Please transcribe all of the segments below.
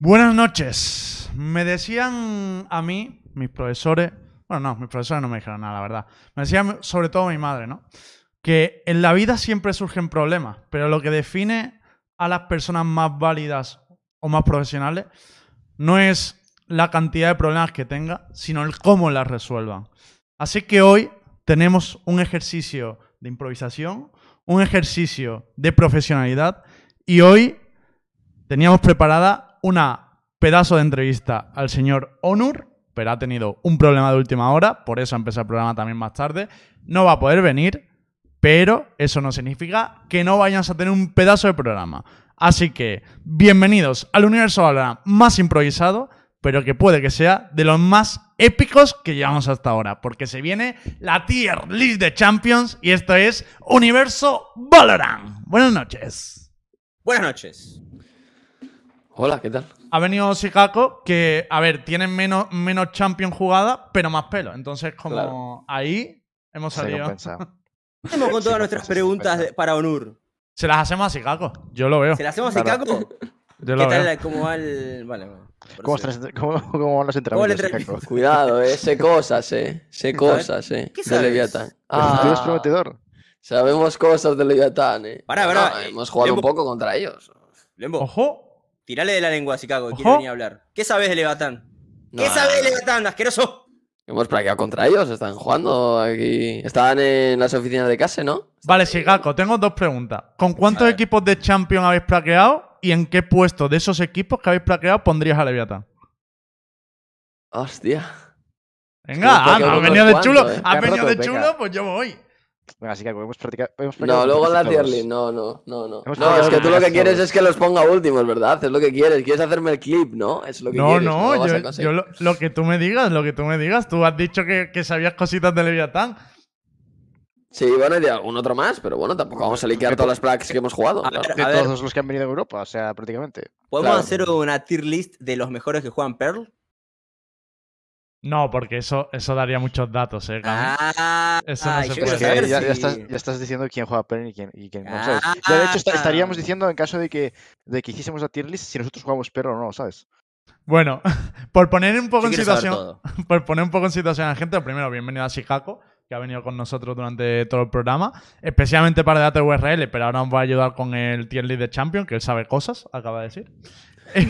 Buenas noches. Me decían a mí, mis profesores, bueno, no, mis profesores no me dijeron nada, la verdad. Me decían sobre todo mi madre, ¿no? Que en la vida siempre surgen problemas, pero lo que define a las personas más válidas o más profesionales no es la cantidad de problemas que tenga, sino el cómo las resuelvan. Así que hoy tenemos un ejercicio de improvisación, un ejercicio de profesionalidad y hoy teníamos preparada una pedazo de entrevista al señor Onur, pero ha tenido un problema de última hora, por eso empezó el programa también más tarde. No va a poder venir, pero eso no significa que no vayamos a tener un pedazo de programa. Así que, bienvenidos al universo Valorant más improvisado, pero que puede que sea de los más épicos que llevamos hasta ahora, porque se viene la tier list de champions y esto es Universo Valorant. Buenas noches. Buenas noches. Hola, ¿qué tal? Ha venido Sikako, que, a ver, tienen menos, menos champion jugada, pero más pelo. Entonces, como Claro. ahí hemos Se salido. Hacemos con Sí, todas nuestras sí, preguntas sí. de- para Onur. Se las hacemos a Sikako. Yo lo veo. ¿Se las hacemos a Claro. Caco? Yo ¿Qué lo tal? veo. ¿Cómo va el...? Vale. ¿Cómo, estás- cómo- cómo van los entrenamientos? Cuidado, eh. Sé cosas, eh. Sé cosas, eh. ¿Qué de sabes? Leviatán. Pues el tuyo es Ah, prometedor. sabemos cosas de Leviatán, eh. Pará, No, eh, hemos jugado Lembo- un poco contra ellos. Lembo, Ojo. Tirale de la lengua a Chicago, que quiere venir a hablar. ¿Qué sabes de Levatán? ¿Qué sabes de. Levatán, asqueroso? Hemos practicado contra ellos, están jugando aquí. Estaban en las oficinas de casa, ¿no? Vale, Sikako, tengo dos preguntas. ¿Con cuántos equipos de champion habéis plaqueado y en qué puesto de esos equipos que habéis plaqueado pondrías a Leviatán? Hostia. Venga, ah, no, unos venido de cuantos, chulo. eh. Has Ya venido de chulo, pues yo voy. Venga, sí, Caco, hemos practicado. Hemos practicado No, luego en la tier list, no, no, no, no. Hemos No, es que tú lo que quieres todos. es que los ponga últimos, ¿verdad? Es lo que quieres. Quieres hacerme el clip, ¿no? Es lo que No, quieres. no, a yo, yo lo, lo que tú me digas, lo que tú me digas. Tú has dicho que, que sabías cositas de Leviatán. Sí, bueno, y de algún otro más, pero bueno, tampoco vamos a liquear todas las plaques que hemos jugado. A claro. ver, De a ver, todos los que han venido de Europa, o sea, prácticamente. ¿podemos Claro. hacer una tier list de los mejores que juegan Pearl? No, porque eso, eso daría muchos datos, eh. Ah, Eso no se puede que ya, estás, ya estás diciendo quién juega Perrin y quién, y quién no, ¿sabes? Ah. Ya, de hecho, esta- estaríamos diciendo en caso de que, de que hiciésemos la tier list si nosotros jugamos Perro o no, ¿sabes? Bueno, por poner un poco en situación, por poner un poco en situación a la gente, primero, bienvenido a Sikako, que ha venido con nosotros durante todo el programa, especialmente para Data URL, pero ahora nos va a ayudar con el tier list de Champion, que él sabe cosas, acaba de decir.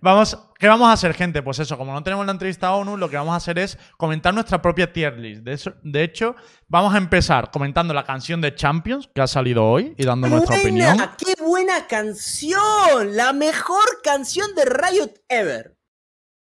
vamos, ¿Qué vamos a hacer, gente? Pues eso, como no tenemos la entrevista a ONU, lo que vamos a hacer es comentar nuestra propia tier list. De, eso- de hecho, vamos a empezar comentando la canción de Champions, que ha salido hoy, y dando nuestra ¡Buena! opinión. ¡Qué buena canción! La mejor canción de Riot ever.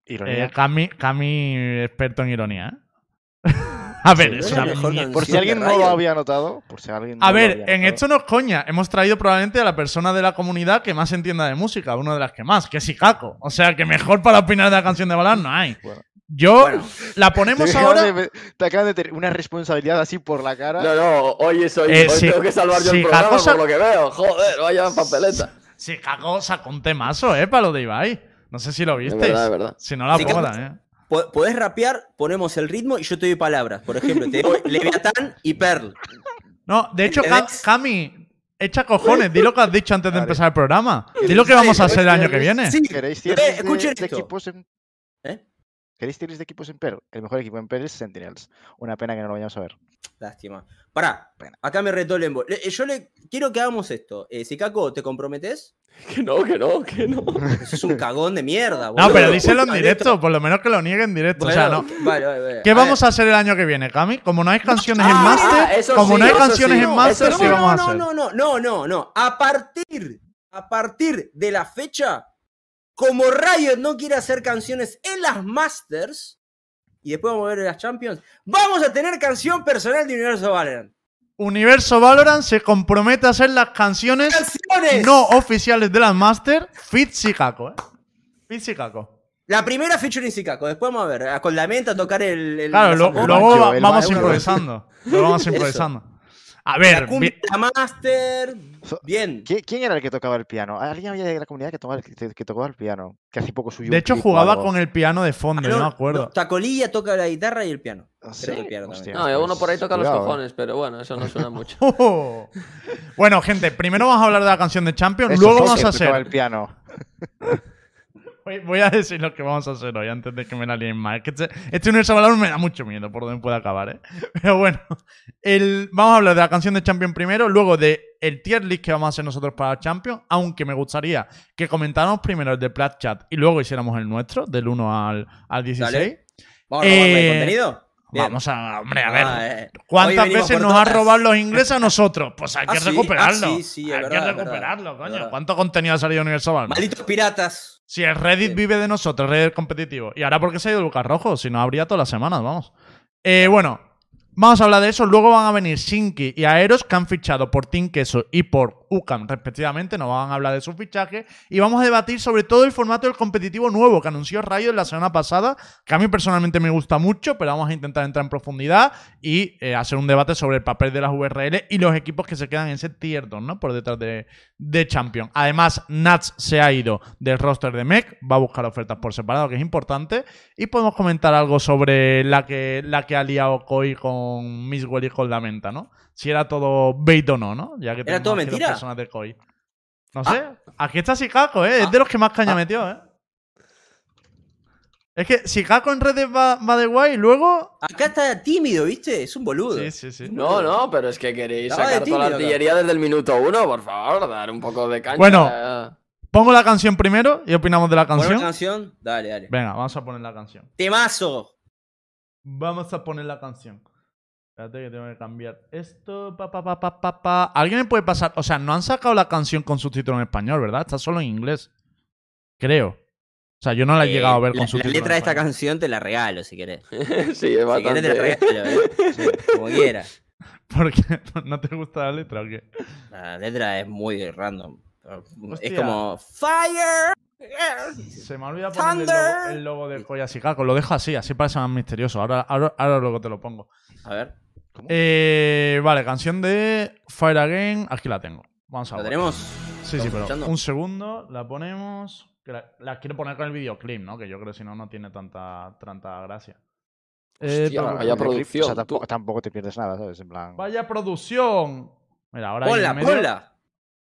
Ironía. Eh, Cami, Cami, experto en ironía, ¿eh? A ver, Sí, es ¿no es una mejor por si alguien no lo había notado, por si alguien no A lo ver, había en notado. esto no es coña. Hemos traído probablemente a la persona de la comunidad que más entienda de música, una de las que más, que es Ikako. O sea, que mejor para opinar de la canción de Balan no hay. Bueno. Yo Bueno. la ponemos ahora. de- te acaban de tener una responsabilidad así por la cara. No, no, hoy soy. Eh, hoy tengo que salvar yo sí, el programa por lo que veo. Joder, vaya papeleta. Sí, Ikako sacó un temazo, ¿eh? Para lo de Ibai. No sé si lo Es visteis. verdad, es verdad. Si no la Sí, pongo. Po- Podés rapear, ponemos el ritmo y yo te doy palabras. Por ejemplo, te doy Leviatán y Pearl. No, de hecho. Cami, echa cojones. Di lo que has dicho antes de empezar el programa. Di lo que vamos a hacer el año que viene. Sí, ¿Queréis Eh, de, de equipos en... ¿Eh? ¿Queréis de equipos en Perl? El mejor equipo en Perl es Sentinels. Una pena que no lo vayamos a ver. Lástima. Pará, acá me retó Lembo. Le- Yo le quiero que hagamos esto. Eh, Sikako, ¿te comprometes? Que no, que no, que no. Eso es un cagón de mierda, No, boludo. pero díselo en directo. Por lo menos que lo niegue en directo. o sea, no. Bueno, Vale, vale, vale. ¿Qué A vamos ver. a hacer el año que viene, Cami? Como no hay canciones en ah, Master, eso como sí, no hay canciones sí, en no, Master, eso ¿qué sí. vamos a no, hacer? no, no, no, no, no. A partir, a partir de la fecha, como Riot no quiere hacer canciones en las Masters, y después vamos a ver las Champions, vamos a tener canción personal de Universo Valorant. Universo Valorant se compromete a hacer las canciones ¡Canciones! no oficiales de las Master Fit Sikako, ¿eh? Fit Sikako. La primera feature en Sikako, después vamos a ver, a con la menta a tocar el... el- Claro, lo- luego va- vamos improvisando. Luego vamos improvisando. A la ver, cumbia la Master, So- bien. ¿Qui- ¿Quién era el que tocaba el piano? ¿Alguien había de la comunidad que tocaba el, que, que tocaba el piano? Que hace poco subió de hecho jugaba algo. con el piano de fondo, yo no me No, acuerdo. no, Tacolilla toca la guitarra y el piano. Ah, que el ¿sí? piano Hostia. No, pues, por ahí toca los cuidado, eh. cojones, pero bueno, eso no suena mucho. Oh. Bueno, gente, primero vamos a hablar de la canción de Champions, Eso, luego vamos a hacer el piano. Voy, a decir lo que vamos a hacer hoy antes de que me la líen más. Es que este, este universo Valorant me da mucho miedo por donde puede acabar, ¿eh? Pero bueno, el, vamos a hablar de la canción de Champion primero, luego de el tier list que vamos a hacer nosotros para Champion, aunque me gustaría que comentáramos primero el de Plat Chat y luego hiciéramos el nuestro, del 1 al, al 16. Dale. ¿Vamos a Eh, contenido? Bien. Vamos a, hombre, a ver. Ah, eh. Hoy ¿Cuántas veces por nos han robado los ingleses a nosotros? Pues hay Ah, que sí, recuperarlo. ah, sí, sí, hay verdad, que verdad, recuperarlo, coño. verdad. ¿Cuánto contenido ha salido Universal? Malditos piratas. Si el Reddit vive de nosotros, Reddit competitivo. Y ahora porque se ha ido Lucas Rojo, si no habría todas las semanas, vamos. Eh, bueno, vamos a hablar de eso. Luego van a venir Shinky y Aeros que han fichado por Team Queso y por UCAM respectivamente. Nos van a hablar de su fichaje. Y vamos a debatir sobre todo el formato del competitivo nuevo que anunció Rayo la semana pasada, que a mí personalmente me gusta mucho, pero vamos a intentar entrar en profundidad y eh, hacer un debate sobre el papel de las VRL y los equipos que se quedan en ese tier 2, ¿no? Por detrás de, de Champion. Además, Nats se ha ido del roster de MEC, va a buscar ofertas por separado, que es importante. Y podemos comentar algo sobre la que, la que ha liado Koi con Miswell y con la menta, ¿no? Si era todo bait o no, ¿no? Ya que ¿Era todo mentira? personas de Koi. No sé. Aquí está Sikako, ¿eh? Es de los que más caña metió, ¿eh? Es que Sikako en redes va, va de guay luego... Acá está tímido, ¿viste? Es un boludo. Sí, sí, sí. No, no, pero es que queréis Estaba sacar toda la artillería desde el minuto uno, por favor, dar un poco de caña. Bueno. Pongo la canción primero y opinamos de la ¿Poner canción. canción? Dale, dale. Venga, vamos a poner la canción. Temazo. Vamos a poner la canción. Espérate que tengo que cambiar esto. Pa, pa, pa, pa, pa, pa. ¿Alguien me puede pasar? O sea, no han sacado la canción con subtítulo en español, ¿verdad? Está solo en inglés. Creo. O sea, yo no la he Eh, lejado a ver con la, la letra de esta canción te la regalo si querés. sí, es Si querés bastante. te la regalo, ¿eh? Sí, como quieras. ¿Por qué? ¿No te gusta la letra o qué? La letra es muy random. Hostia. Es como Fire. Se me ha olvidado poner el logo, Thunder. el logo de Koya Sikako. Lo dejo así, así parece más misterioso. Ahora, ahora, ahora luego te lo pongo. A ver, Eh, vale, canción de Fire Again. Aquí la tengo. Vamos a ¿lo ver. tenemos? Sí, sí, ¿Estamos pero escuchando? un segundo, la ponemos. La, la quiero poner con el videoclip, ¿no? Que yo creo que si no, no tiene tanta, tanta gracia. Eh, Hostia, pero- vaya producción, O sea, tampoco, te pierdes nada, ¿sabes? En plan. Vaya producción. Mira, ahora Ponla, medio- ponla.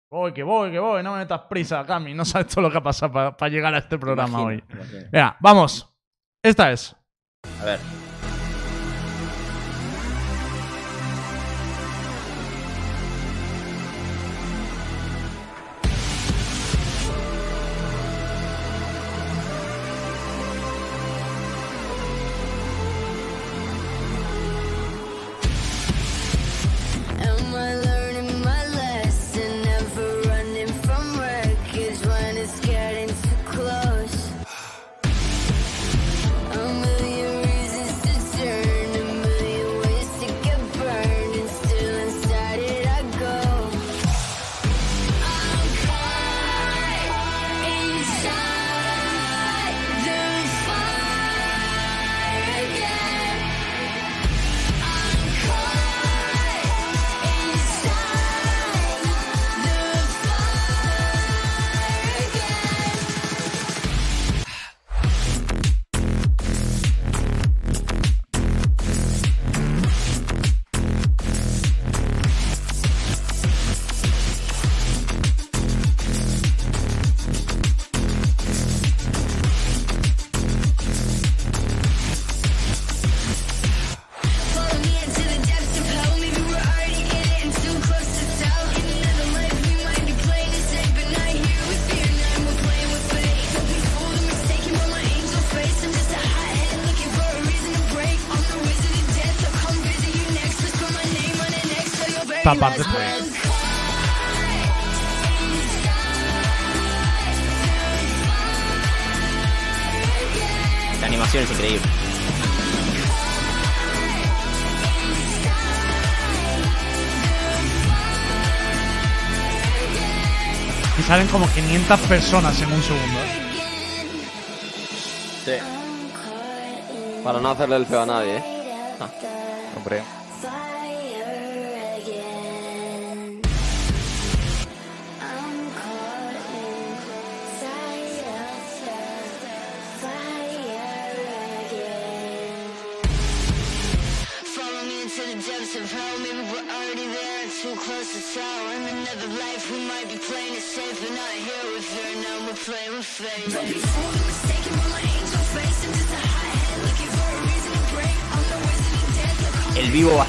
Voy, que voy, que voy. No me metas prisa, Cami. No sabes todo lo que ha pasado para llegar a este programa Imagino, hoy. imagino. Venga, vamos. Esta es. A ver. Till your very Papá, last te breath. La animación es increíble. Y salen como 500 personas en un segundo. Sí. Para no hacerle el feo a nadie, ¿eh? Hombre.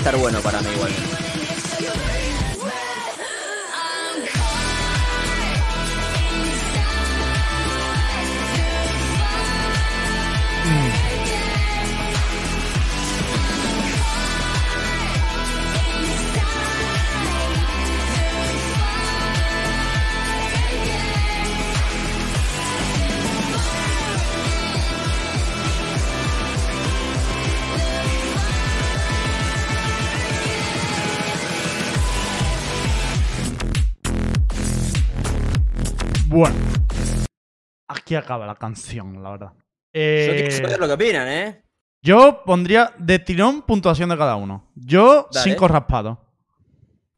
Estar bueno para mí igualmente. Aquí acaba la canción, la verdad. Yo Eh, quiero saber lo que opinan, ¿eh? yo pondría de tirón puntuación de cada uno. Yo, Dale. cinco raspados.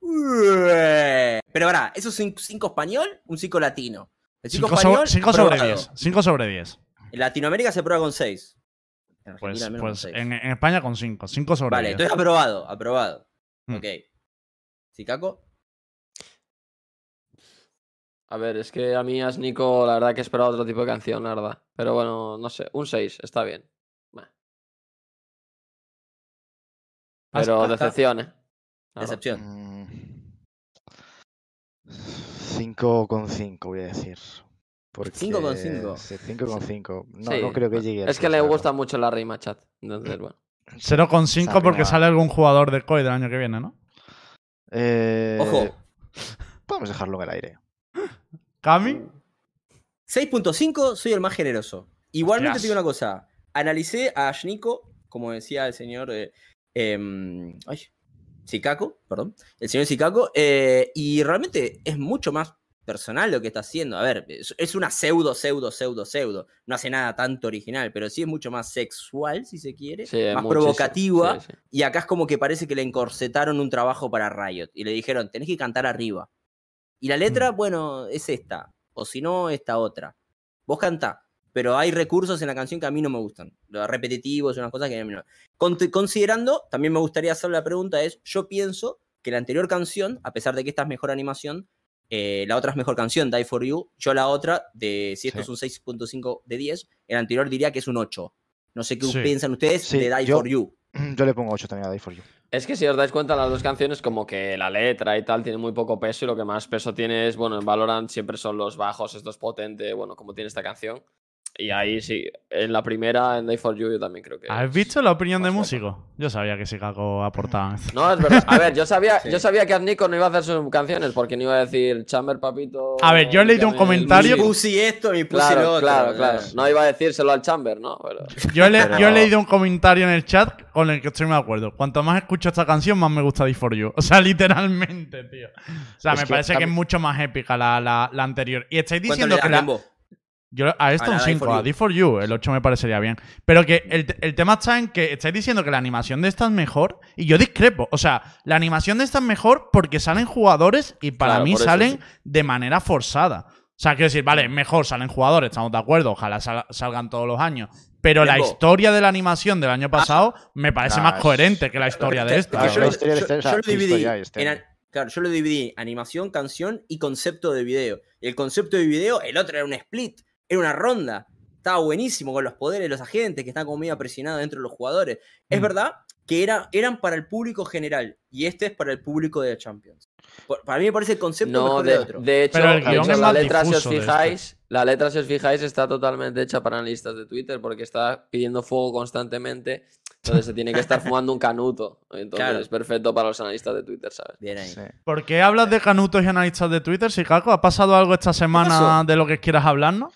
Ué. Pero ahora, ¿eso es un 5 español? Un 5 latino. El 5 Cinco, español. so- sobre aprobado. 10. 5 sobre 10. En Latinoamérica se prueba con 6. En Pues, pues con 6. en, en España con 5. 5 sobre Vale, 10. entonces aprobado, aprobado. Mm. Ok. ¿Sicaco? A ver, es que a mí, a Nico, la verdad que esperaba otro tipo de canción, la verdad. Pero bueno, no sé, un 6, está bien. Bah. Pero decepción, ¿eh? Decepción. 5 con 5 voy a decir. Porque... 5 con 5. 5 con 5. No, Sí, no creo que llegue. a Es que le gusta mucho la rima chat. Entonces, bueno. 0,5 Esa porque sale algún jugador de COI del año que viene, ¿no? Eh, Ojo. Podemos dejarlo en el aire. Cami. 6.5, soy el más generoso. Igualmente Hostias. te digo una cosa. Analicé a Shniko, como decía el señor. Eh, em, ay, Sikako, perdón. El señor Sikako. eh, y realmente es mucho más personal lo que está haciendo. A ver, es, es una pseudo, pseudo, pseudo, pseudo. No hace nada tanto original, pero sí es mucho más sexual, si se quiere. Sí, más muchísimo. provocativa. Sí, sí. Y acá es como que parece que le encorsetaron un trabajo para Riot. Y le dijeron, tenés que cantar arriba. Y la letra, bueno, es esta. O si no, esta otra. Vos cantá. Pero hay recursos en la canción que a mí no me gustan. Los repetitivos, unas cosas que a mí no. Con- considerando, también me gustaría hacer la pregunta es, yo pienso que la anterior canción, a pesar de que esta es mejor animación, eh, la otra es mejor canción, Die For You. Yo la otra, de si esto Sí. es un 6.5 de 10, el anterior diría que es un 8. No sé qué Sí. piensan ustedes Sí, de Die yo- For You. Yo le pongo 8 también a Die For You. Es que si os dais cuenta, las dos canciones, como que la letra y tal, tiene muy poco peso y lo que más peso tiene es, bueno, en Valorant siempre son los bajos, esto es potente, bueno, como tiene esta canción. Y ahí sí, en la primera, en Day for You, yo también creo que. ¿Has visto la opinión de músico? Yo sabía que Chicago aportaba. No, es verdad. A ver, yo sabía, Sí. yo sabía que Nico no iba a hacer sus canciones porque no iba a decir Chamber, papito. A ver, yo he leído un comentario- Mi músico". pussy esto, mi pussy Claro, lo otro. claro, claro. No iba a decírselo al Chamber, ¿no? Pero... Yo, he le- Pero- yo he leído un comentario en el chat con el que estoy muy de acuerdo. Cuanto más escucho esta canción, más me gusta Die For You. O sea, literalmente, tío. O sea, Es me que parece que es mucho más épica la, la- la anterior. Y estáis ¿Cuánto diciendo que la? Yo a esto un la Die 5, For a You. Die for You. El 8 me parecería bien. Pero que el, el tema está en que estáis diciendo que la animación de esta es mejor. Y yo discrepo. O sea, la animación de esta es mejor porque salen jugadores y para Claro, mí eso salen sí. de manera forzada. O sea, quiero decir, vale, mejor salen jugadores, estamos de acuerdo. Ojalá sal- salgan todos los años. Pero la historia de la animación del año pasado me parece Ah, más es- coherente que la historia de Es esta. que Claro, yo, la lo- historia de yo- este- yo lo tu dividí. historia este. en a- claro, yo lo dividí animación, canción y concepto de video. Y el concepto de video, el otro era un split, era una ronda. Estaba buenísimo con los poderes de los agentes que están como medio presionados dentro de los jugadores. Es Mm. verdad que era, eran para el público general y este es para el público de Champions. Por- para mí me parece el concepto No, mejor de, de otro. de hecho, Pero el de guion hecho, es la letra, si os este. fijáis, la letra, si os fijáis, está totalmente hecha para analistas de Twitter porque está pidiendo fuego constantemente. Entonces se tiene que estar fumando un canuto. Entonces Claro. es perfecto para los analistas de Twitter, ¿sabes? Bien ahí. Sí. ¿Por qué hablas de canutos y analistas de Twitter, Chicago? ¿Ha pasado algo esta semana de lo que quieras hablarnos?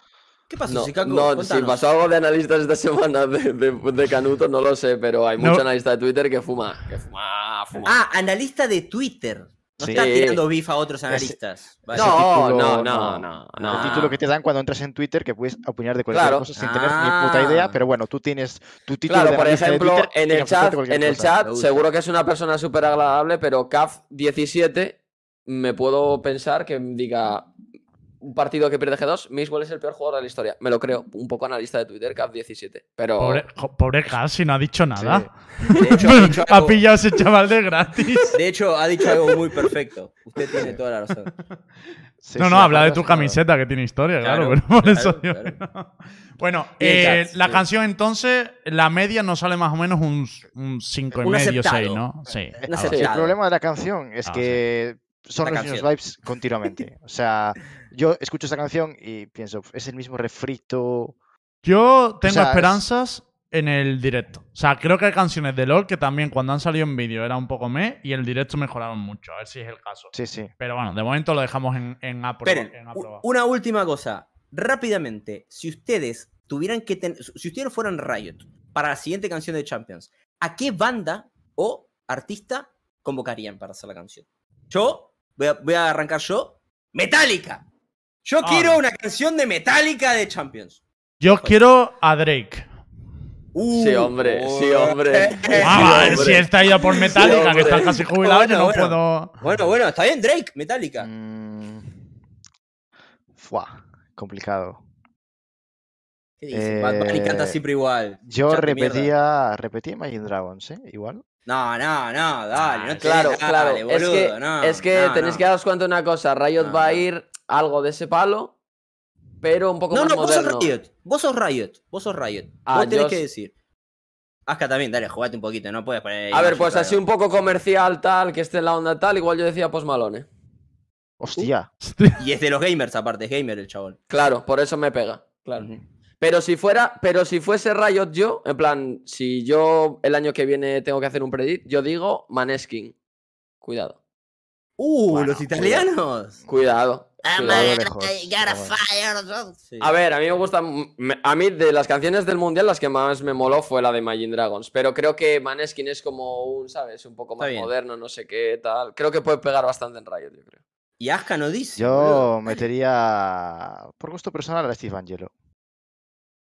¿Qué pasó, No, Chicago? no si pasó algo de analistas esta semana de, de, de canuto, no lo sé, pero hay No. mucho analista de Twitter que fuma. Que fuma, fuma. Ah, analista de Twitter. No Sí. está tirando beef a otros analistas. Vale. No, título, no, no, no, no. El título que te dan cuando entras en Twitter que puedes opinar de cualquier Claro. cosa sin tener Ah. ni puta idea, pero bueno, tú tienes tu título Claro, de por analista de ejemplo, Twitter en el chat, en el cosa. chat, seguro que es una persona súper agradable, pero CAF17 me puedo pensar que diga un partido que pierde G2, Mixwell es el peor jugador de la historia. Me lo creo. Un poco analista de Twitter, Cap17. Pero. Pobre, pobre Casi, no ha dicho nada. De hecho, ha dicho ha pillado ese chaval de gratis. de hecho, ha dicho algo muy perfecto. Usted tiene toda la razón. Sí, no, sí, no, habla de tu camiseta que tiene historia, claro, Claro, pero por claro, eso digo claro. que no. Bueno, eh, Cats, la sí. canción entonces, la media nos sale más o menos un, un 5 y medio, aceptado. 6, ¿no? Sí. Algo así. aceptado. El problema de la canción es Ah, que son los mismos vibes continuamente. O sea, yo escucho esta canción y pienso, es el mismo refrito. Yo tengo sea, es- esperanzas en el directo. O sea, creo que hay canciones de LOL que también cuando han salido en vídeo era un poco me y el directo mejoraron mucho. A ver si es el caso. Sí, sí. Pero bueno, de momento lo dejamos en, en Esperen, una última cosa. Rápidamente, si ustedes tuvieran que tener. Si ustedes fueran Riot para la siguiente canción de Champions, ¿a qué banda o artista convocarían para hacer la canción? Yo, voy a, voy a arrancar yo. ¡Metallica! Yo Ah, quiero una canción de Metallica de Champions. Yo quiero a Drake. Uh, Sí, hombre, sí, hombre. eh, Sí, Ah, hombre. si está ido por Metallica, que está casi jubilado, Bueno, yo no bueno. puedo. Bueno, bueno, está bien, Drake, Metallica. Mm, Fua, complicado. ¿Qué dice? Bad Bunny canta Eh, siempre igual. Yo de mierda. repetía, repetía Imagine Dragons, ¿eh? Igual. No, no, no, dale, no te Claro, des, claro. dale, es que, no, es que no, tenéis no. que daros cuenta de una cosa. Riot No, va a no. ir algo de ese palo, pero un poco No, más no, vos moderno. sos Riot. Vos sos Riot. Vos sos Riot. Ah, vos tenés yo que decir. Aska también, dale, jugate un poquito, no puedes poner. A ver, pues así un poco comercial, tal, que esté en la onda tal, igual yo decía Post Malone. Hostia. Y es de los gamers, aparte, es gamer el chabón. Claro, por eso me pega. Claro. Pero si fuera, pero si fuese Riot yo, en plan, si yo el año que viene tengo que hacer un predit, yo digo Maneskin. Cuidado. Uh, Bueno, los italianos. Cuidado. Ah. Sí. A ver, a mí me gusta. me- A mí, de las canciones del mundial, las que más me moló fue la de Imagine Dragons. Pero creo que Maneskin es como un, ¿sabes? Un poco más moderno, no sé qué tal. Creo que puede pegar bastante en Riot, yo creo. Y Aska no dice. boludo. Yo metería, por gusto personal, a Steve Angelo.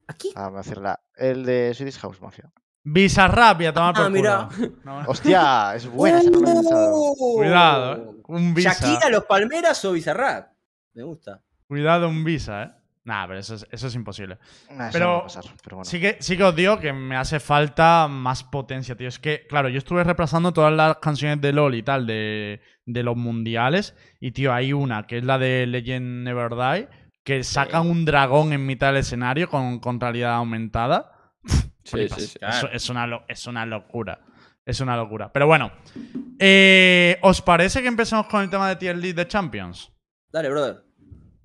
¿Aquí? A hacerla. El de Swedish House Mafia. Bizarrap y a tomar Ah, por mira. culo. No, Hostia, es buena esa no. Uh, Cuidado, eh. Un visa. Shakira, los Palmeras o Bizarrap. Me gusta. Cuidado, un visa, ¿eh? Nah, pero eso es, eso es imposible. Nah, eso Pero no va a pasar, pero bueno. Sí que, sí que os digo que me hace falta más potencia, tío. Es que, claro, yo estuve repasando todas las canciones de LOL y tal, de, de los mundiales. Y, tío, hay una que es la de Legend Never Die, que sacan un dragón en mitad del escenario con, con realidad aumentada. Sí, sí, sí. Eso es, una, es una locura. Es una locura. Pero bueno, eh, ¿os parece que empecemos con el tema de Tier List de Champions? Dale, brother.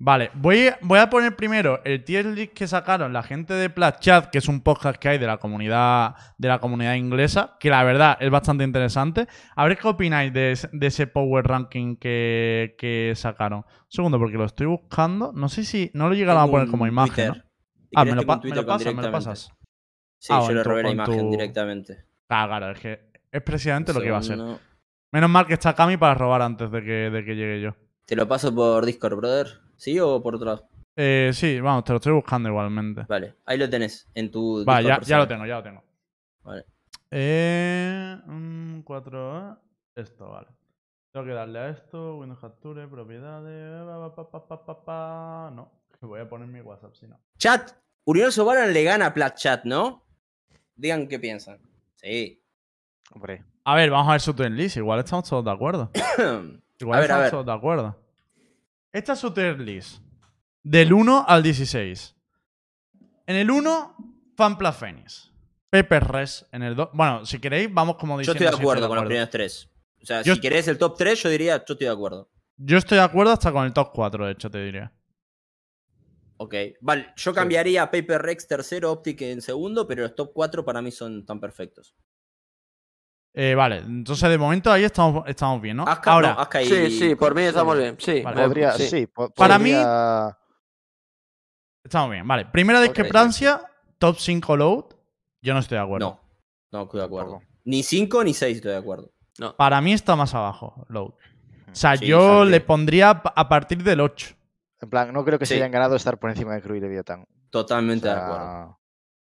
Vale, voy, voy a poner primero el tier list que sacaron la gente de Chat, que es un podcast que hay de la comunidad de la comunidad inglesa, que la verdad es bastante interesante. A ver qué opináis de, ese- de ese Power Ranking que, que sacaron. Un segundo, porque lo estoy buscando. No sé si. No lo llegaron a poner como imagen. Ah, me lo, pa- me lo pasas, me lo pasas. Sí, Ah, yo le robé la imagen tu- directamente. Ah, claro, es que es precisamente lo que iba a ser. Menos mal que está Cami para robar antes de que, de que llegue yo. Te lo paso por Discord, brother. ¿Sí o por otro lado? Eh, sí, vamos, te lo estoy buscando igualmente. Vale, ahí lo tenés en tu. Vale, Discord ya, lo tengo, ya lo tengo. Vale. Eh, mm, 4A. Esto, vale. Tengo que darle a esto, Windows Capture, propiedades. pa, pa, pa, pa, pa, pa. No, que voy a poner mi WhatsApp si no. Chat, Universo Baran le gana a Plat Chat, ¿no? Digan qué piensan. Sí. Hombre, A ver, vamos a ver su list. Igual estamos todos de acuerdo. Igual A ver, a estamos ver. todos de acuerdo. Esta es su tier list. Del 1 al 16. En el 1, Fanpla Phoenix. Pepe Res en el 2. Bueno, si queréis, vamos como Yo diciendo. estoy de si acuerdo con los primeros tres. O sea, Yo- si querés el top 3, yo diría, yo estoy de acuerdo. Yo estoy de acuerdo hasta con el top 4, de hecho, te diría. Ok. Vale, yo cambiaría a Paper Rex tercero, Optic en segundo, pero los top 4 para mí son tan perfectos. Eh, vale, entonces de momento ahí estamos, estamos bien, ¿no? Aska, Ahora, no, Aska y- Sí, sí, por mí estamos bien. Sí, Vale. podría, sí. sí. po- Para mí- estamos bien. Vale, primera discrepancia, top 5 load. Yo no estoy de acuerdo. No, no, estoy de acuerdo. Ni 5 ni 6 estoy de acuerdo. Para mí está más abajo, load. O sea, Sí, yo también. le pondría a partir del 8. En plan, no creo que se Sí. hayan ganado estar por encima de Crew y Leviathan. O Totalmente de acuerdo.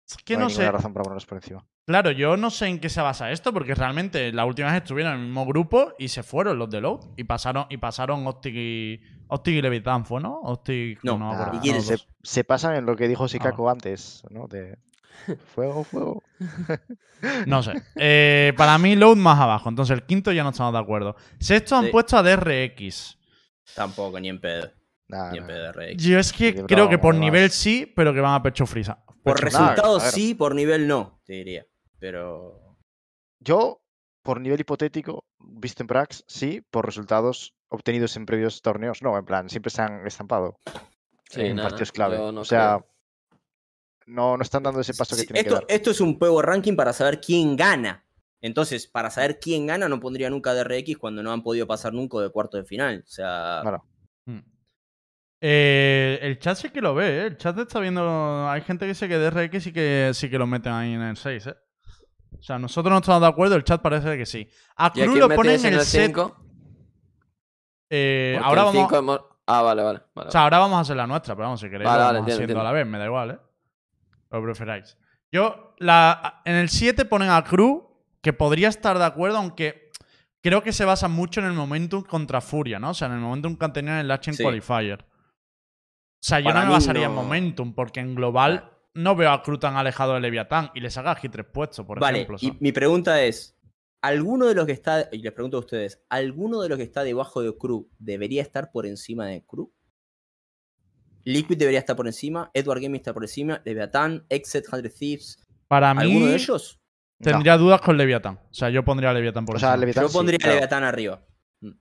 Es que no, no, hay sé. ninguna razón para ponerlos por encima. Claro, yo no sé en qué se basa esto, porque realmente la última vez estuvieron en el mismo grupo y se fueron los de Load. Y pasaron, y pasaron Optic y. Optic y ¿fue, no? Optic. No, me Ah, acuerdo. ¿y quién no, se, dos. se pasan en lo que dijo Ah. Sikako antes, ¿no? De fuego, fuego. No sé. Eh, para mí, Load más abajo. Entonces, el quinto ya no estamos de acuerdo. Sexto han Sí. puesto a DRX. Tampoco, ni en pedo. Ni en pedo, Rey. Yo es que creo que por nivel más. sí, pero que van a pecho frisa. Por Nada, resultados sí, por nivel no, te diría. Pero. Yo, por nivel hipotético, visto en Prax, sí, por resultados obtenidos en previos torneos, no, en plan, siempre se han estampado Sí, en nada, partidos clave. no o sea, creo. no, no están dando ese paso que tienen esto, que dar. esto es un power ranking para saber quién gana. Entonces, para saber quién gana, no pondría nunca DRX cuando no han podido pasar nunca de cuarto de final. O sea, Claro. Mm. Eh, el chat sí que lo ve, ¿eh? El chat está viendo. Hay gente que dice que DRX sí que, sí que lo meten ahí en el 6, ¿eh? O sea, nosotros no estamos de acuerdo, el chat parece que sí. A ¿Y a Cruz lo ponen en el set. 5? eh, ahora vamos. hemos- Ah, vale, vale. vale. O sea, ahora vamos a hacer la nuestra, pero vamos, si queréis, Vale, lo vale, vamos entiendo, haciendo a la vez, me da igual, ¿eh? Lo preferáis. Yo, la, en el 7 ponen a Cruz, que podría estar de acuerdo, aunque creo que se basa mucho en el momentum contra Furia, ¿no? O sea, en el momentum que han tenido en el Latching Sí. Qualifier. O sea, yo no me basaría en momentum, porque en global no veo a Cruz tan alejado de Leviatán y le saca aquí tres puestos, por vale. ejemplo. Y ¿sabes? mi pregunta es: ¿alguno de los que está, y les pregunto a ustedes, ¿alguno de los que está debajo de Crew debería estar por encima de Crew? Liquid debería estar por encima, Edward Gaming está por encima, Leviathan, Exit, 100 Thieves. Para mí, ¿Alguno de ellos? No. tendría dudas con Leviatán. O sea, yo pondría a Leviatán por O sea, encima. Leviatán Yo sí, pondría claro. Leviathan arriba.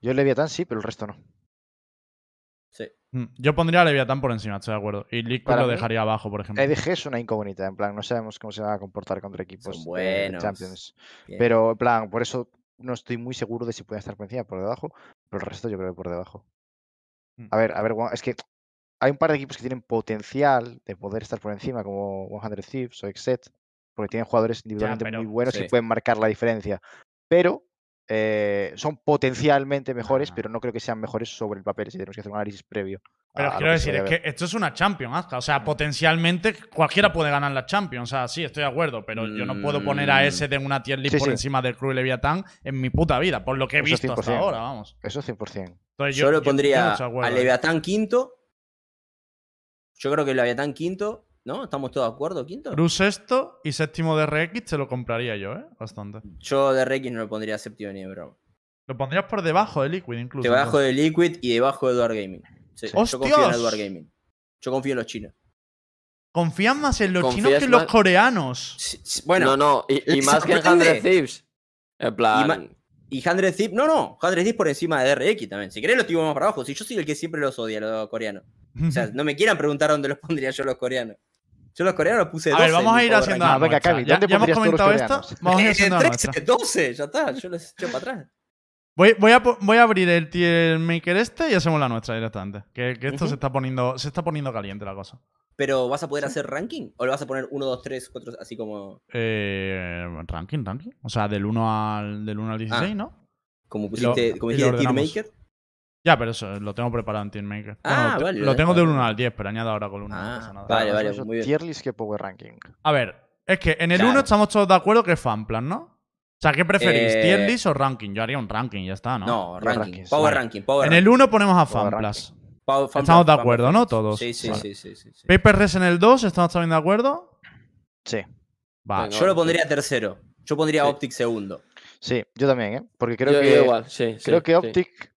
Yo Leviatán sí, pero el resto no. Sí. Mm, Yo pondría a Leviatán por encima, estoy de acuerdo. Y Liquid Para lo mí, dejaría abajo, por ejemplo. EDG es una incógnita, en plan, no sabemos cómo se van a comportar contra equipos de-. Champions. Bien. Pero, en plan, por eso no estoy muy seguro de si pueden estar por encima o por debajo, pero el resto yo creo que por debajo. Mm. A ver, a ver, es que hay un par de equipos que tienen potencial de poder estar por encima, como 100 Thieves o Exet, porque tienen jugadores individualmente pero- muy buenos sí. y pueden marcar la diferencia. Pero eh, son potencialmente mejores, pero no creo que sean mejores sobre el papel si tenemos que hacer un análisis previo. Pero quiero decir, es que esto es una Champions, Azka. O sea, potencialmente cualquiera puede ganar la Champions. O sea, sí, estoy de acuerdo. Pero yo no puedo poner a Mm. ese de una tier list Sí, por sí. encima del y Leviatán en mi puta vida, por lo que he Eso visto hasta 100%. ahora, vamos. Eso 100%. Entonces, Yo, lo yo pondría no de acuerdo a. Leviatán quinto. Yo creo que Leviatán quinto, ¿no? ¿Estamos todos de acuerdo? ¿Quinto? Cruz sexto y séptimo de RX te lo compraría yo, ¿eh? Bastante. Yo de Rex no lo pondría séptimo ni de broma. Lo pondrías por debajo de Liquid incluso. Debajo entonces. de Liquid y debajo de Edward Gaming. Sí, yo confío en ¡Hostias! Edward Gaming. Yo confío en los chinos. Confían más en los chinos Confías que en los más- coreanos. Sí, sí, Bueno, no, no, y, y ¿les más que en sorprende? 100 Thieves. En plan. ma- y 100 Thieves. No, no, 100 Thieves por encima de RX también. Si querés, los tiro más para abajo. Si yo soy el que siempre los odia, los coreanos. O sea, no me quieran preguntar dónde los pondría yo los coreanos. Yo los coreanos los puse a 12. ver, vamos a ir haciendo Ah, venga. Cami, Ya, ¿dónde ya hemos comentado coreanos? Vamos a ir haciendo la 13, nuestra. 12, ya está. Yo los echo para atrás. Voy, voy a, voy a abrir el tier maker este y hacemos la nuestra directamente. Que, que esto Ujú. se está poniendo se está poniendo caliente la cosa. Pero ¿vas a poder hacer ranking? ¿O le vas a poner 1, 2, 3, 4, así como, Eh, ranking, ranking. O sea, del 1 al, del 1 al 16, Ah. ¿no? como Y lo- pusiste, como dijiste Tier. Maker? Ya, pero eso lo tengo preparado en Team Maker. Ah, Bueno, vale, Lo lo tengo dejas. del 1 al 10, pero añado ahora con 1. Ah, no pasa nada. vale, Claro, vale, muy bien. Tier list que Power Ranking. A ver, es que en el Claro. 1 estamos todos de acuerdo que es Fanplan, ¿no? O sea, ¿qué preferís? Eh, ¿Tier list o ranking? Yo haría un ranking, ya está, ¿no? No, ranking. rankings, Power vale. ranking. Power en el 1 ponemos a Fanplas. Estamos de acuerdo, ¿no? Todos. Sí, sí, Vale. sí, sí, sí, sí. Paper Res en el 2, ¿estamos también de acuerdo? Sí, Vale. Yo lo pondría tercero. Yo pondría Sí. Optic segundo. sí, yo también, ¿eh? Porque creo yo, que yo igual, sí. sí, creo que sí. Optic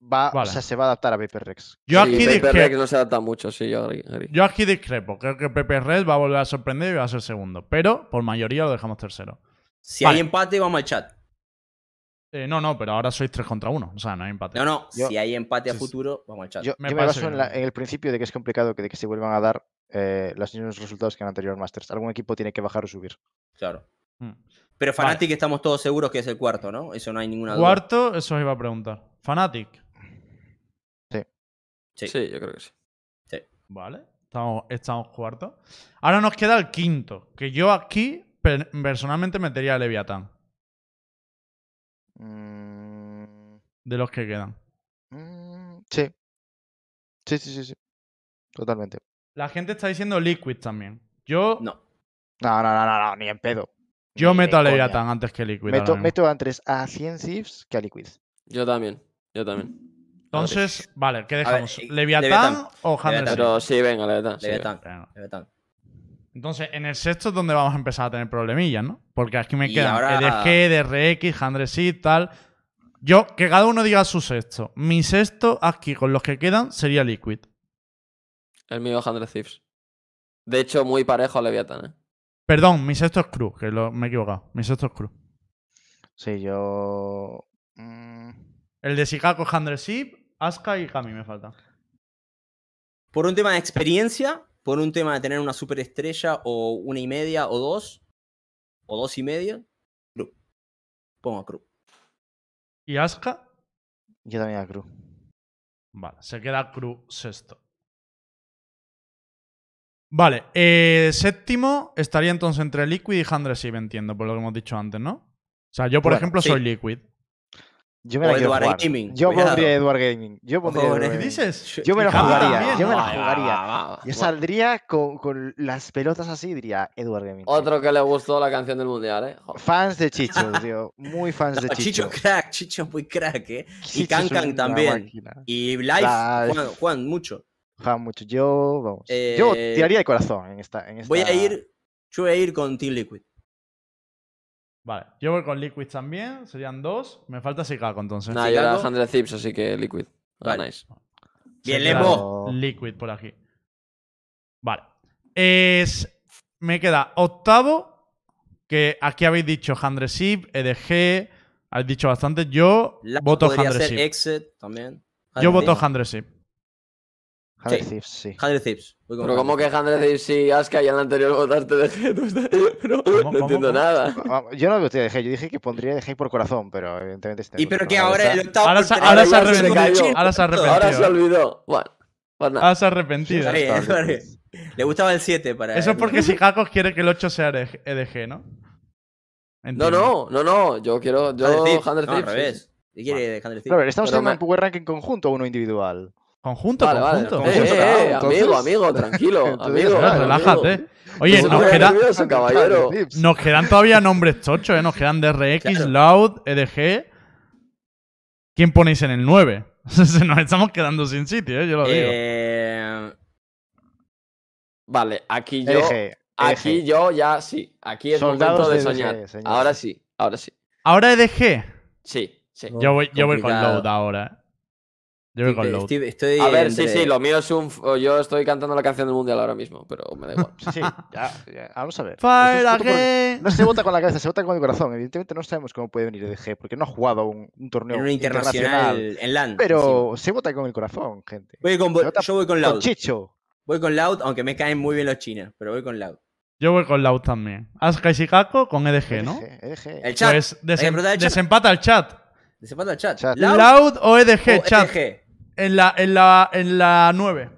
va, Vale. o sea, se va a adaptar a Paper Rex. Yo Sí, aquí Paper discrepo. Rex no se adapta mucho, sí, yo agree, agree. Yo aquí discrepo. Creo que Pepe Red va a volver a sorprender y va a ser segundo. Pero por mayoría lo dejamos tercero. Si Vale. hay empate, vamos al chat. Eh, no, no, pero ahora sois 3 contra 1. O sea, no hay empate. No, no, Yo- si hay empate a Sí, futuro, vamos al chat. Yo Me yo me, parece baso en, bien. la- en el principio de que es complicado que, de que se vuelvan a dar eh, los mismos resultados que en anterior Masters. Algún equipo tiene que bajar o subir. Claro. Mm. Pero Fnatic estamos todos seguros que es el cuarto, ¿no? Eso no hay ninguna duda. Cuarto, eso os iba a preguntar. Fanatic. Sí. Sí, yo creo que sí. Vale. Estamos, estamos cuarto. Ahora nos queda el quinto. Que yo aquí per- personalmente metería a Leviatán. Mm, De los que quedan. mm, sí. Sí, sí, sí, sí. Totalmente. La gente está diciendo Liquid también. Yo No. No, no, no, no, no, ni en pedo. Yo Ni meto a. Leviathan antes que Liquid. Meto, meto antes a 100 Thieves que a Liquid. Yo también, yo también. Entonces, vale, ¿qué ver, dejamos? eh, ¿Leviathan, Leviathan. o Handel. Pero sí, venga, Leviathan. sí, Leviathan. Venga. Leviathan. Entonces, en el sexto es donde vamos a empezar a tener problemillas, ¿no? Porque aquí me Y quedan ahora- EDG, DRX, Handresit, tal. Yo, que cada uno diga su sexto. Mi sexto aquí con los que quedan sería Liquid. El mío 100 Thieves. De hecho, muy parejo a Leviathan, ¿eh? Perdón, mi sexto es Cruz, que lo- me he equivocado. Mi sexto es Cruz. Sí, yo. mm, El de Chicago, Handresit, Asuka y Kami me falta. Por un tema de experiencia, por un tema de tener una superestrella o una y media o dos, o dos y media, Cruz. Pongo a Cruz. ¿Y Asuka? yo también a Cruz. Vale, se queda Cruz sexto. Vale, eh, séptimo estaría entonces entre Liquid y Handresit, entiendo, por lo que hemos dicho antes, ¿no? O sea, yo, por Bueno, ejemplo, sí. soy Liquid. Yo me O la quiero Edward jugar. Gaming, Yo cuidado. pondría Edward Gaming. Yo pondría Edward ¿qué ¿Qué Gaming. dices? Yo me la Y jugaría, yo me la jugaría. va, va, va. Yo saldría con, con las pelotas así, diría Edward Gaming. tío. Otro que le gustó la canción del mundial, ¿eh? Joder. Fans de Chicho, tío. Muy fans de Chicho. Chicho crack, Chicho muy crack, ¿eh? Y Chicho Cancan una también. máquina. Y Live juegan, juegan mucho. Juegan mucho. Yo, vamos. Yo Eh, tiraría de corazón en esta. En Voy a esta- ir, yo voy a ir con Team Liquid. Vale, yo voy con Liquid también, serían dos. Me falta Chicago entonces. Nah, yo era Chicago. 100 Thieves, así que Liquid. Vale. Ganáis. Bien. Liquid por aquí. Vale. Es, me queda octavo, que aquí habéis dicho Handresip, EDG, habéis dicho bastante. Yo La voto podría ser Handresip. Exit también. Yo voto Thieves. Handresip. Hundred Sí. Thieves, sí. 100 Thieves. Voy con Pero como que 100 Thieves y Asuka ya en el anterior votaste de G, Pero ¿Cómo, no cómo, entiendo cómo? nada. Vamos, Yo no voté de G, yo dije que pondría de G por corazón, pero evidentemente este Y no, pero que no ahora el octavo. Ahora se- ahora se arrepentido, ahora se ha arrepentido. Ahora se olvidó. Bueno, pues nada. Ah, se ha arrepentido. Está bien, Está bien. vale. Le gustaba el 7 para Eso es porque Chicago quiere que el 8 sea EDG, ¿no? No, Entiendo. no, no, no. Yo quiero. Yo, 100 Thieves. 100 No, Thieves. al sí, revés. sí. ¿Qué quiere de 100 Thieves? Claro, ¿estamos Pero haciendo un Power Ranking conjunto o uno individual? Conjunto, Vale, vale. conjunto. Eh, Conjunto, eh, eh, entonces- amigo, amigo, tranquilo. Amigo, claro, Relájate. amigo. Oye, No nos, queda- nervioso, nos quedan todavía nombres tochos, ¿eh? Nos quedan DRX, Claro. Loud, EDG. ¿Quién ponéis en el 9? Se nos estamos quedando sin sitio, ¿eh? Yo lo digo. Eh, Vale, aquí yo. EDG, Aquí EDG. yo ya sí. Aquí es Soldados momento de de soñar. DG, señor. ahora sí, ahora sí. Ahora EDG. Sí, sí. Yo voy, yo voy con. Load ahora, ¿eh? Yo voy con estoy- Load. estoy- estoy A ver, sí, entre- sí, lo mío es un. Yo estoy cantando la canción del mundial ahora mismo, pero me da igual. Sí, sí, ya, ya, Vamos a ver. No se vota con la cabeza, se vota con el corazón. Evidentemente no sabemos cómo puede venir EDG, porque no ha jugado un, un torneo En un internacional, en LAN. Pero se vota con el corazón, gente. Voy con, yo voy con Con Loud. Chicho. Voy con Loud, aunque me caen muy bien los chinos, pero voy con Loud. Yo voy con Loud también. Asuka y Chicago con EDG, ¿no? EDG, EDG. El chat. Pues desem- chat. desempata el chat. Se falta el chat. Chat. Loud, Loud o EDG, o chat. EDG. En la, en la, en la 9.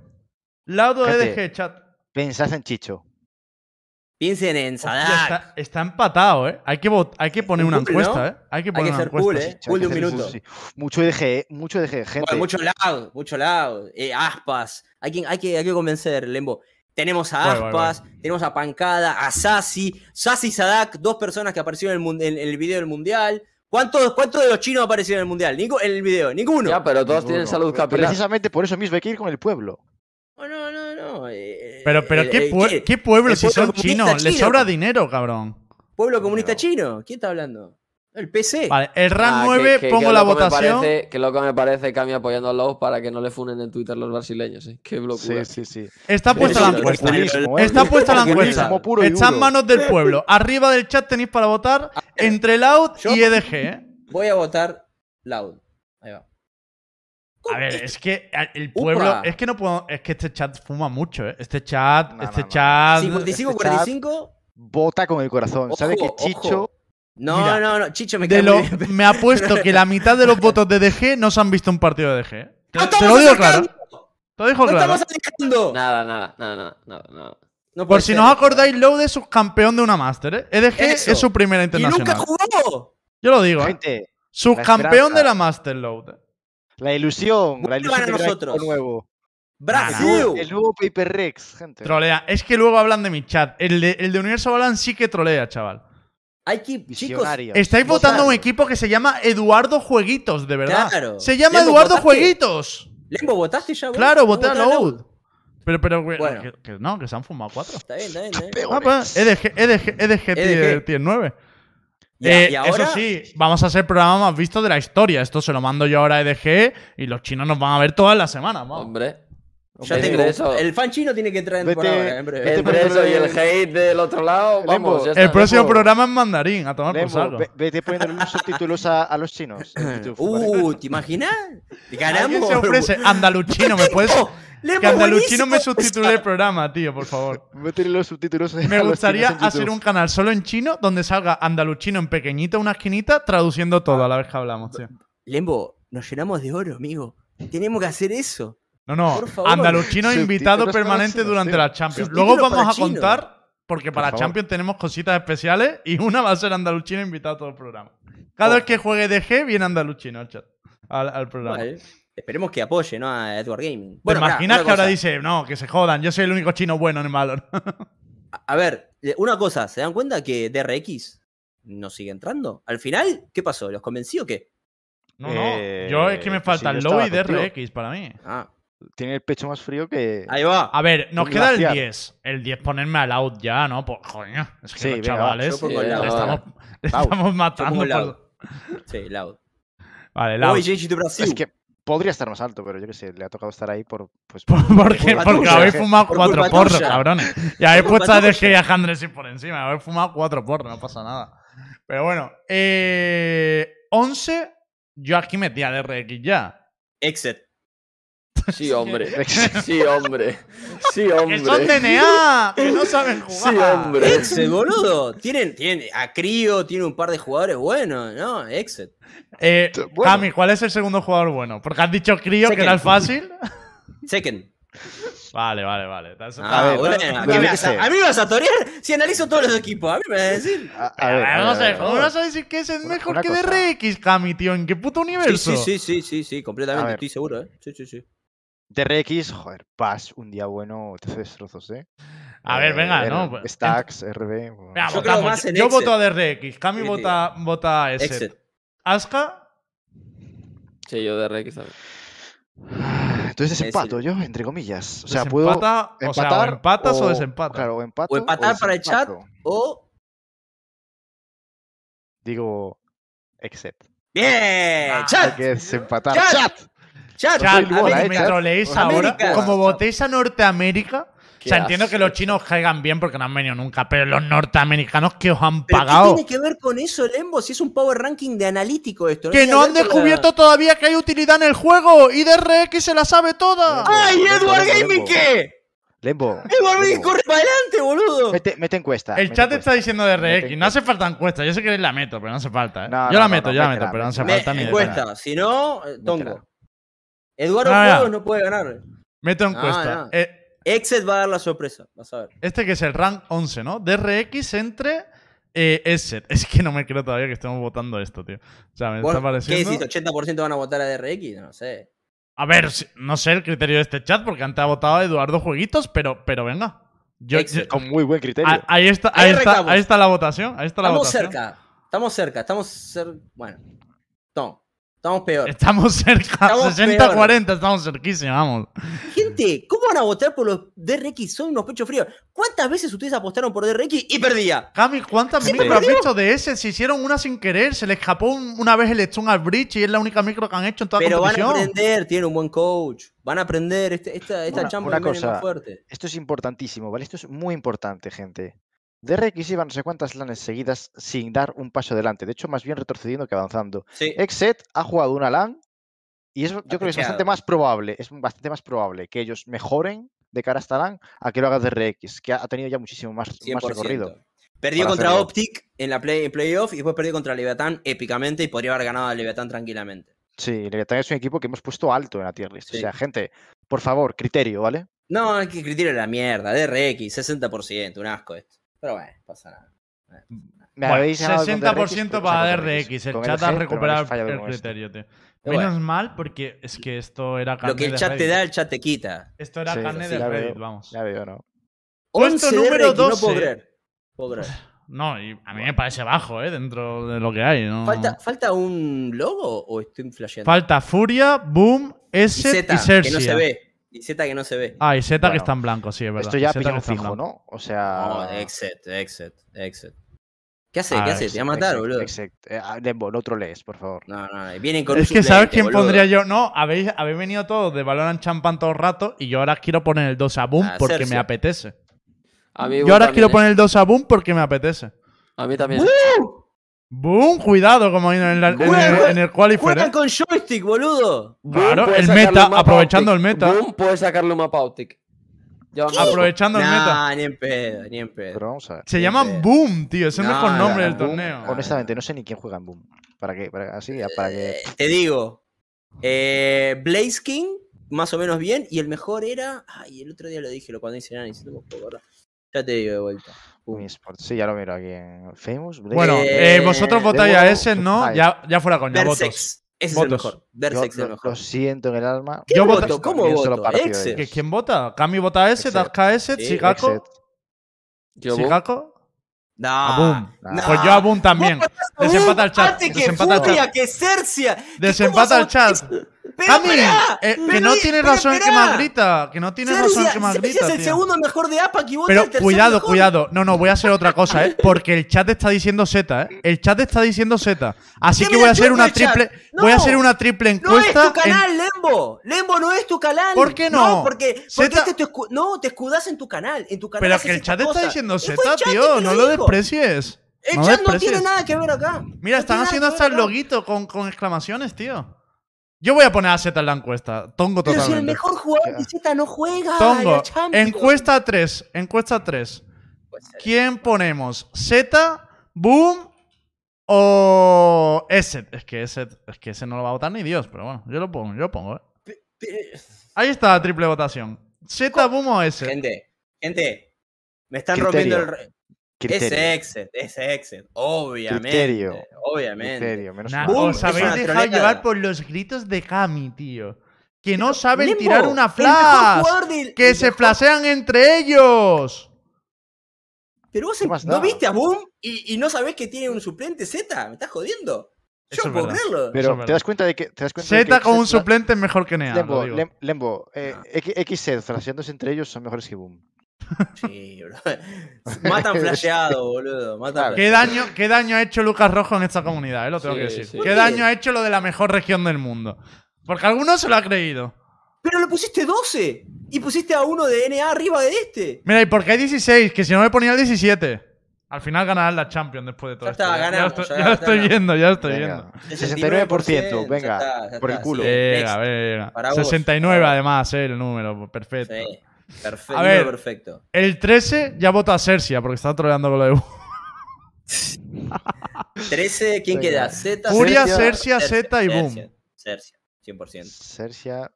Loud o Gente. EDG, chat. Pensad en Chicho. Piensen en Hostia, Sadak. está, está empatado, ¿eh? Hay que, hay que poner una Cool, encuesta, ¿no? ¿eh? Hay que Hay poner que una ser encuesta. cool, ¿eh? Cool de hay un que minuto. sí. Mucho EDG, eh, mucho EDG, gente. Bueno, mucho Loud, mucho Loud. Eh, aspas. Hay que, hay, que, hay que convencer, Lembo. Tenemos a Aspas, tenemos a Pancada, a Sasi, Sasi y Sadak, dos personas que aparecieron en el, mun- en el video del mundial. ¿Cuántos, ¿Cuántos de los chinos aparecieron en el mundial? Ningu- en el video, ninguno. Ya, pero todos tienen salud capilar. Precisamente por eso mismo hay que ir con el pueblo. No, no, no, no. eh, Pero, pero, ¿qué, eh, pue- ¿qué? pueblo si pueblo son chinos? Les sobra dinero, cabrón. ¿Pueblo comunista No. chino? ¿Quién está hablando? El PC. Vale, el rank Ah, 9, que- que- pongo que la votación. parece- que loco me parece Cami apoyando a Lowe para que no le funen en Twitter los brasileños, ¿eh? Qué locura. Sí, sí, sí. Está puesta la encuesta. ¿eh? Está puesta la encuesta. Está en manos del pueblo. Arriba del chat tenéis para votar entre Loud yo- y EDG, ¿eh? Voy a votar Loud. Ahí va. A ver, es que el pueblo. Upa. Es que no puedo. Es que este chat fuma mucho, ¿eh? Este chat. No, este no, no. chat. 55, este chat- 45. Vota con el corazón. Sabe que Ojo, Chicho. ojo. No, Mira, no, no. Chicho me De lo, me apuesto que la mitad de los votos de DG no se han visto un partido de DG. ¿eh? Te, ¡No te estamos lo digo acercando! claro. Te lo digo ¡No claro. estamos alejando! Nada, nada, nada, nada, nada, nada. No Por si ser no os acordáis, Loud es subcampeón de una Master, ¿eh? EDG Eso. es su primera ¡Y nunca internacional. jugó! Yo lo digo, ¿eh? Gente, Subcampeón de la Master, Loud. la ilusión. La ilusión de nosotros. nuevo. Brasil. El nuevo Paper Rex, gente. Trolea. Es que luego hablan de mi chat. El de, el de Universo Balan sí que trolea, chaval. Hay que, chicos. Estáis votando a un equipo que se llama Eduardo Jueguitos, de verdad. Claro. Se llama Lembo, Eduardo ¿votaste? Jueguitos. Lembo, ¿votaste ya? Claro, ¿No voté a Loud. Pero, pero, güey, Bueno. que, que no, que se han fumado cuatro. Está bien, está bien. Está bien. Ah, pues, EDG, EDG, EDG, tier, tier 9. Y, Eh, y ahora, Eso sí, vamos a hacer el programa más visto de la historia. Esto se lo mando yo ahora a EDG y los chinos nos van a ver todas las semanas. Hombre. Ya tengo, eso- el fan chino tiene que entrar en Vete- ahora, en breve. Entre eso y el hate del otro lado, Lembo, vamos, ya está. El próximo Lembo. programa es mandarín, a tomar por saco. ve- vete poniendo los subtítulos a, a los chinos. en YouTube, ¿vale? Uh, ¿te imaginas? ¿Alguien Ganamos. se ofrece? Andaluchino, ¿me puedes...? Lembo, Lembo, Que Andaluchino me subtitule el programa, tío, por favor. Los subtítulos Me gustaría hacer un canal solo en chino donde salga Andaluchino en pequeñito, una esquinita, traduciendo todo a la vez que hablamos, tío. Lembo, nos llenamos de oro, amigo. Tenemos que hacer eso. No, no. Andaluchino invitado permanente durante tío. la Champions. Luego vamos a contar, porque para. Champions tenemos cositas especiales y una va a ser Andaluchino invitado a todo el programa. Cada vez que juegue DG viene Andaluchino al chat, al, al programa. Vale. Esperemos que apoye, ¿no? A Edward Gaming. ¿Te Bueno, pará, imaginas que ahora dice, no, que se jodan, yo soy el único chino bueno en el Valor? A- ver, una cosa, ¿se dan cuenta que DRX no sigue entrando? Al final, ¿qué pasó? ¿Los convencí o qué? no, no, Eh, yo es que me pues sí, falta el yo low y contigo. DRX para mí. Ah, Tiene el pecho más frío que. ahí va. A ver, nos queda el glaciar. 10. El 10 ponerme al out ya, ¿no? Pues, coño, es que Sí, los venga, va. chavales el le estamos, le estamos matando. el por-. Sí, loud. Vale, el out. Hoy Genji de Brasil. Es que podría estar más alto, pero yo qué sé, le ha tocado estar ahí por. Pues, Por- Porque, culpa porque habéis fumado por cuatro porros, cabrones. Y habéis Por puesto a DG y a Handressy por encima. Habéis fumado cuatro porros, no pasa nada. Pero bueno, eh, 11, yo aquí metí a DRX ya. Exit. Sí, hombre. Sí, hombre. Sí, hombre. ¡Que son DNA! ¡Que no saben jugar! Sí, hombre. Exit, boludo. Tienen, tienen a Crio, tiene un par de jugadores buenos, ¿no? Exit. Eh, Bueno. Cami, ¿cuál es el segundo jugador bueno? Porque has dicho Crio, que era el fácil. Second. Vale, vale, vale. Ah, ver, bueno. no, ¿a, mí me vas a torear si analizo todos los equipos. A mí me vas a decir. A, a ver, a ver, Vamos a a ver, ver. ¿cómo me vas a decir que ese es mejor una que cosa. DRX, Cami, tío? ¿En qué puto Sí, universo? sí, sí, sí, sí, sí, completamente. A ver. Estoy seguro, ¿eh? Sí, sí, sí. DRX, joder, Paz, un día bueno, te hace destrozos, ¿eh? A ver, venga, R- ¿no? pues, Stacks, RB. bueno. Venga, Yo creo votamos. más en Yo voto a DRX. Cami Sí, vota, vota a. Aska, Sí, yo de RX también. Entonces Es desempato yo, entre comillas. O sea, puedo desempata, o sea, o empatas o, desempatas. Claro, o empato. O empatar para el chat o. Digo, exit. ¡Bien! Ah, Hay ¡Chat! que desempatar. Chat. ¡Chat! ¡Chat! Chat, Soy bola, eh, me troleéis América. ahora. Como votéis a Norteamérica. O sea, entiendo que los chinos caigan bien porque no han venido nunca, pero los norteamericanos que os han ¿Pero pagado. ¿Qué tiene que ver con eso, Lembo? Si es un power ranking de analítico esto. Que tiene no han la- descubierto todavía que hay utilidad en el juego y DRX se la sabe toda. ¡Ay, Lembo, Edward Lembo, Gaming qué! Lembo. ¡Edward Gaming corre para adelante, boludo! Mete, mete encuesta. El mete chat encuesta. está diciendo DRX. No hace falta encuesta. Yo sé que la meto, pero no hace falta. ¿eh? No, yo no, la no, meto, no, yo la meto, pero no hace falta ni encuesta. Si no, eh, Tongo. Eduardo Ah, no puede ganar. Meto Ah, encuesta. no. Eh, Exit va a dar la sorpresa. Vas a ver. este que es el rank 11, ¿no? DRX entre eh. Es que no me creo todavía que estemos votando esto, tío. O sea, me está ¿Qué pareciendo. decís? ¿80% van a votar a DRX? No sé. A ver, no sé el criterio de este chat porque antes ha votado a Eduardo Jueguitos, pero, pero venga. Yo, Con muy buen criterio. ah, ahí, está, Ahí ahí, está, ahí está la votación. Ahí está la Estamos votación. cerca. Estamos cerca. Estamos cerca. Bueno. Estamos peor. Estamos cerca. Estamos 60-40, estamos cerquísimos, vamos. Gente, ¿cómo van a votar por los DRX? Son unos pechos fríos. ¿Cuántas veces ustedes apostaron por DRX y perdía? Cami, ¿cuántas Sí, visto de ese? Se hicieron una sin querer, se le escapó un- una vez el stun al bridge y es la única micro que han hecho en toda Pero van a competición. aprender, tienen un buen coach. Van a aprender. Este, esta esta una League es fuerte. Esto es importantísimo, ¿vale? Esto es muy importante, gente. DRX iba no sé cuántas lanes seguidas sin dar un paso adelante. De hecho, más bien retrocediendo que avanzando. Sí. Exet ha jugado una LAN y es, yo creo que es bastante más probable, es bastante más probable que ellos mejoren de cara a esta LAN a que lo haga DRX, que ha tenido ya muchísimo más, más 100%. recorrido. Perdió contra hacerlo. Optic en la play, en playoff y después perdió contra Leviatán épicamente y podría haber ganado a Leviatán tranquilamente. Sí, Leviatán es un equipo que hemos puesto alto en la tier list. Sí. O sea, gente, por favor, criterio, ¿vale? No, es que criterio de la mierda. DRX, 60%, un asco esto. Pero bueno, pasa nada. Me Bueno, habéis ganado con 60% DRX, pero para DRX. El chat ha me recuperado el criterio, tío. Bueno. Menos mal porque es que esto era carne Lo que el de chat te da, el chat te quita. Esto era Sí, carne sí, de ya Reddit, veo. vamos. Ya veo, ¿no? Puesto 11 número DRX, No 12. puedo creer. Puedo creer. No, y a mí me parece bajo, ¿eh? Dentro de lo que hay. ¿no? ¿Falta, ¿Falta un logo o estoy flasheando? Falta Furia, Boom, y S y, Z, Cersei. que no se ve. Y Z que no se ve. Ah, y Z que está en blanco, sí, es verdad. Esto ya en fijo, blanco. ¿no? O sea. No, exit, exit, exit. ¿Qué hace? Ah, ¿Qué hace? Te va a matar, Exact, boludo. exact. Eh, ah, no trolees, por favor. No, no, vienen con Es que ¿sabes quién boludo. pondría yo? No, habéis, habéis venido todos de Valorant Champan todo el rato y yo ahora quiero poner el 2 a Boom Ah, porque Cersei. me apetece. A mí Yo ahora también, quiero ¿eh? poner el 2 a Boom porque me apetece. A mí también. Boom, cuidado, como en, la- en el, en el qualifier, Juegan ¿eh? con joystick, boludo. Claro, el meta, aprovechando Optic. el meta. Boom puede sacarle un mapa Optic. Aprovechando el meta. Nah, ni en pedo, ni en pedo. Pero vamos a ver. Se Bien, llama bien. Boom, tío. Es el No, mejor no, nombre del Boom, torneo. Honestamente, no sé ni quién juega en Boom. ¿Para qué? ¿Para, así, para que. Eh, te digo, eh, Blaze King, más o menos bien, y el mejor era. Ay, el otro día lo dije, lo cuando hice análisis, no me puedo acordar. Ya te digo de vuelta. Sí, ya lo miro aquí en Famous. Bueno, Eh, vosotros votáis a ese, ¿no? Ya, ya fuera coña, votos. Ese Votos. es el mejor. Yo Versex es lo, el mejor. lo siento en el alma. ¿Qué Yo voto? voto- ¿Cómo voto? partido de Excel. ¿Que- ¿Quién vota? ¿Cami vota ese? ¿Tasca ese? Exet. Yo Boom. ¿Chicaco? No. A Boom. no. Pues yo a Boom también. A Desempata el chat. Desempata el chat. que Cercia. Desempata el chat. Pero eh, que no tiene razón que más grita. Que no tiene razón que más grita. es el tío. segundo mejor de APA y vos Pero el cuidado, mejor. cuidado. No, no, voy a hacer otra cosa, ¿eh? Porque el chat está diciendo Z, ¿eh? El chat está diciendo Z. Así ¿Qué que voy a hacer una triple. No. Voy a hacer una triple No es encuesta. tu canal, Lembo. Lembo no es tu canal. ¿Por qué no? porque, porque Zeta- este te escu- no, te escudas en tu canal. En tu canal Pero que el chat está diciendo Z, tío. No lo desprecies. El No chat no tiene nada que ver acá. Mira, están haciendo hasta el loguito con exclamaciones, tío. Yo voy a poner a Z en la encuesta. Tongo Pero si el totalmente. mejor jugador de Z no juega. Tongo, encuesta 3. Encuesta 3. Puede ser. ¿Quién ponemos? ¿Z, Boom o Eset? Es que Eset, es que ese no lo va a votar ni Dios, pero bueno, yo lo pongo, yo lo pongo, ¿eh? Ahí está la triple votación. ¿Z, Boom o Eset? Gente, gente. Me están Criterio. rompiendo el. Criterio. Es exit, es exit. Obviamente. Criterio. Obviamente. Criterio, menos Nah, os habéis dejado llevar por los gritos de Kami, tío. Que no saben Lembo, tirar una flash. del- Que se mejor- flashean entre ellos. Pero vos ¿Qué más no da? viste a Boom y, y no sabés que tiene un suplente Z. ¿Me estás jodiendo? Eso Yo es no puedo verdad. creerlo. Pero es te das cuenta de que. Te das cuenta de Z que con un suplente es mejor que Nea. lo Lembo, Lembo, eh, X- XZ flasheándose entre ellos son mejores que Boom. Sí, bro. Matan flasheado, boludo. Matan ¿Qué daño, ¿Qué daño ha hecho Lucas Rojo en esta comunidad? eh, Lo tengo Sí, que decir. sí. ¿Qué daño ha hecho lo de la mejor región del mundo? Porque alguno se lo ha creído. Pero le pusiste 12 y pusiste a uno de NA arriba de este. Mira, ¿y por qué hay 16? Que si no me ponía el 17. Al final ganarán la Champions después de todo Ya esto. está, ya, ganamos, estoy, ya ya estoy viendo, ya lo estoy Venga. viendo. 69%, venga, ya está, ya por el culo. sí. Venga, venga. Para vos, 69 para vos. además, eh, el número. Perfecto. Sí, perfecto. A ver. número perfecto. El 13 ya vota a Cercia porque está troleando con lo de... 13, ¿quién Venga. queda? Z, Furia, Cercia, Z y Boom. Cercia, 100%. Cercia.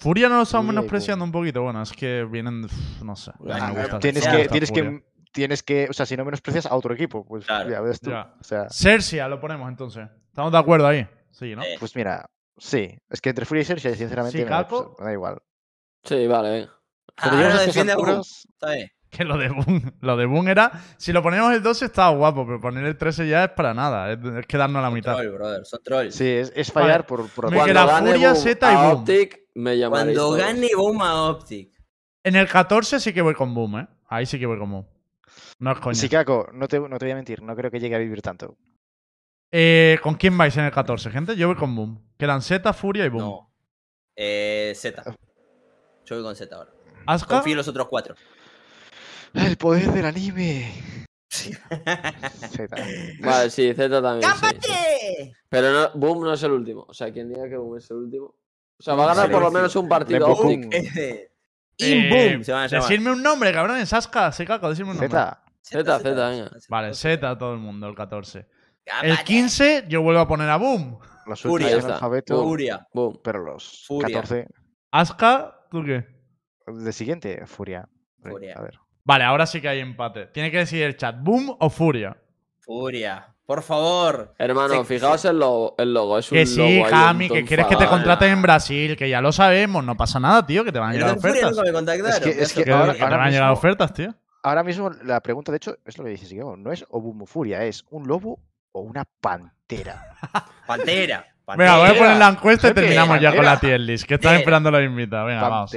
Furia no lo estamos menospreciando un poquito. Bueno, es que vienen... No sé. Ah, gusta- Tienes que- gusta tienes Furia. que. Tienes que. O sea, si no menosprecias a otro equipo, pues Claro. ya ves tú. Ya. O sea, Cercia lo ponemos entonces. ¿Estamos de acuerdo ahí? Sí, ¿no? Eh, pues mira, sí. Es que entre Furia y Cercia, sinceramente, Chicago. me da igual. Sí, vale, venga. Pero ah, yo no defiende a Boom. Está bien. Que lo de Boom, lo de Boom era. Si lo ponemos el 12 estaba guapo, pero poner el 13 ya es para nada. Es, es quedarnos a la Son mitad. troll, brother. Son trolls. Sí, es, es fallar Vale. por, por gane Furia, Z y Boom. Optic, me Cuando gane Boom a Optic. En el 14 sí que voy con Boom, ¿eh? Ahí sí que voy con Boom. No es coña. Chicago, no te, no te voy a mentir, no creo que llegue a vivir tanto. Eh, ¿Con quién vais en el 14, gente? Yo voy con Boom. Quedan Z, Furia y Boom. No. Eh, Z. Yo voy con Z ahora. ¿Aska? Confío en los otros cuatro. El poder del anime. Zeta. Vale, sí, Z también. sí, sí. ¡Cámpate! Pero no, Boom no es el último. O sea, quien diga que Boom es el último. O sea, va a ganar Sí, por lo sí. menos un partido a. Boom. Eh, Eh, se van a llamar. Decidme un nombre, cabrones. Aska, Secaco, decidme un nombre. Zeta. Z, Z, venga. Vale, Z todo el mundo, el 14. Cámpate. El 15 yo vuelvo a poner a Boom. Los Furia. en alfabeto, Furia. Boom. pero los Furia. 14 Aska, ¿tú qué? De siguiente, Furia. Furia. A ver. Vale, ahora sí que hay empate. Tiene que decidir el chat, ¿Boom o Furia? Furia, por favor. Hermano, fijaos el logo, el logo. Es un Que sí, logo Jami, que quieres que te contraten en Brasil, que ya lo sabemos, no pasa nada, tío, que te van a llegar ofertas. nunca me contactaron. Es que- es pedazo que de Que, ahora- que te van a llegar ofertas, tío. Ahora mismo la pregunta, de hecho, es lo que dices, no es Obumu Furia, es un lobo o una pantera. Pantera. Venga, voy a Pantera. poner la encuesta y terminamos ya con Pantera. la tier list, que están Pantera. esperando la invita. Venga, vamos.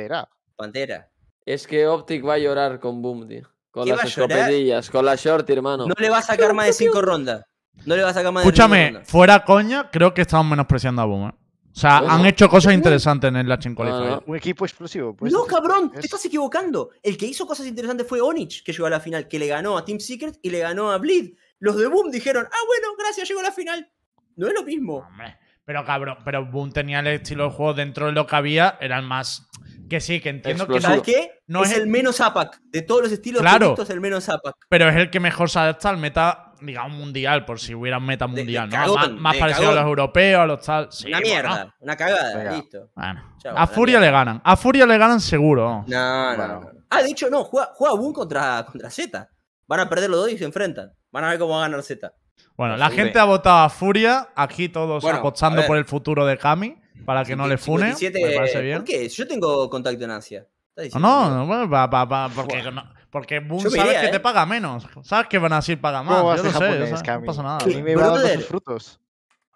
Pantera. Es que Optic va a llorar con Boom, tío. Con ¿Qué va las escopedillas, con la shorty, hermano. No le va a sacar más de cinco rondas. No le va a sacar más de cinco Escúchame, rondas. fuera coña, creo que estamos menospreciando a Boom. ¿eh? O sea, Bueno. han hecho cosas interesantes en el Latching Qualifier. no. Un equipo explosivo. pues, No, cabrón, te es- estás equivocando. El que hizo cosas interesantes fue Onich, que llegó a la final, que le ganó a Team Secret y le ganó a Bleed. Los de Boom dijeron, ah, bueno, gracias, llegó a la final. No es lo mismo. Hombre, pero cabrón, pero Boom tenía el estilo de juego dentro de lo que había, era el más. Que sí, que entiendo que. ¿Sabes qué? No es es- el menos APAC. De todos los estilos Claro. que he visto, es el menos APAC. Pero es el que mejor se adapta al meta, digamos, mundial, por si hubiera un meta de mundial, ¿no? cagón, más más parecido a los europeos, a los tal. Sí, una bueno. mierda, una cagada, Venga. listo. Bueno, a Furia mierda. le ganan. A Furia le ganan seguro. No, no, Bueno. no. Ah, de hecho, no, juega, juega Boom contra, contra Z. Van a perder los dos y se enfrentan. Van a ver cómo va a ganar Z. Bueno, No, la gente ha votado a Furia, aquí todos Bueno, apostando por el futuro de Kami, para que no le fune. 57, Me parece bien. ¿Por qué? Yo tengo contacto en Asia. ¿Estás No, no, no, bueno, va- va- va- porque, no- porque Boom sabes iría, que ¿eh? te paga menos. Sabes que Brasil paga más. ¿Cómo vas Yo lo japonés, sé, no pasa nada. A me va frutos.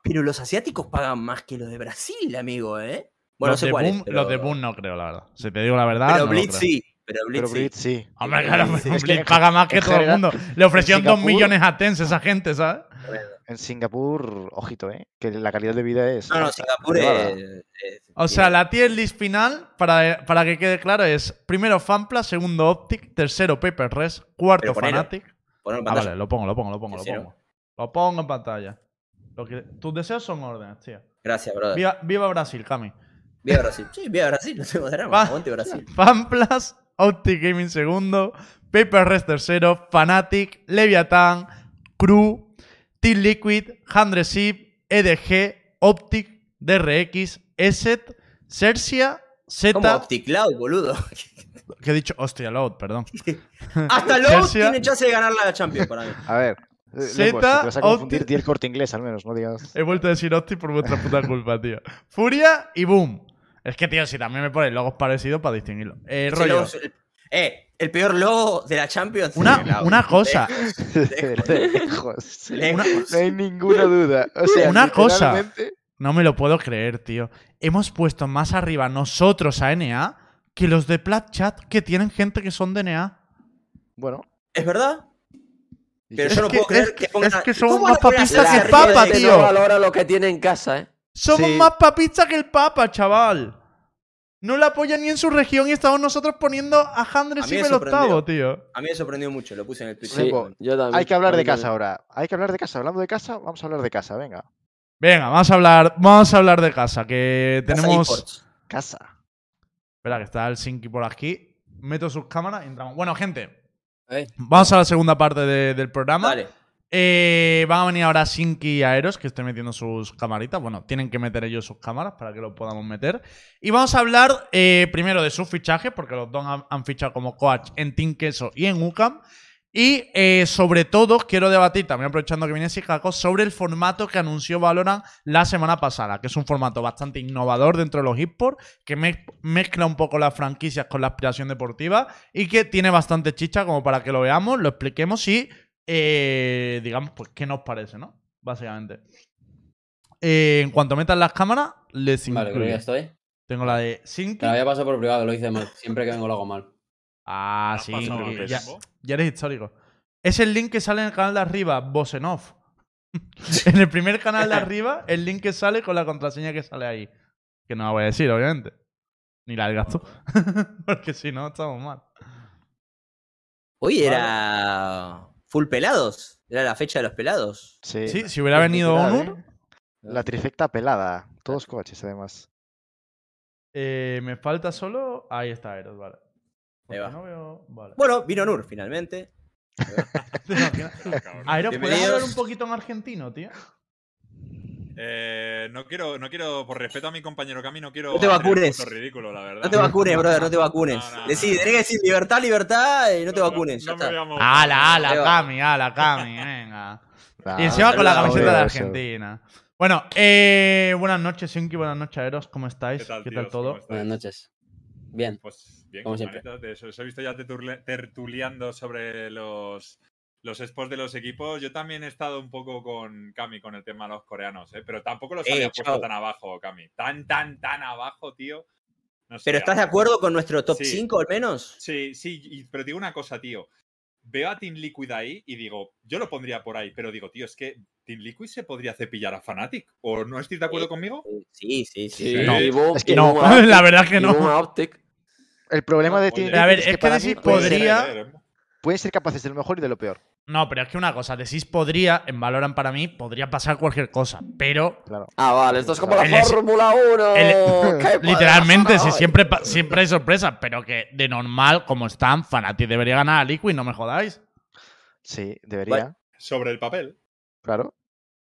Pero los asiáticos pagan más que los de Brasil, amigo, ¿eh? Bueno, los, no sé de cuáles, Boom, pero- los de Boom no creo, la verdad. Si te digo la verdad. Pero no lo Blitz creo. sí. Pero Blitz Pero sí. Blitz sí. Hombre, claro, Sí, Blitz es que paga más que todo el mundo. Le ofrecieron dos millones a Tens esa gente, ¿sabes? En Singapur, ojito, ¿eh? Que la calidad de vida es. No, no, Singapur es, es- O sea, la tier list final, para, para que quede claro, es primero Fanpla, segundo Optic, tercero Paper Res, cuarto. Fanatic. Ponelo en Ah, vale, lo pongo, lo pongo, lo pongo, lo pongo. Lo pongo en pantalla. Lo que- tus deseos son órdenes, tío. Gracias, brother. Viva, viva Brasil, Cami. Viva Brasil. Sí, viva Brasil, no tengo drama. Aguante Brasil. Fanplas, Optic Gaming segundo, Paper Res tercero, Fanatic, Leviathan, Crew, Team Liquid, Handre Zip, EDG, Optic, DRX, ESET, Cercia, Como Z. OptiCloud, boludo. Que he dicho, hostia, Load, perdón. Hasta Chelsea- tiene chance de ganar la Champions para mí. A ver. si te vas a confundir, Opti- el corte inglés al menos, no digas. He vuelto a decir Optic por vuestra puta culpa, tío. Furia y Boom. Es que, tío, si también me pones logos parecidos para distinguirlo. Eh, rollo. eh, el peor logo de la Champions. Una, una cosa. De lejos. Lejos. No hay ninguna duda. O sea, Una cosa. No me lo puedo creer, tío. Hemos puesto más arriba nosotros a NA que los de Plat Chat que tienen gente que son de NA. Bueno. ¿Es verdad? ¿y Pero yo no que- puedo creer es que que- pongan es que son ¿Cómo más papistas que Papa, tío. no valora lo que tiene en casa, ¿eh? Somos Sí. más papistas que el Papa, chaval. No le apoyan ni en su región y estamos nosotros poniendo a Handres y me el octavo, sorprendió. tío. A mí me sorprendió mucho, lo puse en el Twitter. Sí, Luego, yo también. Hay que hablar de casa ahora. Hay que hablar de casa. Hablando de casa, vamos a hablar de casa. Venga. Venga, vamos a hablar, vamos a hablar de casa, que Casa tenemos... Casa. Espera, que está el Sinky por aquí. Meto sus cámaras y entramos. Bueno, gente, Eh, vamos a la segunda parte de- del programa. Dale. Eh, van a venir ahora Sinky y Aeros, que estén metiendo sus camaritas. Bueno, tienen que meter ellos sus cámaras para que lo podamos meter. Y vamos a hablar eh, primero de sus fichajes, porque los dos han, fichado como coach en Team Queso y en UCAM. Y eh, sobre todo, quiero debatir, también aprovechando que viene Chicago, sobre el formato que anunció Valorant la semana pasada, que es un formato bastante innovador dentro de los esports, que mez- mezcla un poco las franquicias con la aspiración deportiva y que tiene bastante chicha como para que lo veamos, lo expliquemos y eh, digamos, pues, ¿qué nos parece, no? Básicamente. Eh, en cuanto metan las cámaras, les Vale, creo que ya estoy. Tengo la de Sinky. Te la había pasado por privado, lo hice mal. Siempre que vengo lo hago mal. Ah, ¿Has sí. Ya, eres histórico. Es el link que sale en el canal de arriba, Bosenov. en el primer canal de arriba, el link que sale con la contraseña que sale ahí. Que no la voy a decir, obviamente. Ni la digas tú. Porque si no, estamos mal. Hoy era full pelados. Era la fecha de los pelados. Sí. Sí, si hubiera venido Onur, ¿eh? La trifecta pelada. Todos coches, además. eh, me falta solo. Ahí está Eros, vale. Porque va. no veo. Vale. Bueno, vino Nur finalmente. Aeros, ¿puedes hablar un poquito en argentino, tío? Eh, no quiero, no quiero, por respeto a mi compañero Cami, no quiero. No te vacunes. ridículo, la verdad. No te vacunes, brother, no te vacunes. No, no, Decí, tenés que decir libertad, libertad y no te vacunes. No, ya está. voy a mover. ¡Hala, Ahí hala, va. Cami, hala, Cami! Venga. Y encima con la camiseta de. Argentina. Bueno, eh, buenas noches, Sinki, buenas noches, Eros, ¿cómo estáis? ¿Qué tal, ¿Qué tíos? tal todo? Buenas noches. Bien. Pues bien, Como siempre. manitas de eso. Os he visto ya tertule- tertuliando sobre los, los spots de los equipos. Yo también he estado un poco con Cami con el tema de los coreanos, ¿eh? pero tampoco los Eh, había puesto tan abajo, Cami. Tan, tan, tan abajo, tío. No sé, ¿Pero estás de acuerdo con nuestro top Sí. 5 al menos? Sí, sí, y- pero digo una cosa, tío. Veo a Team Liquid ahí y digo, yo lo pondría por ahí, pero digo, tío, es que Team Liquid se podría cepillar a Fnatic. ¿O no estáis de acuerdo Sí. conmigo? Sí, sí, sí. No. Es que no, la verdad es que no. El problema de. Team Pero a ver, Liquid es que decir podría- eh, pueden ser capaces de lo mejor y de lo peor. No, pero es que una cosa, de Sis podría, en Valorant para mí, podría pasar cualquier cosa, pero Claro. Ah, vale, esto es como El la Fórmula 1. el- ¿Qué puede literalmente, hoy? siempre, siempre hay sorpresas, pero que de normal, como están, Fnatic debería ganar a Liquid, no me jodáis. Sí, debería. Sobre el papel. Claro.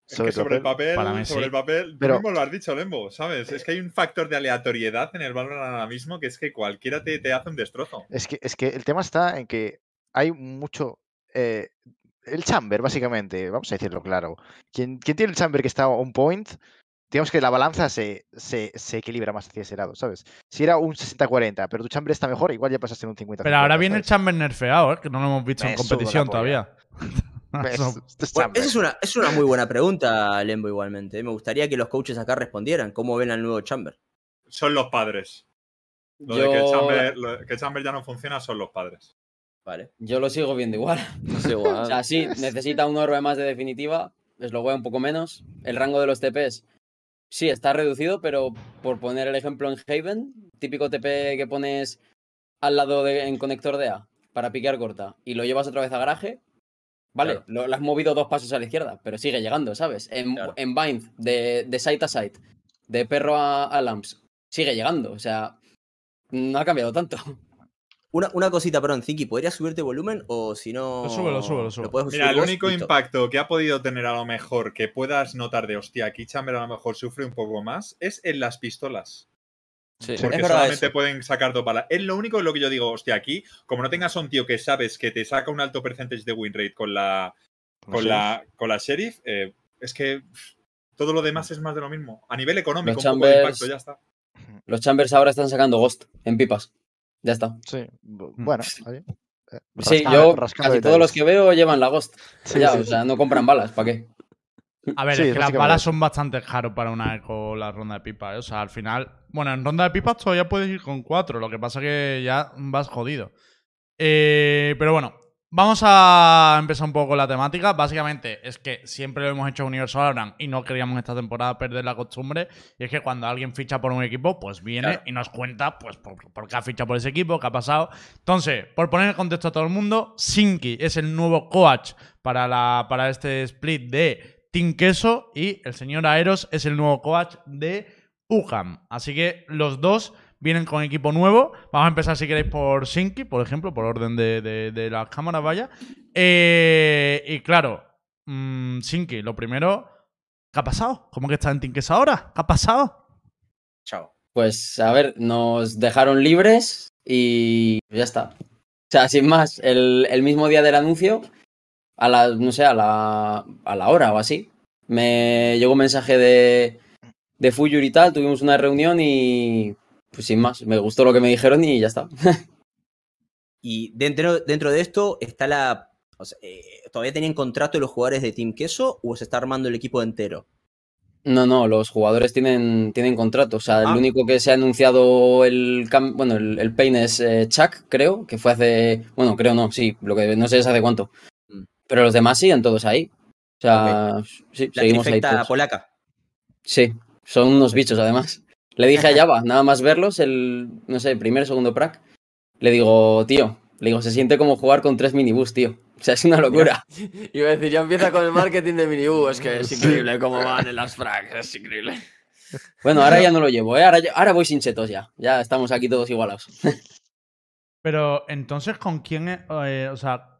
Es Sobre que sobre el papel, Para mí sobre sí. el papel, tú Pero- mismo lo has dicho, Lembo, ¿sabes? Es que hay un factor de aleatoriedad en el Valorant ahora mismo que es que cualquiera te, te hace un destrozo. Es que, es que el tema está en que hay mucho. Eh, el chamber, básicamente, vamos a decirlo claro. Quien, quien tiene el chamber que está on point, digamos que la balanza se, se, se equilibra más hacia ese lado, ¿sabes? Si era un 60-40, pero tu chamber está mejor, igual ya pasaste en un 50 Pero ahora viene el Chamber nerfeado, ¿eh? que no lo hemos visto en Me competición todavía. Eso- Bueno, esa es una, es una muy buena pregunta, Lembo, igualmente. Me gustaría que los coaches acá respondieran. ¿Cómo ven al nuevo Chamber? Son los padres. Lo de que el, chamber, lo- que el chamber ya no funciona son los padres. Vale. yo lo sigo viendo igual. Es igual. O sea, sí, necesita un orbe más de definitiva, es lo un poco menos. El rango de los TPs, sí, está reducido, pero por poner el ejemplo en Haven, típico TP que pones al lado de, en conector de A para piquear corta y lo llevas otra vez a garaje, vale, Claro. lo, lo has movido dos pasos a la izquierda, pero sigue llegando, ¿sabes? En, Claro. en Bind, de, de site a site, de perro a, a lamps, sigue llegando, o sea, no ha cambiado tanto. Una, una cosita, perdón, Ziki, ¿podrías subirte volumen o si no. Lo subo, lo subo, lo subo. Mira, subir el vos? único Listo. impacto que ha podido tener a lo mejor que puedas notar de hostia, aquí Chamber a lo mejor sufre un poco más, es en las pistolas. Sí. Porque solamente eso. pueden sacar dos balas. Es lo único en lo que yo digo, hostia, aquí, como no tengas a un tío que sabes que te saca un alto percentage de win rate con la, con la, con la sheriff, eh, es que todo lo demás es más de lo mismo. A nivel económico, Los un poco de impacto, ya está. Los Chambers ahora están sacando Ghost en pipas. Ya está. Sí, bu- bueno, eh, Sí, yo casi todos los que veo llevan la Ghost. Sí, ya, sí, o sea, no compran balas, ¿para qué? A ver, Sí, es que las balas son bastante caros para una eco la ronda de pipas. ¿eh? O sea, al final. Bueno, en ronda de pipas todavía puedes ir con cuatro. Lo que pasa que ya vas jodido. Eh, pero bueno, vamos a empezar un poco con la temática. Básicamente es que siempre lo hemos hecho Universo Valorant y no queríamos esta temporada perder la costumbre. Y es que cuando alguien ficha por un equipo, pues viene Claro. y nos cuenta pues por, por qué ha fichado por ese equipo, qué ha pasado. Entonces, por poner en contexto a todo el mundo, Sinki es el nuevo coach para, la, para este split de Team Queso y el señor Aeros es el nuevo coach de UHAM. Así que los dos vienen con equipo nuevo. Vamos a empezar, si queréis, por Sinki, por ejemplo, por orden de, de- las cámaras, vaya. Eh, y claro, mm, Sinki, lo primero, ¿qué ha pasado? ¿Cómo que está en Queso ahora? ¿Qué ha pasado? Chao. Pues a ver, nos dejaron libres y ya está. O sea, sin más, el, el mismo día del anuncio, a la, no sé, a la, a la hora o así, me llegó un mensaje de, de Fuyur y tal, tuvimos una reunión y pues sin más, me gustó lo que me dijeron y ya está. Y dentro, dentro de esto está la. o sea, eh, ¿Todavía tienen contrato los jugadores de Team Queso o se está armando el equipo entero? No, no, los jugadores tienen, tienen contrato. O sea, Ah. el único que se ha anunciado el bueno, el, el pain es eh, Chuck, creo, que fue hace. Bueno, creo no, sí, lo que no sé es hace cuánto. Mm. Pero los demás siguen todos ahí. O sea, sí, La seguimos ahí. todos. polaca. Sí, son unos bichos además. Le dije a Java, nada más verlos, el, no sé, primer, segundo prac, le digo, tío, le digo, se siente como jugar con tres minibús, tío. O sea, es una locura. Iba a decir, ya empieza con el marketing de Minibu. Es que es increíble cómo van en las frags. Es increíble. Bueno, ahora ya no lo llevo, ¿eh? ahora, ya- ahora voy sin chetos ya. Ya estamos aquí todos igualados. Pero entonces, ¿con quién es? eh, o sea,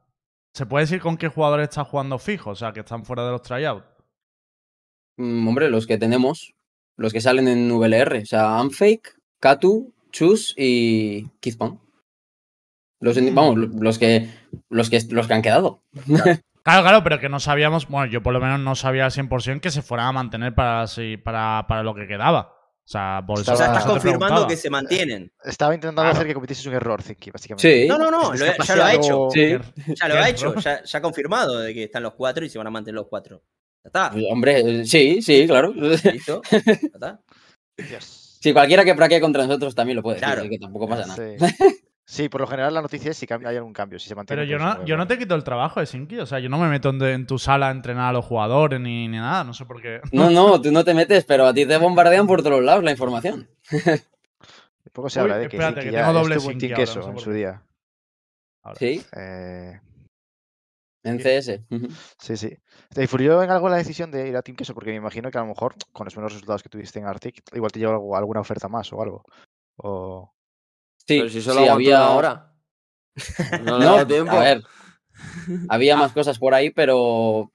¿se puede decir con qué jugadores está jugando fijo? O sea, que están fuera de los tryouts. Mm, hombre, los que tenemos, los que salen en VLR, o sea, Unfake, Katu, Chus y Kizpan. Los, Mm. vamos, los que, los que los que han quedado. Claro, claro, pero que no sabíamos, bueno, yo por lo menos no sabía al 100% que se fueran a mantener para, sí, para, para lo que quedaba. O sea, eso, O sea, estás confirmando que se mantienen. Estaba intentando Claro. hacer que cometieses un error, Zinky, básicamente. Sí. No, no, no, lo- ya lo ha hecho. Sí. Ya lo ha hecho, ya, ya ha confirmado de que están los cuatro y se van a mantener los cuatro. Ya está. Pues, Hombre, sí, sí, claro. ¿Listo? Ya está. Dios. Si cualquiera que praquee contra nosotros también lo puede decir, Claro. así que tampoco pasa nada. Sí. Sí, por lo general la noticia es si hay algún cambio, si se mantiene. Pero yo no, yo no te quito el trabajo de Sinki. O sea, yo no me meto en, en tu sala a entrenar a los jugadores ni, ni nada. No sé por qué. No, no, tú no te metes, pero a ti te bombardean por todos lados la información. Poco se Uy, habla de que espérate, Zinky que ya tengo doble estuvo ahora, Queso no sé en su día. Ahora. Sí, Eh, en CS. Sí, sí. ¿Te influyó en algo la decisión de ir a Team Queso? Porque me imagino que a lo mejor, con los buenos resultados que tuviste en Arctic, igual te llegó alguna oferta más o algo. O... Sí, Pero si solo sí, había una hora. No le No, tiempo. a ver. Había más cosas por ahí, pero.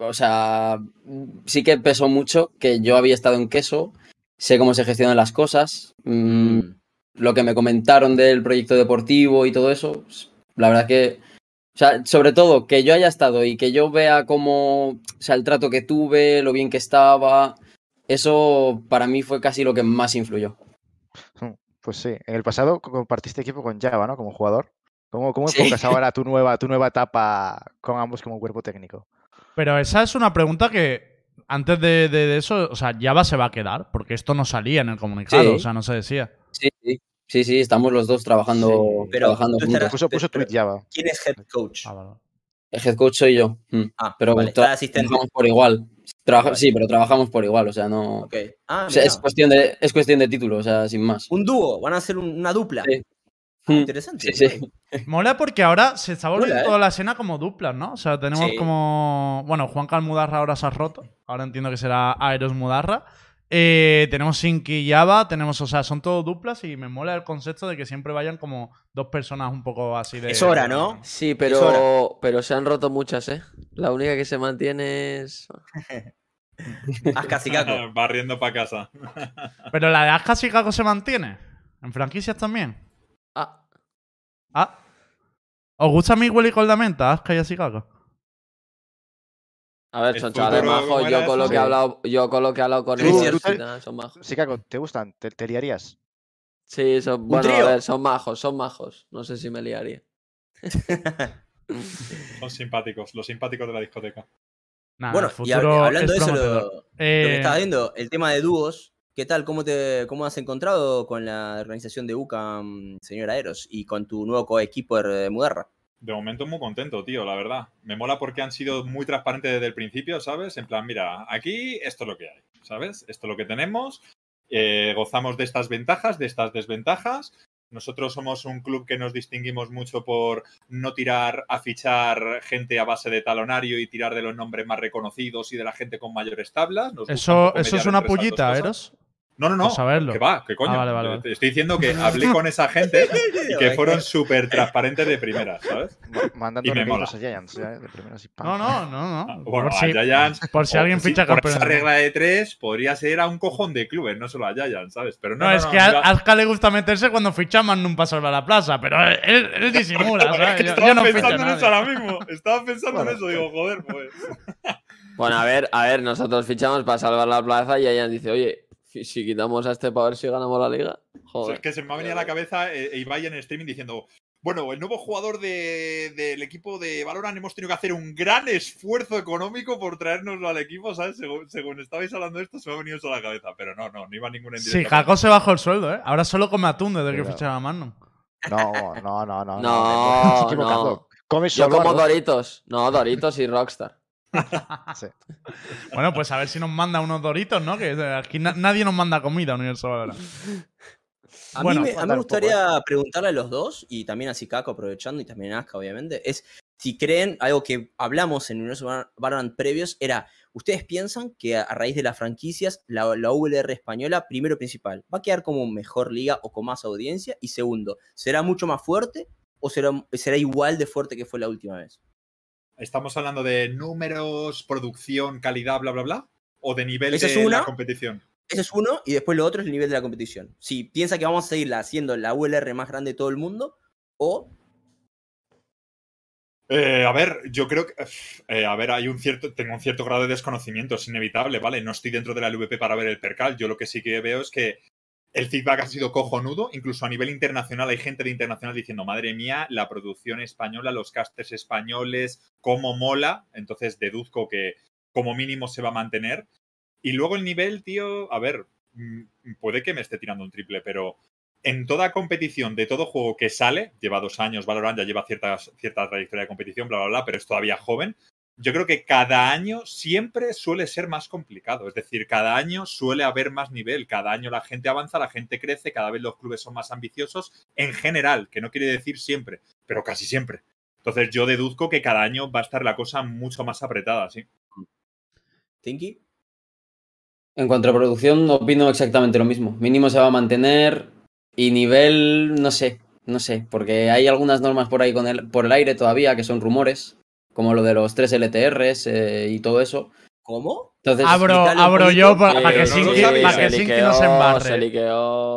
O sea, sí que pesó mucho que yo había estado en queso, sé cómo se gestionan las cosas, mm, Mm. lo que me comentaron del proyecto deportivo y todo eso, la verdad que. O sea, sobre todo que yo haya estado y que yo vea cómo. O sea, el trato que tuve, lo bien que estaba. Eso para mí fue casi lo que más influyó. Pues sí, en el pasado co- compartiste equipo con Java, ¿no? Como jugador. ¿Cómo, cómo Sí. enfocas ahora tu nueva, tu nueva etapa con ambos como cuerpo técnico? Pero esa es una pregunta que antes de, de- de eso, o sea, Java se va a quedar, porque esto no salía en el comunicado, Sí. o sea, no se decía. Sí, sí, sí, sí, estamos los dos trabajando, Sí, pero trabajando estarás- Puso, puso pero- tweet Java. ¿Quién es head coach? Ah, vale. El head coach soy yo. mm. Ah, Pero vale, trabajamos por igual. Trabaja- Vale. Sí, pero trabajamos por igual, o sea, no. Ah, o sea, es cuestión de, es cuestión de título, o sea, sin más. Un dúo, van a hacer un- una dupla. Sí. Ah, Mm, interesante. Sí, sí. Mola porque ahora se está volviendo Mola, ¿eh? toda la escena como duplas, ¿no? O sea, tenemos Sí. como. Bueno, Juan Calmudarra ahora se ha roto. Ahora entiendo que será Aeros Mudarra. Eh, tenemos Sinki y Java, tenemos, o sea, son todos duplas y me mola el concepto de que siempre vayan como dos personas un poco así de. Es hora, ¿no? Sí, pero, pero se han roto muchas, ¿eh? La única que se mantiene es. Haz casi caco. Barriendo para casa. Pero la de Aska Chicago se mantiene. ¿En franquicias también? Ah, Ah. ¿Os gusta Miguel y Coldamenta, Aska y Chicago? A ver, son chavales majos. ¿cómo Yo con, lo que he hablado, yo con lo que he hablado con ellos son majos. Sí, Caco, ¿te gustan? ¿Te, te liarías? Sí, son, bueno, trío? a ver, son majos, son majos. No sé si me liaría. Son simpáticos, los simpáticos de la discoteca. Nada, bueno, y hablando de es eso, lo, lo que Eh, estabas viendo, el tema de dúos, ¿qué tal? ¿Cómo, te, ¿Cómo has encontrado con la organización de UCAM, señora Eros, y con tu nuevo coequipo de Mudarra? De momento muy contento, tío, la verdad. Me mola porque han sido muy transparentes desde el principio, ¿sabes? En plan, mira, aquí esto es lo que hay, ¿sabes? Esto es lo que tenemos. eh, gozamos de estas ventajas, de estas desventajas. Nosotros somos un club que nos distinguimos mucho por no tirar a fichar gente a base de talonario y tirar de los nombres más reconocidos y de la gente con mayores tablas. Nos Eso, eso es una pullita. Eros. No, no, no. Saberlo. Que va, que coño. Ah, vale, vale, vale. Estoy diciendo que hablé con esa gente y que fueron súper transparentes de primera, ¿sabes? Ma- Mandando Y mola. a Giants, ¿eh? de primera, así, pam, No, no, no, no. Ah, Bueno, por, a si, Giants. por si alguien sí, ficha por campeón. esa regla de tres podría ser a un cojón de clubes, no solo a Giants, ¿sabes? Pero no, No, no, es no, que a a Azka le gusta meterse cuando ficha más nunca salva la plaza, pero él, él disimula, Es ¿sabes? Yo, estaba yo no ficho a pensando en eso ahora mismo. Estaba pensando Bueno. en eso. Digo, joder, pues. Bueno, a ver, a ver, nosotros fichamos para salvar la plaza y Ayan dice, oye, si si quitamos a este para ver si ganamos la liga. O sea, Joder. es que se me ha venido a la cabeza eh, Ibai en streaming diciendo. Bueno, el nuevo jugador de- del equipo de Valorant hemos tenido que hacer un gran esfuerzo económico por traérnoslo al equipo, ¿sabes? Según, según estabais hablando de esto, se me ha venido eso a la cabeza. Pero no, no, no iba ningún en Sí. Jaco se bajó el sueldo, ¿eh? Ahora solo come atún desde que Cuidado. fichaba a Magnum. No, no, no, no. No, equivocado. no. Comes Yo como. Doritos. No, Doritos y Rockstar. Sí. Bueno, pues a ver si nos manda unos doritos, ¿no? Que eh, aquí na- nadie nos manda comida a Universo Valorant. A Bueno, mí, me, a mí me poco, gustaría preguntarle a los dos, y también a Sikako aprovechando, y también a Aska, obviamente, es si creen, algo que hablamos en Universo Val- Valorant previos, era, ¿ustedes piensan que a, raíz de las franquicias, la, la VLR española, primero principal, va a quedar como mejor liga o con más audiencia? Y segundo, ¿será mucho más fuerte o será, será igual de fuerte que fue la última vez? ¿Estamos hablando de números, producción, calidad, bla, bla, bla? ¿O de nivel de es una. la competición? Ese es uno, y después lo otro es el nivel de la competición. Si piensa que vamos a seguirla haciendo la ULR más grande de todo el mundo, o Eh, a ver, yo creo que. eh, a ver, hay un cierto. Tengo un cierto grado de desconocimiento, es inevitable, ¿vale? No estoy dentro de la LVP para ver el percal. Yo lo que sí que veo es que el feedback ha sido cojonudo. Incluso a nivel internacional hay gente de internacional diciendo, madre mía, la producción española, los casters españoles, cómo mola. Entonces deduzco que como mínimo se va a mantener. Y luego el nivel, tío, a ver, mm, puede que me esté tirando un triple, pero en toda competición de todo juego que sale, lleva dos años, Valorant ya lleva ciertas, cierta trayectoria de competición, bla, bla, bla, pero es todavía joven. Yo creo que cada año siempre suele ser más complicado. Es decir, cada año suele haber más nivel. Cada año la gente avanza, la gente crece, cada vez los clubes son más ambiciosos en general, que no quiere decir siempre, pero casi siempre. Entonces yo deduzco que cada año va a estar la cosa mucho más apretada, sí. ¿Tinky? En cuanto a producción, opino exactamente lo mismo. Mínimo se va a mantener y nivel, no sé, no sé, porque hay algunas normas por ahí con por el aire todavía que son rumores, como lo de los 3 LTRs eh, y todo eso. ¿Cómo? Entonces, Abro, abro yo para que no Sinki sabía. pa' que se Sinki liqueó, no se embarre.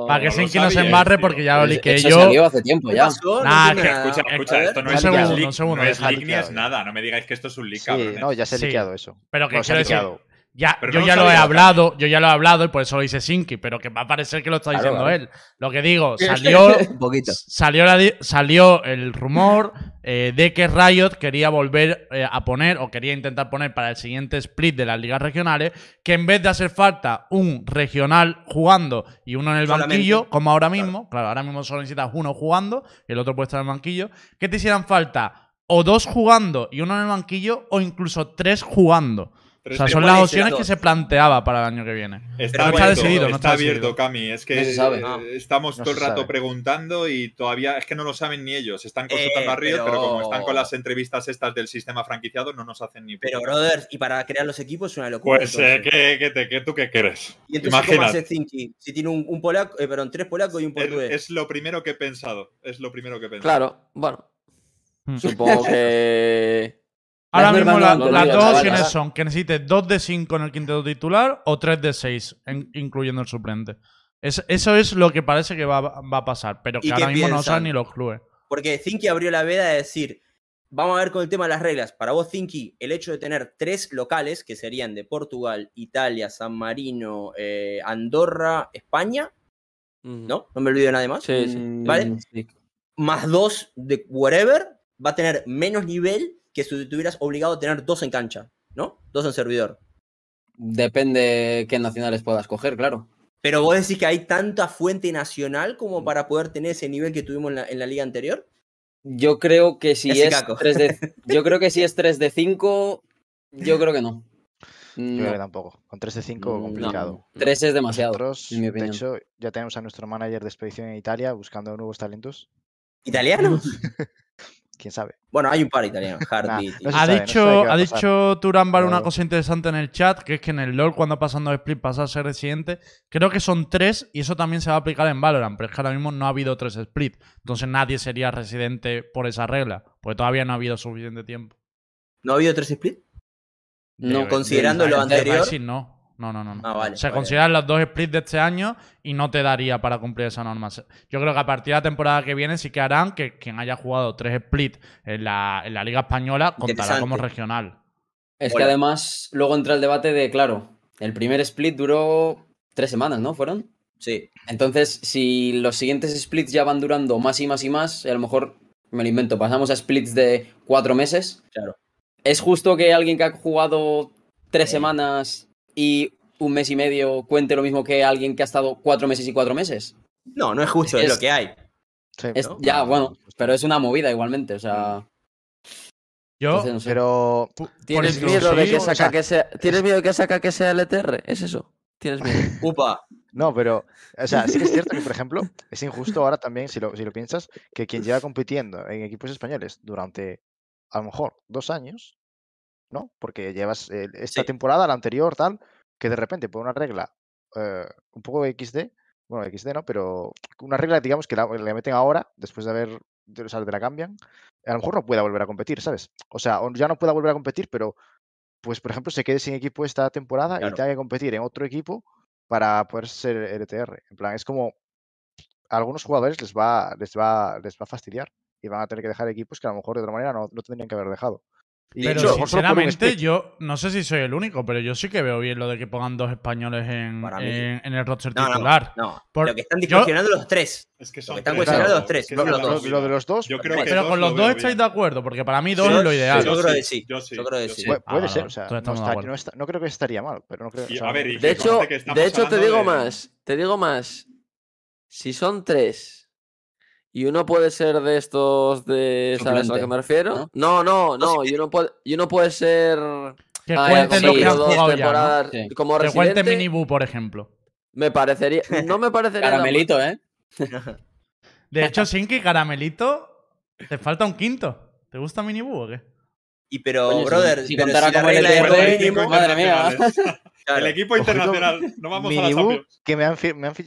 Para que No Sinki no se embarre porque ya lo eso yo. salió hace tiempo ¿Qué ya. No Nah, entiendo que-. Escucha, escucha, esto no Un es, un segundo, no es ya. nada. No me digáis que esto es un leak, Sí, no, ya se ha Sí. liqueado eso. Pero que No, se ha liqueado. Ya, Pero yo no ya lo he hablado, yo ya lo he hablado y por eso lo dice Sinki, pero que va a parecer que lo está Claro, diciendo claro. él. Lo que digo, salió, Un poquito. salió, la salió el rumor eh, de que Riot quería volver eh, a poner o quería intentar poner para el siguiente split de las ligas regionales que en vez de hacer falta un regional jugando y uno en el Solamente. banquillo, como ahora mismo, claro, ahora mismo solo necesitas uno jugando y el otro puede estar en el banquillo, que te hicieran falta o dos jugando y uno en el banquillo o incluso tres jugando. O sea, son ¿cuál las opciones que se planteaba para el año que viene. Está, no abierto, está decidido, no está está abierto, decidido. Cami. Es que No se sabe. estamos No todo el rato sabe. preguntando y todavía es que no lo saben ni ellos. Están consultando Eh, a Riot, pero... pero- como están con las entrevistas estas del sistema franquiciado, no nos hacen ni Pero, brother, y para crear los equipos es una locura. Pues, eh. ¿qué, qué te- qué- ¿tú qué quieres? ¿Y entonces cómo hace? Si tiene un, un polaco, eh, perdón, tres polacos y un portugués. es lo primero que he pensado. Es lo primero que he pensado. Claro, bueno. Hmm. Supongo que. Ahora mismo la- no las dos opciones son que necesites 2 de 5 en el quinteto titular o 3 de 6, en- incluyendo el suplente. Es- eso es lo que parece que va, va a pasar, pero que ¿Y ahora mismo no piensan? saben ni los clubes. Porque Thinky abrió la veda de decir, vamos a ver con el tema de las reglas. Para vos, Thinky, el hecho de tener tres locales, que serían de Portugal, Italia, San Marino, eh, Andorra, España. ¿no? No me olvido de nada más. Sí, sí. ¿Vale? sí. Más dos de whatever, va a tener menos nivel que si tuvieras obligado a tener dos en cancha, ¿no? Dos en servidor. Depende qué nacionales puedas coger, claro. Pero vos decís que hay tanta fuente nacional como para poder tener ese nivel que tuvimos en la, en la liga anterior. Yo creo que si Ese es caco. 3 de, yo creo que si es 3 de 5, yo creo que no. Yo creo que No, tampoco. Con 3 de 5, Mm, complicado. 3 es demasiado, Nosotros, en mi de hecho, ya tenemos a nuestro manager de expedición en Italia buscando nuevos talentos. ¿Italianos? ¿Quién sabe? bueno, hay un par italianos, Heartbeat. y- no Ha sabe, no dicho, va ha dicho Turambar una cosa interesante en el chat, que es que en el LoL, cuando pasan dos split, pasa a ser residente. Creo que son tres y eso también se va a aplicar en Valorant, pero es que ahora mismo no ha habido tres split. Entonces nadie sería residente por esa regla, porque todavía no ha habido suficiente tiempo. ¿No ha habido tres split? No, De- considerando de- lo anterior. No. No, no, no. no. Ah, vale, Se vale. consideran los dos splits de este año y no te daría para cumplir esa norma. Yo creo que a partir de la temporada que viene sí que harán que quien haya jugado tres splits en la, en la Liga Española contará como regional. Es que además luego entra el debate de, claro, el primer split duró 3 semanas, ¿no? ¿Fueron? Sí. Entonces, si los siguientes splits ya van durando más y más y más, a lo mejor, me lo invento, pasamos a splits de 4 meses. Claro. ¿Es justo que alguien que ha jugado 3 Sí. semanas y un mes y medio cuente lo mismo que alguien que ha estado 4 meses y 4 meses? No, no es justo, es, Es- lo que hay. Sí, Es- ¿no? Ya, No, bueno, no, pero es una movida igualmente, o sea... Yo, entonces no sé. Pero ¿Tienes miedo de que o sea, saca que sea. ¿Tienes miedo de que saca que sea LTR? ¿Es eso? ¿Tienes miedo? Upa. No, pero, o sea, sí que es cierto que, por ejemplo, es injusto ahora también, si lo, si lo piensas, que quien lleva compitiendo en equipos españoles durante, a lo mejor, dos años, ¿no? Porque llevas eh, esta Sí. temporada, la anterior, tal, que de repente por una regla eh, un poco XD, bueno, XD no, pero una regla, digamos, que la, meten ahora, después de haber, de, o sea, te la cambian, a lo mejor no pueda volver a competir, ¿sabes? O sea, ya no pueda volver a competir, pero, pues, por ejemplo, se quede sin equipo esta temporada Claro. y tenga que competir en otro equipo para poder ser LTR. En plan, es como a algunos jugadores les va, les va, les va a fastidiar. y van a tener que dejar equipos que a lo mejor de otra manera no, no tendrían que haber dejado. Pero lo sinceramente, yo no sé si soy el único, pero yo sí que veo bien lo de que pongan dos españoles en, el roster No, no, titular. no. Por- lo que están yo- discusionando los tres. Es que Lo son que están tres, cuestionando claro, los tres, es que no los dos. Lo de los dos, Yo creo que Pero dos con lo los dos estáis bien. de acuerdo, porque para mí dos Yo- es lo ideal. yo Yo creo sí, que sí. yo sí, Yo creo que yo sí. puede, Ah, ser, o sea, todos no, estamos de está- acuerdo. no está- no creo que estaría mal, pero no creo Y, o sea, a ver, y De hecho, de hecho te digo más, te digo más. Si son tres y uno puede ser de estos de, ¿sabes a lo que me refiero? No, no, no, y uno puede, y uno puede ser Que ah, cuenten sí, lo que conseguido han dos jugado ya. ¿no? temporadas Sí. como Que cuente. Minibu, por ejemplo. Me parecería, no me parecería. Caramelito, ¿eh? De hecho, Sinki, Caramelito, te falta un quinto. ¿Te gusta Minibu o qué? Y pero, si- brother, si pero contara la como el lo El equipo madre mía. El equipo internacional. No vamos a la Minibu, Champions. que me han,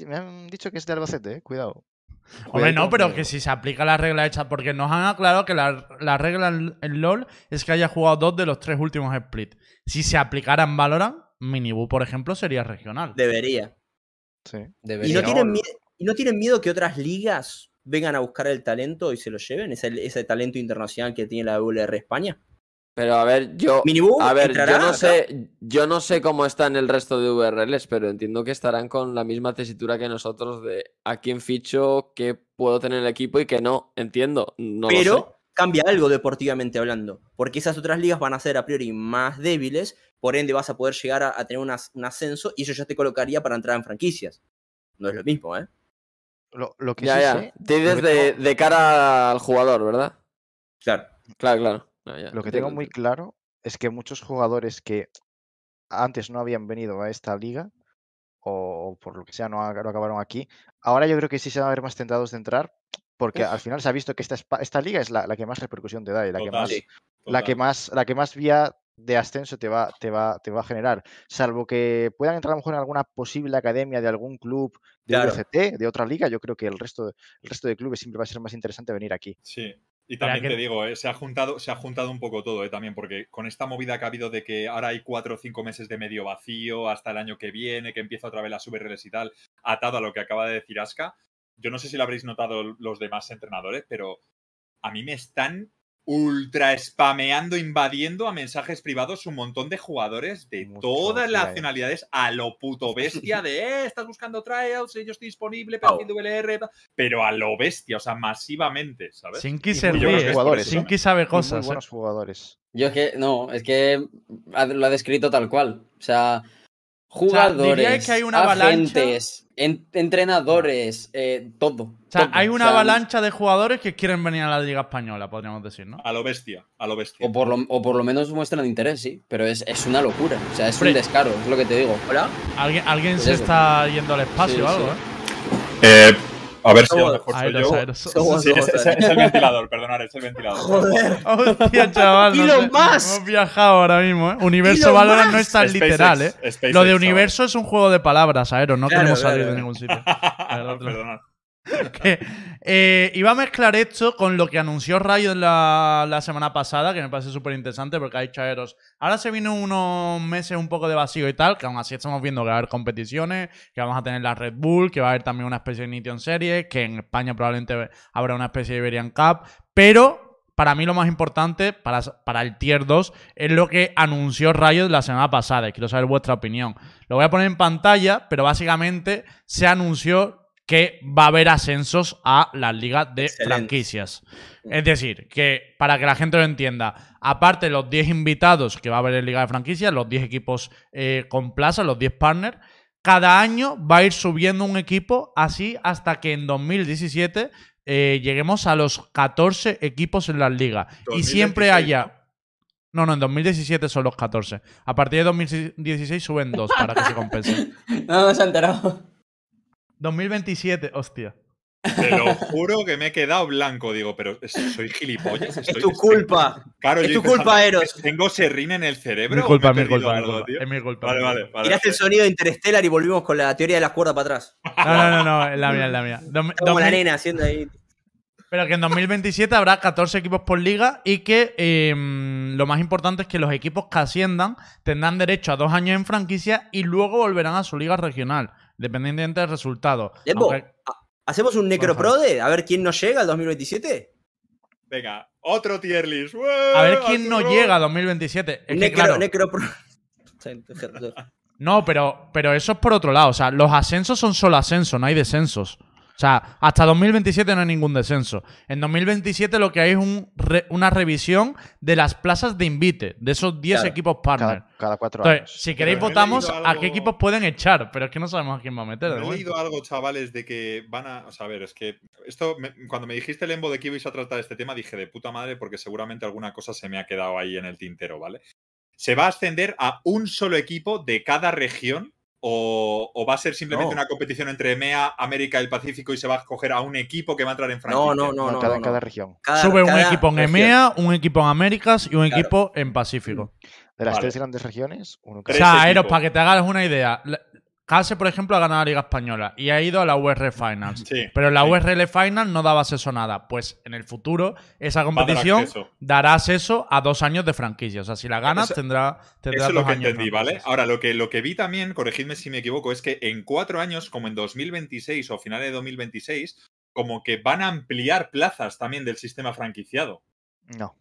me han dicho que es de Albacete, eh, cuidado. Hombre, no, pero que si se aplica la regla hecha, porque nos han aclarado que la, la regla en, en LOL es que haya jugado dos de los tres últimos split. Si se aplicara en Valorant, Minibu, por ejemplo, sería regional. Debería. Sí. ¿Y Debería. no, tienen mie- ¿Y no tienen miedo que otras ligas vengan a buscar el talento y se lo lleven? Ese, ese talento internacional que tiene la WR España. Pero a ver, yo Minibu a ver, entrará yo no sé, yo no sé cómo está en el resto de URLs, pero entiendo que estarán con la misma tesitura que nosotros de a quién ficho, qué puedo tener en el equipo y qué no. Entiendo, no lo sé. pero cambia algo deportivamente hablando. Porque esas otras ligas van a ser a priori más débiles, por ende vas a poder llegar a, a tener un as- un ascenso y eso ya te colocaría para entrar en franquicias. No es lo mismo, ¿eh? Lo, lo que Ya, sí ya. sé, Te dices de cara al jugador, ¿verdad? Claro. Claro, claro. No, ya, Lo que tengo muy claro es que muchos jugadores que antes no habían venido a esta liga o, o por lo que sea no, acabaron aquí, ahora yo creo que sí se van a ver más tentados de entrar porque al final se ha visto que esta, esta liga es la, la que más repercusión te da y la que más, Sí. la que más, la que más vía de ascenso te va, te va, te va a generar. Salvo que puedan entrar a lo mejor en alguna posible academia de algún club de Claro. De otra liga, yo creo que el resto, de- el resto de clubes siempre va a ser más interesante venir aquí. Sí. Y también que- te digo, eh, se, ha juntado, se ha juntado un poco todo eh, también, porque con esta movida que ha habido de que ahora hay cuatro o cinco meses de medio vacío hasta el año que viene, que empieza otra vez las VRLs y tal, atado a lo que acaba de decir Aska, yo no sé si lo habréis notado los demás entrenadores, pero a mí me están ultra spameando, invadiendo a mensajes privados un montón de jugadores de Mucho, todas las nacionalidades a lo puto bestia de, eh, estás buscando tryouts, eh, yo estoy disponible, perfil VLR, tal", pero a lo bestia, o sea, masivamente, ¿sabes? Sinki Y se ríe. ¿eh? jugadores, Sinki sabe Y muy cosas. ¿eh? buenos jugadores. Yo es que, no, es que lo ha descrito tal cual. O sea, jugadores, diríais que hay una avalancha- agentes, en- entrenadores, eh, todo. O sea, todo. hay una O sea, avalancha de jugadores que quieren venir a la Liga Española, podríamos decir, ¿no? A lo bestia, a lo bestia. O por, lo, o por lo menos muestran interés, sí. Pero es, es una locura. O sea, es un descaro, es lo que te digo. ¿Hola? Alguien, alguien Pues se eso. está yendo al espacio Sí, o algo, sí. ¿eh? Eh, a ver si a lo mejor soy yo. Sí, es, dos, es- es el ventilador, perdonad, es el ventilador. Joder. Hostia, chaval. no Elon sé, Musk. Hemos viajado ahora mismo, ¿eh? Universo Elon Valorant no es tan SpaceX, literal, ¿eh? SpaceX, Lo de universo es un juego de palabras, Aero. No Claro, queremos claro, salir de ningún sitio. Perdonad. Eh, iba a mezclar esto con lo que anunció Rayo la, la semana pasada, que me parece súper interesante porque ha dicho Aeros. Ahora se vienen unos meses un poco de vacío y tal, que aún así estamos viendo que va a haber competiciones, que vamos a tener la Red Bull, que va a haber también una especie de Nation Series, que en España probablemente habrá una especie de Iberian Cup, pero para mí lo más importante para, para el Tier 2 es lo que anunció Riot la semana pasada quiero saber vuestra opinión. Lo voy a poner en pantalla, pero básicamente se anunció que va a haber ascensos a las ligas de Excelente. franquicias. Es decir, que para que la gente lo entienda, aparte de los 10 invitados que va a haber en Liga de Franquicias, los 10 equipos eh, con plaza, los 10 partners, cada año va a ir subiendo un equipo así hasta que en 2017 eh, lleguemos a los 14 equipos en las ligas. Y siempre 2026, haya... No, no, en 2017 son los 14. A partir de 2016 suben dos para que se compense. No, no se ha enterado. 2027, hostia. Te lo juro que me he quedado blanco. Digo, pero soy gilipollas. Es Estoy- tu culpa. Claro, es tu culpa, Eros. ¿Tengo serrín en el cerebro? Mi culpa, mi culpa, algo? Es mi culpa. Vale, vale, vale. Tiraste el sonido de Interstellar y volvimos con la teoría de las cuerdas para atrás. No, no, no, no, es la mía, es la mía. Dom- Como la 2000 nena haciendo ahí. Pero que en 2027 habrá 14 equipos por liga y que eh, lo más importante es que los equipos que asciendan tendrán derecho a dos años en franquicia y luego volverán a su liga regional, dependientemente del resultado. Lembo, Aunque- ¿ha- ¿hacemos un necroprode? A ver quién nos llega al 2027. Venga, otro tier list. A ver quién no llega a 2027. Es que, Necro, claro, necro pro- No, pero, pero eso es por otro lado. O sea, los ascensos son solo ascensos, no hay descensos. O sea, hasta 2027 no hay ningún descenso. En 2027 lo que hay es un re- una revisión de las plazas de invite, de esos 10 Claro. equipos partner. Cada, cada cuatro Entonces, años. si queréis Pero votamos a qué equipos pueden echar, pero es que no sabemos a quién va a meter. he leído algo, chavales, de que van a. O sea, a ver, es que esto, me- cuando me dijiste, Lembo, de que ibais a tratar este tema, dije de puta madre, porque seguramente alguna cosa se me ha quedado ahí en el tintero, ¿vale? ¿Se va a ascender a un solo equipo de cada región? ¿O, o va a ser simplemente No. una competición entre EMEA, América y el Pacífico y se va a escoger a un equipo que va a entrar en franquicia? No, no, no, No, no. cada, no, cada región. Cada- Sube un equipo en región. EMEA, un equipo en Américas y un Claro. equipo en Pacífico. De las Vale. tres grandes regiones, uno O cada Tres sea, Eros, para que te hagas una idea. Case, por ejemplo, ha ganado la Liga Española y ha ido a la UR Finals. Sí, Pero en la sí. URL Final no daba acceso a nada. Pues en el futuro, esa Va a dar competición acceso. dará acceso a dos años de franquicia. O sea, si la ganas, Eso- tendrá, tendrá Eso es dos lo que años de entendí, ¿vale? Ahora, lo que, lo que vi también, corregidme si me equivoco, es que en cuatro años, como en 2026 o finales de 2026, como que van a ampliar plazas también del sistema franquiciado. No.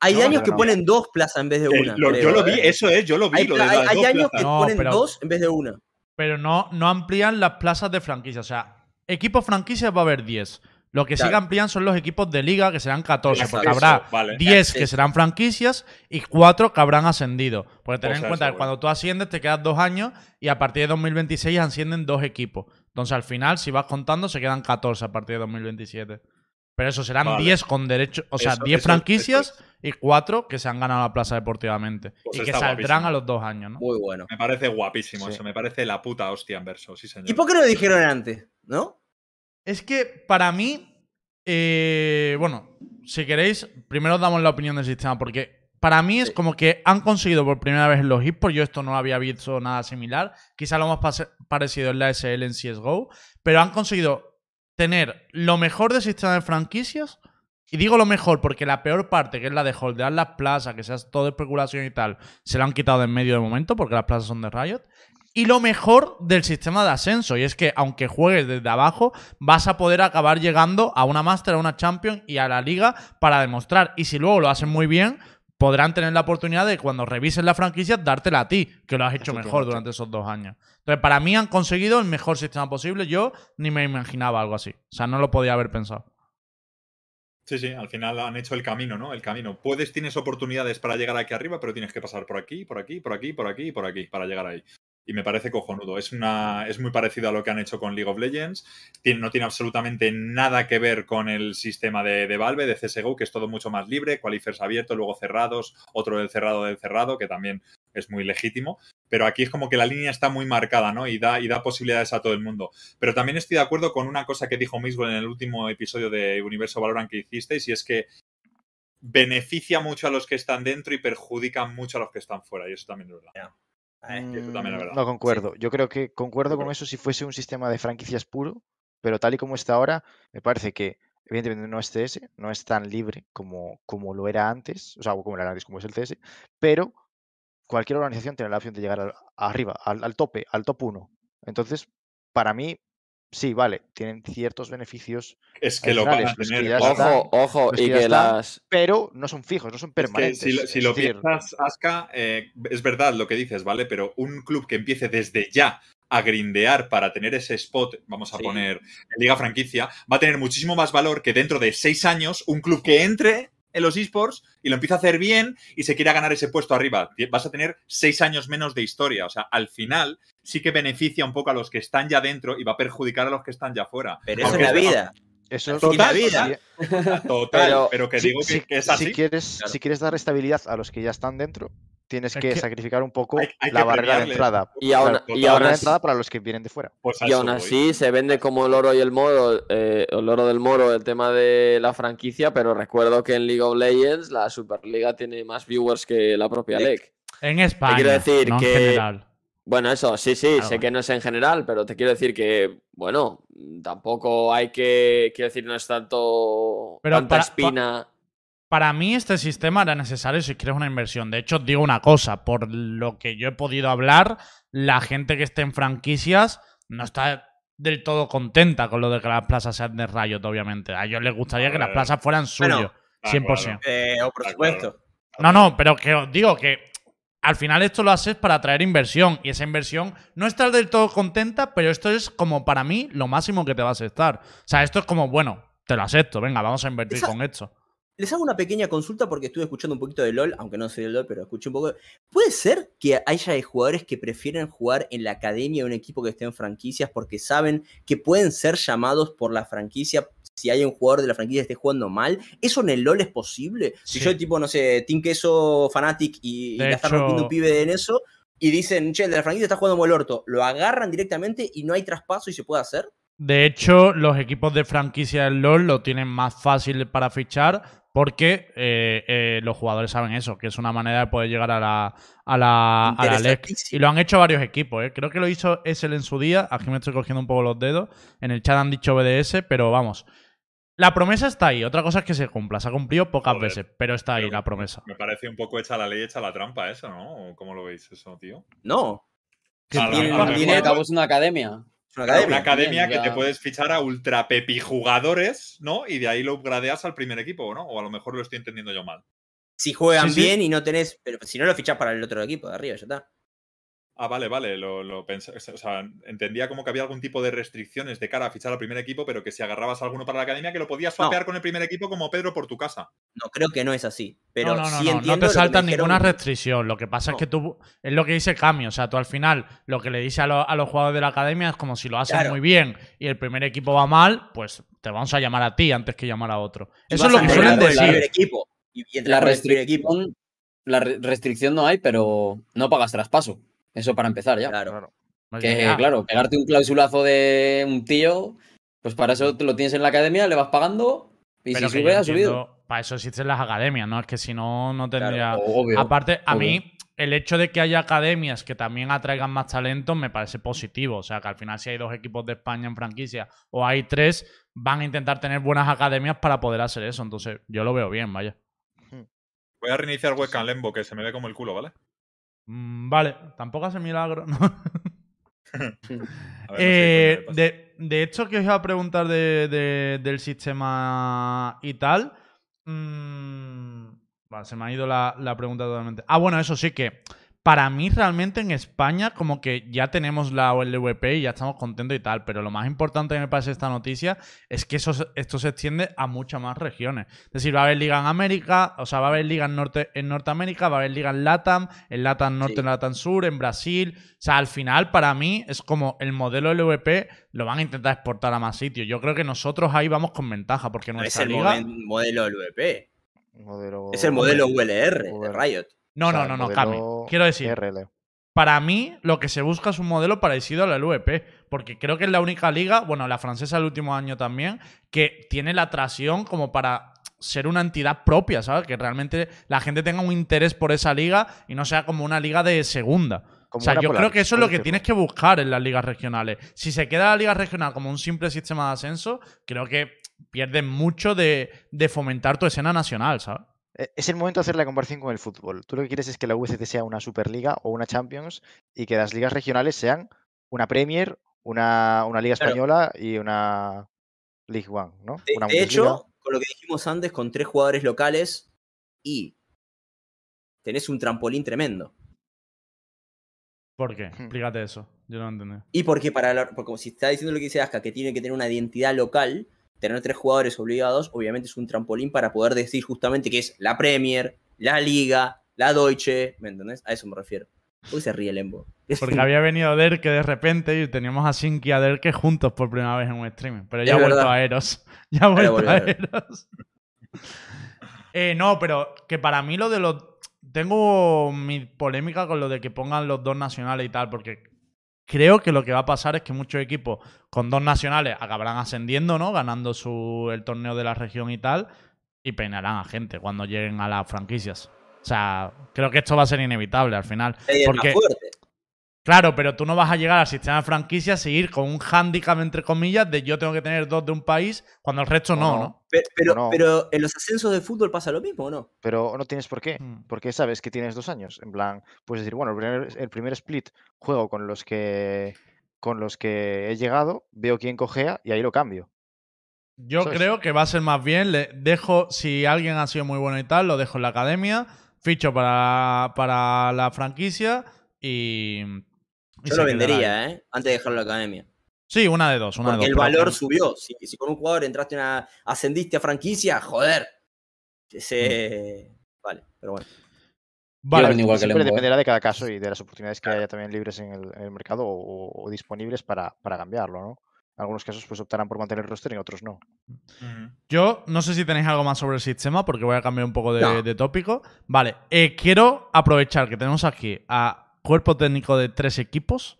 Hay No, años que no. ponen dos plazas en vez de El- una. lo- yo lo vi, ¿eh? eso es, yo lo vi, Hay, lo de hay- hay años que. No, ponen pero- dos en vez de una. Pero no, no amplían las plazas de franquicia. O sea, equipos franquicias va a haber 10. Lo que sí Claro. que amplían son los equipos de liga, que serán 14. Eso, Porque habrá vale. 10 que Eso. serán franquicias y 4 que habrán ascendido. Porque ten O en cuenta eso, que cuando tú asciendes te quedas dos años y a partir de 2026 ascienden dos equipos. Entonces al final, si vas contando, se quedan 14 a partir de 2027. Pero eso serán Vale. 10 con derecho, o sea, Eso- 10 eso- franquicias eso y 4 que se han ganado la plaza deportivamente. Pues y que saldrán guapísimo. a los dos años, ¿no? Muy bueno. Me parece guapísimo Sí. eso, me parece la puta hostia en verso, sí señor. ¿Y por qué no lo dijeron antes? ¿No? Es que para mí, eh, bueno, si queréis, primero os damos la opinión del sistema, porque para mí es Sí. como que han conseguido por primera vez en los esports, yo esto no había visto nada similar, quizá lo más parecido en la SL en CSGO, pero han conseguido tener lo mejor del sistema de franquicias, y digo lo mejor porque la peor parte, que es la de holdear las plazas, que sea todo especulación y tal, se la han quitado de en medio de momento porque las plazas son de Riot. Y lo mejor del sistema de ascenso, y es que aunque juegues desde abajo, vas a poder acabar llegando a una Master, a una Champion y a la Liga para demostrar. Y si luego lo hacen muy bien, podrán tener la oportunidad de cuando revisen la franquicia, dártela a ti, que lo has hecho mejor durante esos dos años. Entonces, para mí han conseguido el mejor sistema posible. Yo ni me imaginaba algo así. O sea, no lo podía haber pensado. Sí, sí, al final han hecho el camino, ¿no? El camino. Puedes, tienes oportunidades para llegar aquí arriba, pero tienes que pasar por aquí, por aquí, por aquí, por aquí y por aquí para llegar ahí. Y me parece cojonudo. Es, una, es muy parecido a lo que han hecho con League of Legends. No tiene absolutamente nada que ver con el sistema de, de Valve, de CSGO, que es todo mucho más libre, qualifiers abiertos, luego cerrados, otro del cerrado del cerrado, que también es muy legítimo. Pero aquí es como que la línea está muy marcada, ¿no? Y da, y da posibilidades a todo el mundo. Pero también estoy de acuerdo con una cosa que dijo Mixwell en el último episodio de Universo Valorant que hicisteis, y es que beneficia mucho a los que están dentro y perjudica mucho a los que están fuera. Y eso también es verdad. Eh, también Mm. No concuerdo. Yo creo que concuerdo con eso si fuese un sistema de franquicias puro, pero tal y como está ahora, me parece que evidentemente no es CS, no es tan libre como, como lo era antes, o sea, como era antes, como es el CS, pero cualquier organización tiene la opción de llegar al- arriba, al, al tope, al top 1. Entonces, para mí, sí, vale, tienen ciertos beneficios, Es que lo van a tener. están- Ojo, ojo, y que ya que están, las. pero no son fijos, no son Es que permanentes. si, lo- si es lo decir, piensas, Aska, eh, es verdad lo que dices, ¿vale? Pero un club que empiece desde ya a grindear para tener ese spot, vamos a Sí. poner en Liga Franquicia, va a tener muchísimo más valor que dentro de seis años un club que entre en los esports y lo empieza a hacer bien y se quiera ganar ese puesto arriba. Vas a tener seis años menos de historia. O sea, al final sí que beneficia un poco a los que están ya dentro y va a perjudicar a los que están ya fuera. Pero eso es la vida. Eso la Total, vida. Total, pero, Pero- que si, digo que, si- que es si así. quieres, Claro. si quieres dar estabilidad a los que ya están dentro, tienes Es que, que- sacrificar un poco Hay- hay la que barrera de entrada. Y aún- Claro, y así- entrada para los que vienen de fuera. Pues Y aún voy. así se vende como el oro y el moro, eh, el oro del moro, el tema de la franquicia, pero recuerdo que en League of Legends la Superliga tiene más viewers que la propia. League. En España. quiero decir no en que- general. Bueno, eso, sí, sí, Ah, sé que no es en general, pero te quiero decir que, bueno, tampoco hay que, quiero decir, no es tanto, Pero tanta para- pa- espina. Para mí este sistema era necesario si quieres una inversión. De hecho, os digo una cosa, por lo que yo he podido hablar, la gente que esté en franquicias no está del todo contenta con lo de que las plazas sean de Riot, obviamente. A ellos les gustaría que las plazas fueran suyos. Bueno, Ah, 100%. claro. Eh, o por supuesto. No, no, pero que os digo que al final esto lo haces para atraer inversión y esa inversión no estás del todo contenta, pero esto es como para mí lo máximo que te vas a estar. O sea, esto es como, bueno, te lo acepto, venga, vamos a invertir Esa- con esto. Les hago una pequeña consulta porque estuve escuchando un poquito de LOL, aunque no soy de LOL, pero escuché un poco. ¿Puede ser que haya jugadores que prefieren jugar en la academia de un equipo que esté en franquicias porque saben que pueden ser llamados por la franquicia si hay un jugador de la franquicia que esté jugando mal? ¿Eso en el LOL es posible? Si yo, tipo, no sé, Team Queso Fanatic y, y la está hecho- rompiendo un pibe en eso y dicen, che, el de la franquicia está jugando el orto, ¿lo agarran directamente y no hay traspaso y se puede hacer? De hecho, los equipos de franquicia del LoL lo tienen más fácil para fichar porque eh, eh, los jugadores saben eso, que es una manera de poder llegar a la, a la, a la LEC. Y lo han hecho varios equipos, ¿eh? Creo que lo hizo Essel en su día. Aquí me estoy cogiendo un poco los dedos. En el chat han dicho BDS, pero vamos. La promesa está ahí. Otra cosa es que se cumpla. Se ha cumplido pocas Joder, veces, pero está ahí Pero la promesa. Me parece un poco hecha la ley, hecha la trampa eso, ¿no? ¿O ¿Cómo lo veis eso, tío? No. Que es una academia. Una academia. una academia también, que te puedes fichar a ultra pepi jugadores, ¿no? Y de ahí lo upgradeas al primer equipo, ¿no? O a lo mejor lo estoy entendiendo yo mal. Si juegan Sí, sí. bien y no tenés. Pero si no lo fichás para el otro equipo de arriba, ya está. Ah, vale, vale, lo, lo pensé. O sea, entendía como que había algún tipo de restricciones de cara a fichar al primer equipo, pero que si agarrabas a alguno para la academia, que lo podías No. swapear con el primer equipo como Pedro por tu casa. No, creo que no es así. Pero no, no, no, sí no, entiendo no lo te que saltan dijeron. ninguna restricción. Lo que pasa No. es que tú, es lo que dice Cami, o sea, tú al final lo que le dice a, lo- a los jugadores de la academia es como si lo haces Claro. muy bien y el primer equipo va mal, pues te vamos a llamar a ti antes que llamar a otro. Y Eso es lo que suelen decir. equipo. Y, y La equipo. la re- restricción no hay, pero no pagas traspaso. Eso para empezar ya. Claro. Claro. Que ya. claro, pegarte un clausulazo de un tío, pues para eso te lo tienes en la academia, le vas pagando y Pero si sube, ha subido. Para eso existen las academias, ¿no? Es que si no, no tendría. Obvio. Aparte, a obvio. mí, el hecho de que haya academias que también atraigan más talento me parece positivo. O sea, que al final, si hay dos equipos de España en franquicia o hay tres, van a intentar tener buenas academias para poder hacer eso. Entonces, yo lo veo bien, vaya. Voy a reiniciar webcam Lembo, que se me ve como el culo, ¿vale? Mm, vale, tampoco hace milagro. ¿no? Ver, no Eh, de, de hecho, que os iba a preguntar de- de- del sistema y tal. mm, vale, se me ha ido la, la pregunta totalmente. Ah, bueno, eso sí que. Para mí, realmente en España, como que ya tenemos la LVP y ya estamos contentos y tal. Pero lo más importante que me parece esta noticia es que eso, esto se extiende a muchas más regiones. Es decir, va a haber liga en América, o sea, va a haber liga en, Norte, en Norteamérica, va a haber liga en LATAM, en LATAM Norte, Sí. en LATAM Sur, en Brasil. O sea, al final, para mí, es como el modelo LVP lo van a intentar exportar a más sitios. Yo creo que nosotros ahí vamos con ventaja, porque No es nuestra el liga. modelo LVP. Modelo- Es el modelo ULR de. Riot. No, o sea, no, no, no, Cami. Quiero decir, RL. para mí, lo que se busca es un modelo parecido a la LVP, porque creo que es la única liga, bueno, la francesa el último año también, que tiene la atracción como para ser una entidad propia, ¿sabes? Que realmente la gente tenga un interés por esa liga y no sea como una liga de segunda. Como o sea, yo creo que eso es lo que tienes que buscar en las ligas regionales. Si se queda la liga regional como un simple sistema de ascenso, creo que pierden mucho de, de fomentar tu escena nacional, ¿sabes? Eh, Es el momento de hacer la comparación con el fútbol. Tú lo que quieres es que la VCT sea una Superliga o una Champions y que las ligas regionales sean una Premier, una, una Liga Claro. Española y una League One, ¿no? De, Una de Bundesliga. hecho, con lo que dijimos antes, con tres jugadores locales y tenés un trampolín tremendo. ¿Por qué? Explícate eso. Yo no entendí. Y porque para la- porque como si está diciendo lo que dice Aska, que tiene que tener una identidad local, tener tres jugadores obligados, obviamente es un trampolín para poder decir justamente que es la Premier, la Liga, la Deutsche, ¿me entendés? A eso me refiero. ¿Por qué se ríe el Embo? Porque había venido Derke de repente y teníamos a Sinki y a Derke juntos por primera vez en un streaming. Pero ya Es ha vuelto verdad. a Eros. Ya ha vuelto a. Eros. Eh, no, pero que para mí lo de los. Tengo mi polémica con lo de que pongan los dos nacionales y tal, porque creo que lo que va a pasar es que muchos equipos con dos nacionales acabarán ascendiendo, ¿no? Ganando su, el torneo de la región y tal, y peinarán a gente cuando lleguen a las franquicias. O sea, creo que esto va a ser inevitable al final. Porque. Claro, pero tú no vas a llegar al sistema de franquicias y ir con un hándicap, entre comillas, de yo tengo que tener dos de un país, cuando el resto no, No, ¿no? Pero, pero, no. pero en los ascensos de fútbol pasa lo mismo, ¿o no? Pero no tienes por qué. Mm. Porque sabes que tienes dos años. En plan, puedes decir, bueno, el primer, el primer split juego con los que con los que he llegado, veo quién cojea y ahí lo cambio. Yo creo que va a ser más bien, le dejo, si alguien ha sido muy bueno y tal, lo dejo en la academia, ficho para, para la franquicia y... Yo lo vendería, ¿eh? Antes de dejarlo en la academia. Sí, una de dos, una Porque de el pero- valor subió. Si, si con un jugador entraste una. ascendiste a franquicia, joder. Ese. Vale, pero bueno. Vale, igual que Siempre ¿eh? dependerá de cada caso y de las oportunidades que haya también libres en el, en el mercado o, o disponibles para, para cambiarlo, ¿no? En algunos casos pues optarán por mantener el roster y en otros no. Ujú. Yo no sé si tenéis algo más sobre el sistema, porque voy a cambiar un poco de, No. de tópico. Vale, eh, quiero aprovechar que tenemos aquí a cuerpo técnico de tres equipos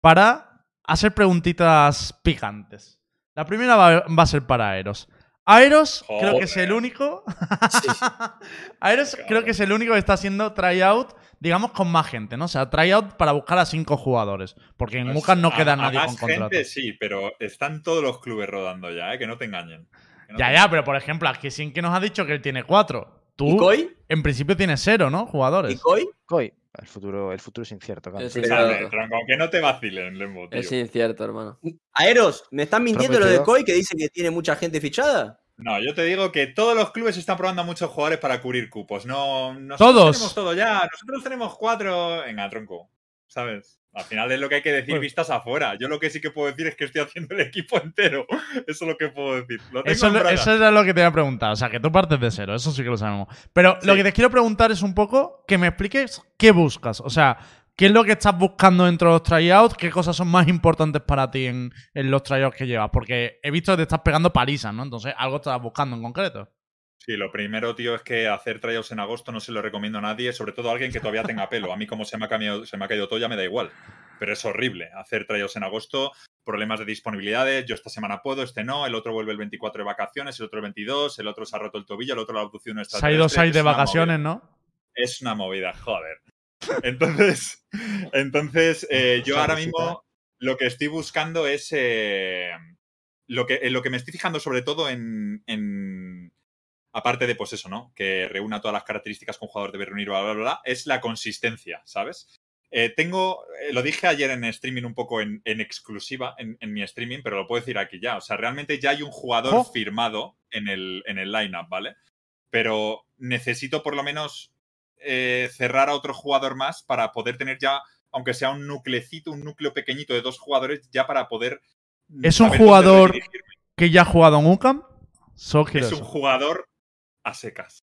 para hacer preguntitas picantes. La primera va, va a ser para Aeros. Aeros creo que es el único. Aeros creo que es el único que está haciendo tryout, digamos, con más gente, ¿no? O sea, tryout para buscar a cinco jugadores. Porque en Pues, Mucan no queda a nadie más con contrato. gente, sí, pero están todos los clubes rodando ya, ¿eh? que no te engañen. No Ya, te ya, pero por ejemplo, aquí sin que nos ha dicho que él tiene cuatro. Tú, ¿Y Koi? en principio, tienes cero, ¿no? ¿Y Jugadores. Koi? Koi, el futuro, el futuro es incierto, claro. Es engañen. incierto. Dale, tronco, que no te vacilen, Lembo, tío. Es incierto, hermano. Aeros, ¿me están mintiendo lo de. Koi que dice que tiene mucha gente fichada? No, yo te digo que todos los clubes están probando a muchos jugadores para cubrir cupos. No, nosotros Todos. tenemos todo ya. Nosotros tenemos cuatro. Venga, tronco. ¿Sabes? Al final es lo que hay que decir Pues- vistas afuera. Yo lo que sí que puedo decir es que estoy haciendo el equipo entero. Eso es lo que puedo decir. Lo tengo Eso, era lo que te iba a preguntar. O sea, que tú partes de cero, eso sí que lo sabemos. Pero lo que te quiero preguntar es un poco que me expliques qué buscas. O sea, qué es lo que estás buscando dentro de los tryouts, qué cosas son más importantes para ti en, en los tryouts que llevas. Porque he visto que te estás pegando palizas, ¿no? Entonces, algo estás buscando en concreto. Sí, lo primero, tío, es que hacer tryouts en agosto no se lo recomiendo a nadie, sobre todo a alguien que todavía tenga pelo. A mí, como se me ha, cambiado- se me ha caído todo, ya me da igual. Pero es horrible hacer tryouts en agosto, problemas de disponibilidades. Yo esta semana puedo, este no, el otro vuelve el 24 de vacaciones, el otro el 22, el otro se ha roto el tobillo, el otro la abducción no está. Se ha ido de vacaciones, ¿no? Es una movida, joder. Entonces, entonces eh, yo ahora mismo lo que estoy buscando es. eh, lo, que, en lo que me estoy fijando sobre todo en, en- Aparte de, pues eso, ¿no? Que reúna todas las características que un jugador debe reunir, bla, bla, bla, bla, es la consistencia, ¿sabes? Eh, tengo, eh, lo dije ayer en streaming un poco en, en exclusiva, en, en mi streaming, pero lo puedo decir aquí ya. O sea, realmente ya hay un jugador Oh. firmado en el, en el lineup, ¿vale? Pero necesito por lo menos eh, cerrar a otro jugador más para poder tener ya, aunque sea un nuclecito, un núcleo pequeñito de dos jugadores, ya para poder. ¿Es un jugador que ya ha jugado en UCAM? Quiero Es un jugador a secas.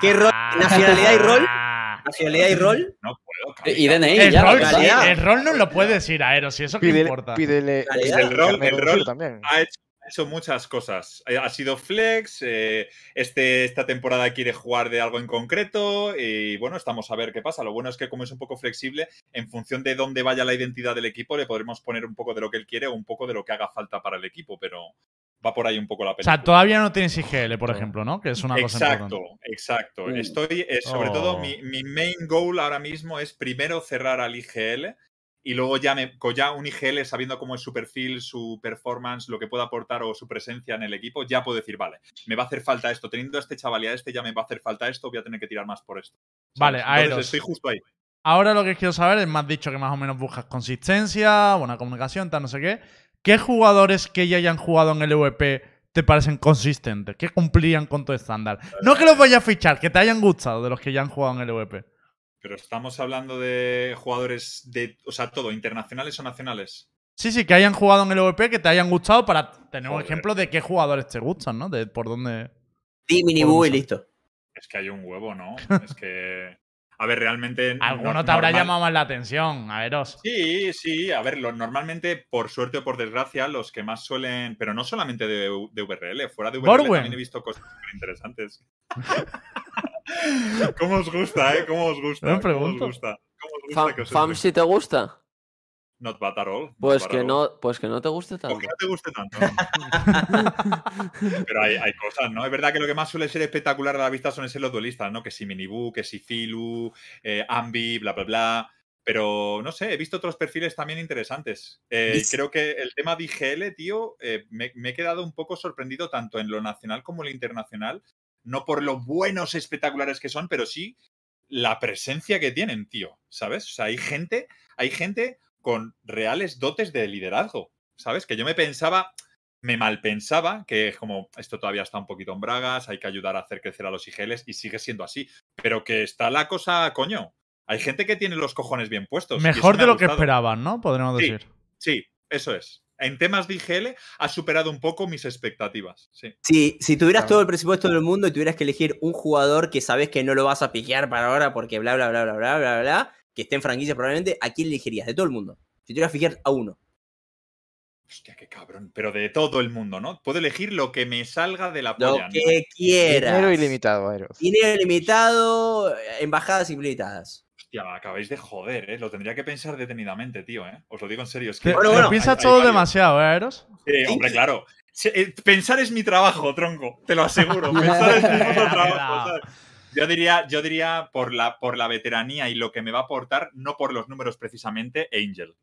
¿Qué rol? ¿Nacionalidad y rol? Ah. ¿Nacionalidad y rol? No puedo. Y. DNI, El ya. rol, sí, el rol no lo puede decir Aero, si eso Pídele, importa. pídele. El rol- el de rol- también. ha hecho, ha hecho muchas cosas. Eh, Ha sido flex, eh, este, esta temporada quiere jugar de algo en concreto y bueno, estamos a ver qué pasa. Lo bueno es que como es un poco flexible, en función de dónde vaya la identidad del equipo, le podremos poner un poco de lo que él quiere o un poco de lo que haga falta para el equipo, pero va por ahí un poco la O película. sea, todavía no tienes IGL, por ejemplo, ¿no? Que es una cosa Exacto, importante. exacto. Mm. Estoy, eh, sobre Oh. todo, mi, mi main goal ahora mismo es primero cerrar al IGL y luego ya, me, con ya un IGL sabiendo cómo es su perfil, su performance, lo que pueda aportar o su presencia en el equipo, ya puedo decir, vale, me va a hacer falta esto. Teniendo a este chaval y a este ya me va a hacer falta esto, voy a tener que tirar más por esto. Vale, ¿sabes? Entonces. Estoy justo ahí. Ahora lo que quiero saber es, me has dicho que más o menos buscas consistencia, buena comunicación, tal, no sé qué. ¿Qué jugadores que ya hayan jugado en el EVP te parecen consistentes? ¿Qué cumplían con tu estándar? No que los vayas a fichar, que te hayan gustado de los que ya han jugado en el EVP. Pero estamos hablando de jugadores de, o sea, todo, internacionales o nacionales. Sí, sí, que hayan jugado en el EVP, que te hayan gustado para tener un ejemplo de qué jugadores te gustan, ¿no? De por dónde... Di minibú y listo. Es que hay un huevo, ¿no? es que. A ver, realmente. Alguno no- te habrá normal- llamado más la atención, a veros. Sí, sí, a ver, lo- normalmente, por suerte o por desgracia, los que más suelen, pero no solamente de, de VRL, fuera de VRL Borwen. también he visto cosas súper interesantes. ¿Cómo os gusta, eh? ¿Cómo os gusta? Me ¿Cómo os pregunto. gusta? ¿Cómo os gusta Fam, que os Fam, si te gusta, Not bad at all. pues que no, pues que no te guste O tanto. que no te guste tanto. Pero hay, hay cosas, ¿no? Es verdad que lo que más suele ser espectacular a la vista son ese los duelistas, ¿no? Que si Minibu, que si Filu, eh, Ambi, bla, bla, bla. Pero no sé, he visto otros perfiles también interesantes. Eh, creo que el tema de IGL, tío, eh, me, me he quedado un poco sorprendido tanto en lo nacional como en lo internacional. No por lo buenos espectaculares que son, pero sí la presencia que tienen, tío. ¿Sabes? O sea, hay gente, hay gente con reales dotes de liderazgo. ¿Sabes? Que yo me pensaba, me malpensaba que es como esto todavía está un poquito en bragas, hay que ayudar a hacer crecer a los IGLs y sigue siendo así. Pero que está la cosa, coño. Hay gente que tiene los cojones bien puestos. Mejor me de lo que esperaban, ¿no? Podríamos Sí. decir. Sí, eso es. En temas de IGL ha superado un poco mis expectativas. Sí. Si, si tuvieras Claro. todo el presupuesto del mundo y tuvieras que elegir un jugador que sabes que no lo vas a piquear para ahora porque bla, bla, bla, bla, bla, bla, bla, que esté en franquicia probablemente, ¿a quién elegirías? De todo el mundo. Si tuvieras que fijar a uno. Hostia, qué cabrón. Pero de todo el mundo, ¿no? Puedo elegir lo que me salga de la Lo polla. ¿no? que quieras. Dinero ilimitado, Aeros. Dinero ilimitado, embajadas ilimitadas. Hostia, acabáis de joder, ¿eh? Lo tendría que pensar detenidamente, tío, ¿eh? Os lo digo en serio. Es Te, que... Bueno, te bueno, piensas hay- hay todo demasiado, ¿eh, Eros? Sí, hombre, claro. Eh, Pensar es mi trabajo, tronco. Te lo aseguro. Pensar es mi trabajo. ¿sabes? Yo diría, yo diría por, la, por la veteranía y lo que me va a aportar, no por los números precisamente, Angel.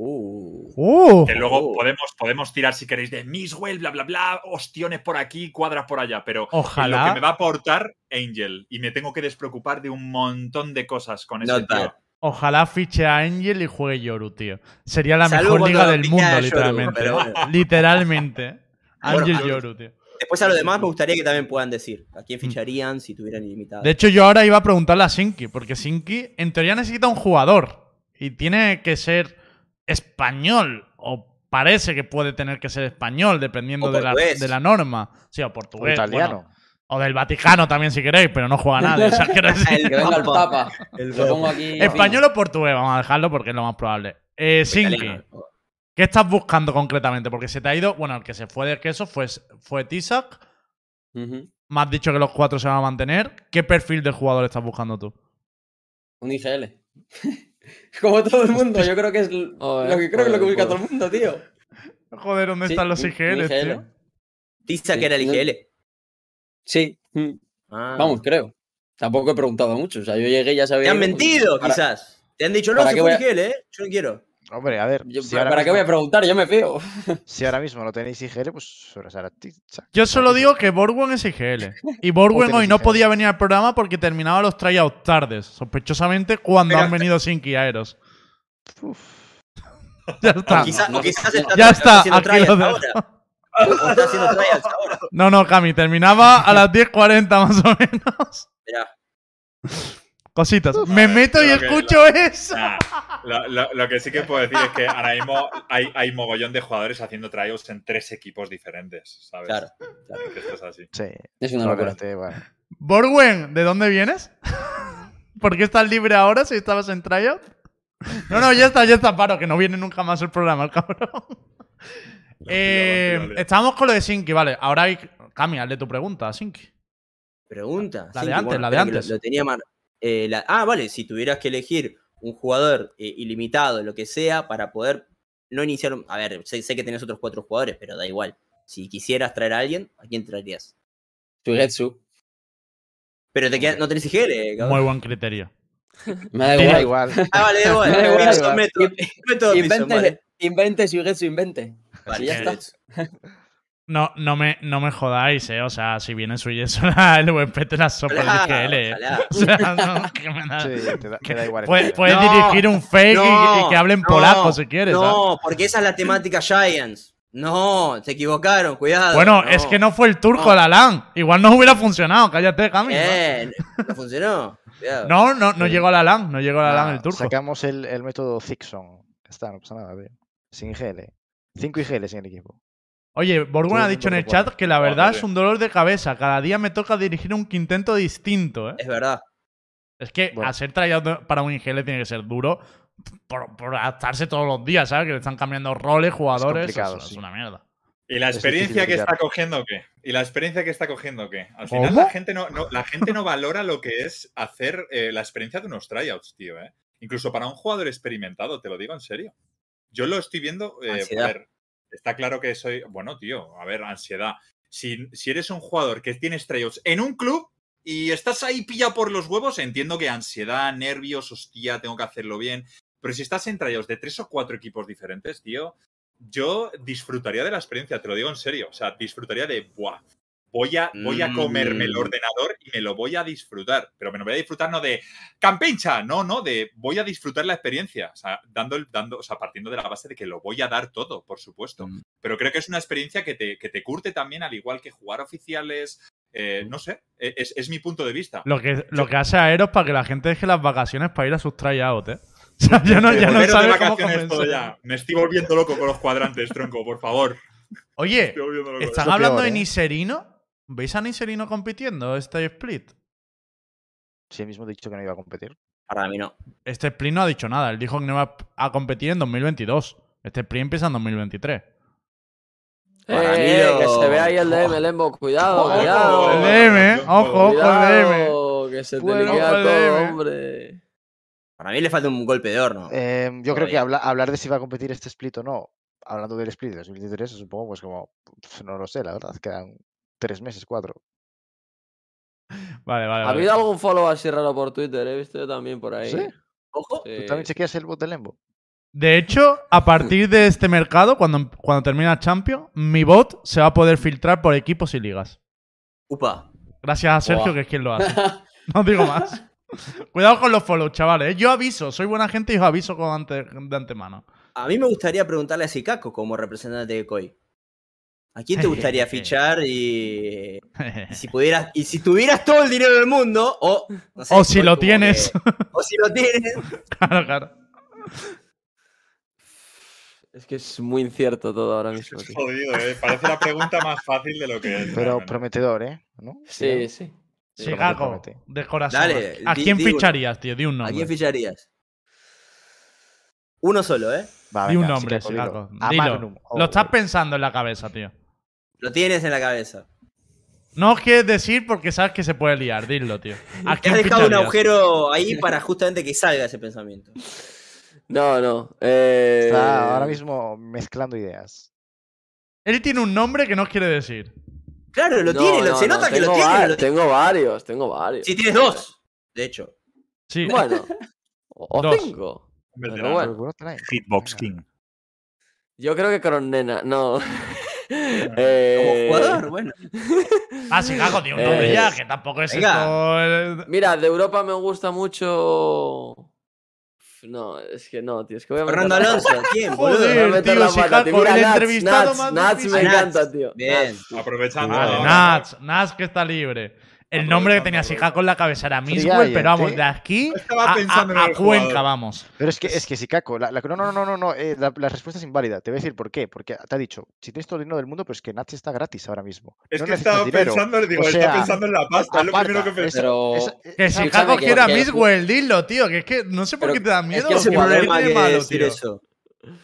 Uh. ¡Uh! Que luego Oh. podemos, podemos tirar, si queréis, de Miswell, bla, bla, bla, ostiones por aquí, cuadras por allá. Pero Ojalá. lo que me va a aportar, Angel. Y me tengo que despreocupar de un montón de cosas con ese tío. Ojalá fiche a Angel y juegue Yoru, tío. Sería la mejor liga del mundo, Yoru, literalmente. bueno. Literalmente. Angel Bueno, Yoru, tío. Después a lo demás me gustaría que también puedan decir a quién ficharían si tuvieran ilimitado. De hecho, yo ahora iba a preguntarle a Sinki, porque Sinki en teoría necesita un jugador. Y tiene que ser español. O parece que puede tener que ser español, dependiendo O de la, de la norma. Sí, o O portugués. italiano. bueno, o del Vaticano también, si queréis, pero no juega nadie. o sea, El Que venga el Papa. El Lo pongo aquí. Español o portugués, vamos a dejarlo porque es lo más probable. Eh, Sinki, Italiano. ¿Qué estás buscando concretamente? Porque se te ha ido. Bueno, el que se fue de queso fue, fue Tisak. Ujú. Me has dicho que los cuatro se van a mantener. ¿Qué perfil de jugador estás buscando tú? Un IGL. Como todo el mundo, yo creo que es lo que creo que es lo que busca todo el mundo, tío. Joder, ¿dónde Sí, están los IGLs, IGL. tío? Sí, que era el IGL. Sí. mm, Ah. Vamos, creo. Tampoco he preguntado mucho. O sea, yo llegué y ya sabía. Te han ido, mentido, para- quizás. Te han dicho, no, ¿para se fue a- IGL, ¿eh? Yo no quiero. Hombre, a ver. Yo- si, ¿Para ahora qué voy a mismo, preguntar? Yo me fío. si ahora mismo no tenéis IGL, pues. Yo solo digo que Borwen es IGL. Y Borwen hoy no IGL. podía venir al programa porque terminaba los tryouts tardes. Sospechosamente cuando Pero- han venido Sinki y Aeros. Uf. Ya está. O quizás, o está, Ya está, haciendo aquí lo trials dejo. ahora. O está haciendo trials ahora. No, no, Cami, terminaba a las 10.40 más o menos. Mirá. Cositas. Me ver, meto y que escucho eso. Nah, lo, lo- lo que sí que puedo decir es que ahora mismo hay, hay mogollón de jugadores haciendo tryouts en tres equipos diferentes, ¿sabes? Claro. Que esto es así. Sí. Es una locura. bueno. Borwen, ¿de dónde vienes? ¿Por qué estás libre ahora si estabas en tryout? No, no, ya está, ya está, paro, que no viene nunca más el programa, el cabrón. Eh, estábamos con lo de Sinki, vale. Ahora hay. Cami, hazle tu pregunta a Sinki. Pregunta. La de antes, bueno, la de antes. Lo, lo tenía mar- eh, la- ah, vale, si tuvieras que elegir un jugador eh, ilimitado, lo que sea, para poder no iniciar. A ver, sé, sé que tenés otros cuatro jugadores, pero da igual. Si quisieras traer a alguien, ¿a quién traerías? Suigetsu. Pero te queda- no tenés IGL, cabrón. Muy buen criterio. Me da igual. igual. Ah, vale, da igual. Me da Invente, vale. invente Suigetsu, invente. Vale, Así ya está. No, no, me, no me jodáis, eh. O sea, si viene su yeso, el WP te la sopa el IGL, eh. O sea, no, que me da- Sí, te da, te da igual. Puedes, No, dirigir un fake y- y, no, que hablen no, polaco si quieres. ¿sabes? No, porque esa es la temática Giants. No, se equivocaron, cuidado. Bueno, es que no fue el turco No. la LAN. Igual no hubiera funcionado, cállate, Cami. ¿no? Bien, no funcionó. Cuidado. No, no, no llegó a la LAN, no llegó a la LAN el turco. Sacamos el, el método Zixon. Está, no pasa nada, tío. Sin IGL. 5 IGL en el equipo. Oye, Borgun Todo ha dicho en el chat que la verdad es un dolor de cabeza. Cada día me toca dirigir un quinteto distinto, ¿eh? Es verdad. Es que Bueno. hacer tryout para un IGL tiene que ser duro por, por adaptarse todos los días, ¿sabes? Que le están cambiando roles, jugadores. complicado, es, sí. una mierda. ¿Y la experiencia que está cogiendo qué? ¿Y la experiencia que está cogiendo qué? Al final ¿Cómo? la gente no, no- la gente no valora lo que es hacer eh, la experiencia de unos tryouts, tío, ¿eh? Incluso para un jugador experimentado, te lo digo en serio. Yo lo estoy viendo. eh, está claro que soy. Bueno, tío, a ver, ansiedad. Si, si eres un jugador que tienes tryouts en un club y estás ahí pillado por los huevos, entiendo que ansiedad, nervios, hostia, tengo que hacerlo bien. Pero si estás en tryouts de tres o cuatro equipos diferentes, tío, yo disfrutaría de la experiencia, te lo digo en serio. O sea, disfrutaría de, buah, voy a, voy a comerme el Mm. ordenador y me lo voy a disfrutar. Pero me lo voy a disfrutar no de campincha, no, no, de voy a disfrutar la experiencia. O sea, dando, el- dando, o sea, partiendo de la base de que lo voy a dar todo, por supuesto. Mm. Pero creo que es una experiencia que te, que te curte también, al igual que jugar oficiales. eh, no sé, e- es, es mi punto de vista. Lo que, lo que hace Aeros para que la gente deje las vacaciones para ir a sus tryouts, ¿eh? O sea, ya no, ya no sabe cómo vacaciones todo ya. Me estoy volviendo loco con los cuadrantes, tronco, por favor. Oye. ¿están hablando peor, de ¿eh? Niserino? ¿Veis a Niserino compitiendo este split? Sí, él mismo ha dicho que no iba a competir. Para mí no. Este split no ha dicho nada. Él dijo que no iba a competir en 2022. Este split empieza en 2023. Para mí Eh, que se ve ahí el DM, Lembo. Cuidado, Ojo, cuidado. El DM, ¿eh? Ojo, ojo, el DM. Cuidado, que se te Bueno, liquea el todo, DM. hombre. Para mí le falta un golpe de horno. Eh, yo creo que habla- hablar de si va a competir este split o no, hablando del split de 2023, supongo, pues como, no lo sé, la verdad, quedan tres meses, cuatro. Vale, vale. ¿Ha vale. habido algún follow así raro por Twitter? He visto yo también por ahí. ¿Sí? Ojo. Sí. ¿Tú también chequeas el bot de Lembo? De hecho, a partir de este mercado, cuando, cuando termine el Champion, mi bot se va a poder filtrar por equipos y ligas. Upa. Gracias a Sergio, que es quien lo hace. No digo más. Cuidado con los follows, chavales. ¿eh? Yo aviso, soy buena gente y os aviso con ante- de antemano. A mí me gustaría preguntarle a Sikako como representante de COI. ¿A quién te gustaría fichar y, y si pudieras y si tuvieras todo el dinero del mundo o no sé, o si lo tienes. que- o si lo tienes. claro, claro. Es que es muy incierto todo ahora mismo. Es jodido, ¿eh? Parece la pregunta más fácil de lo que es. Pero prometedor, ¿eh? ¿No? Sí, sí. Sí, de corazón. Dale, ¿A di- quién di ficharías, tío? Di un ¿A nombre. quién ficharías? Uno solo, ¿eh? Va, Di un nombre, Chicago, dilo. Chicago. A Dilo. Magnum. Lo estás pensando en la cabeza, tío. Lo tienes en la cabeza. No os quieres decir porque sabes que se puede liar. Dilo, tío. ¿A Te quién has dejado un agujero ahí para justamente que salga ese pensamiento. No, no. eh, Está ahora mismo mezclando ideas. Él tiene un nombre que no os quiere decir. Claro, lo no, tiene, lo- no, se no, nota que lo tiene. lo tiene. Tengo varios, tengo varios. Si tienes dos, de hecho. Sí. Bueno. O Dos. cinco. Pero bueno. Hitbox. King. Yo creo que Coronena, no. Como Eh, jugador, bueno. Ah, Chicago tiene un nombre Eh, ya, que tampoco es venga. esto. el- Mira, de Europa me gusta mucho. No, es que no, tío. Es que voy a meter Fernando Alonso, pata. ¿quién? Voy a? Joder, tío, la pata, Chicago, tío. Mira, el Nats, entrevistado Nats, más Nats difícil. me Nats, encanta, tío. bien. Nats. Aprovechando. Vale. Nats, Nats que está libre. El nombre que tenía Chicago en la cabeza era Miswell, pero vamos, de aquí a, a- en el a Cuenca, vamos. Pero es que, es que Sikako, la, la- no, no, no, no, no, eh, la, la respuesta es inválida. Te voy a decir por qué. Porque te ha dicho, si tienes todo el dinero del mundo, pero es que Nats está gratis ahora mismo. Es No que estaba dinero. pensando, digo, O está sea, pensando en la pasta, es lo primero que pensé. Pero- es- Que es- que- quiera que- Miswell, dilo, tío. Que es que no sé por Pero qué te da miedo. Es que no problema malo, tío. eso.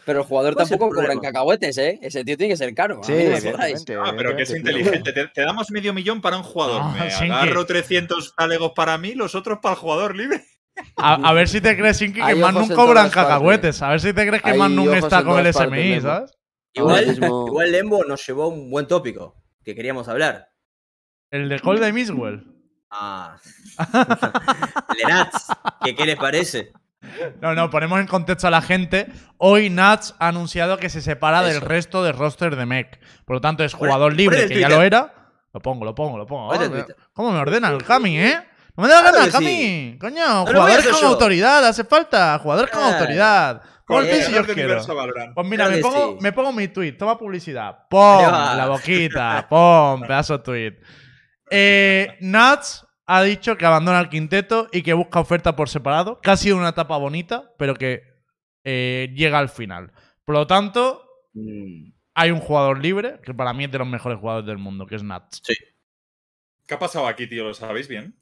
Pero el jugador ¿Cuál es el tampoco cobra en cacahuetes, ¿eh? Ese tío tiene que ser caro. Sí, evidentemente. Ah, pero que es inteligente. Te, te damos medio millón para un jugador. Ah, Me sin que- agarro 300 talegos para mí, los otros para el jugador libre. A, a ver si te crees, Sinki, que en cobran partes. cacahuetes. A ver si te crees que ojos está con el partes, SMI, Lembo. ¿sabes? Igual, mismo- igual Lembo nos llevó un buen tópico que queríamos hablar. El de Call de Miswell. Ah. Nats. ¿Qué, ¿Qué les parece? No, no, ponemos en contexto a la gente. Hoy Nats ha anunciado que se separa del resto del roster de MEC. Por lo tanto, es jugador libre, que ya lo era. Lo pongo, lo pongo, lo pongo. Me-. ¿Cómo me ordena el Cami, eh? No me da Claro ganas, Cami. sí. Coño, jugadores hacer con yo. autoridad, hace falta. Jugadores con autoridad. El si yo quiero. Pues mira, Claro me pongo, sí. me pongo mi tweet, toma publicidad. ¡Pum! La boquita, ¡pum! Pedazo de tweet. Eh, Nats ha dicho que abandona el quinteto y que busca oferta por separado. Que ha sido una etapa bonita, pero que eh, llega al final. Por lo tanto, Mm, hay un jugador libre, que para mí es de los mejores jugadores del mundo, que es Nats. ¿Qué ha pasado aquí, tío? ¿Lo sabéis bien?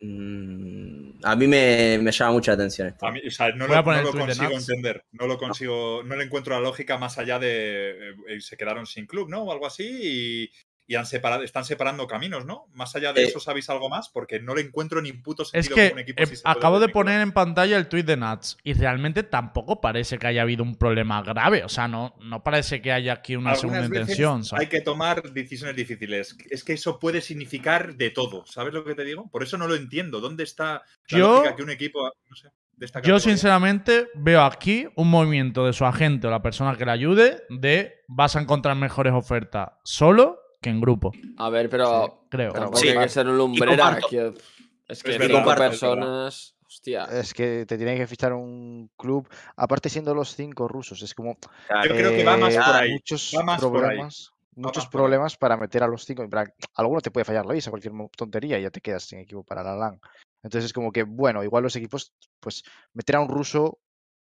mm, a mí me, me llama mucha atención esto. A mí, o sea, no lo, no consigo entender. No lo consigo. No le encuentro la lógica más allá de. eh, se quedaron sin club, ¿no? O algo así. Y, han separado, están separando caminos, ¿no? Más allá de Eh. eso, ¿sabéis algo más? Porque no le encuentro ni puto Es sentido que como un equipo eh, se acabo de poner en pantalla el tweet de Nats y realmente tampoco parece que haya habido un problema grave. O sea, no, no parece que haya aquí una segunda Algunas intención. ¿sabes? hay que tomar decisiones difíciles. Es que eso puede significar de todo. ¿Sabes lo que te digo? Por eso no lo entiendo. ¿Dónde está la Yo- lógica que un equipo, no sé, Yo sinceramente veo aquí un movimiento de su agente o la persona que le ayude de vas a encontrar mejores ofertas solo que en grupo, A ver, pero creo. Pero Sí. hay que ser un lumbrera. que- es que Es cinco personas. Hostia. Es que te tienen que fichar un club, aparte siendo los cinco rusos, es como Yo creo que va más eh, por ahí. muchos va más por ahí. problemas, muchos por ahí. problemas para meter a los cinco. en plan, alguno te puede fallar la visa, cualquier tontería y ya te quedas sin equipo para la LAN. Entonces es como que, bueno, igual los equipos, pues meter a un ruso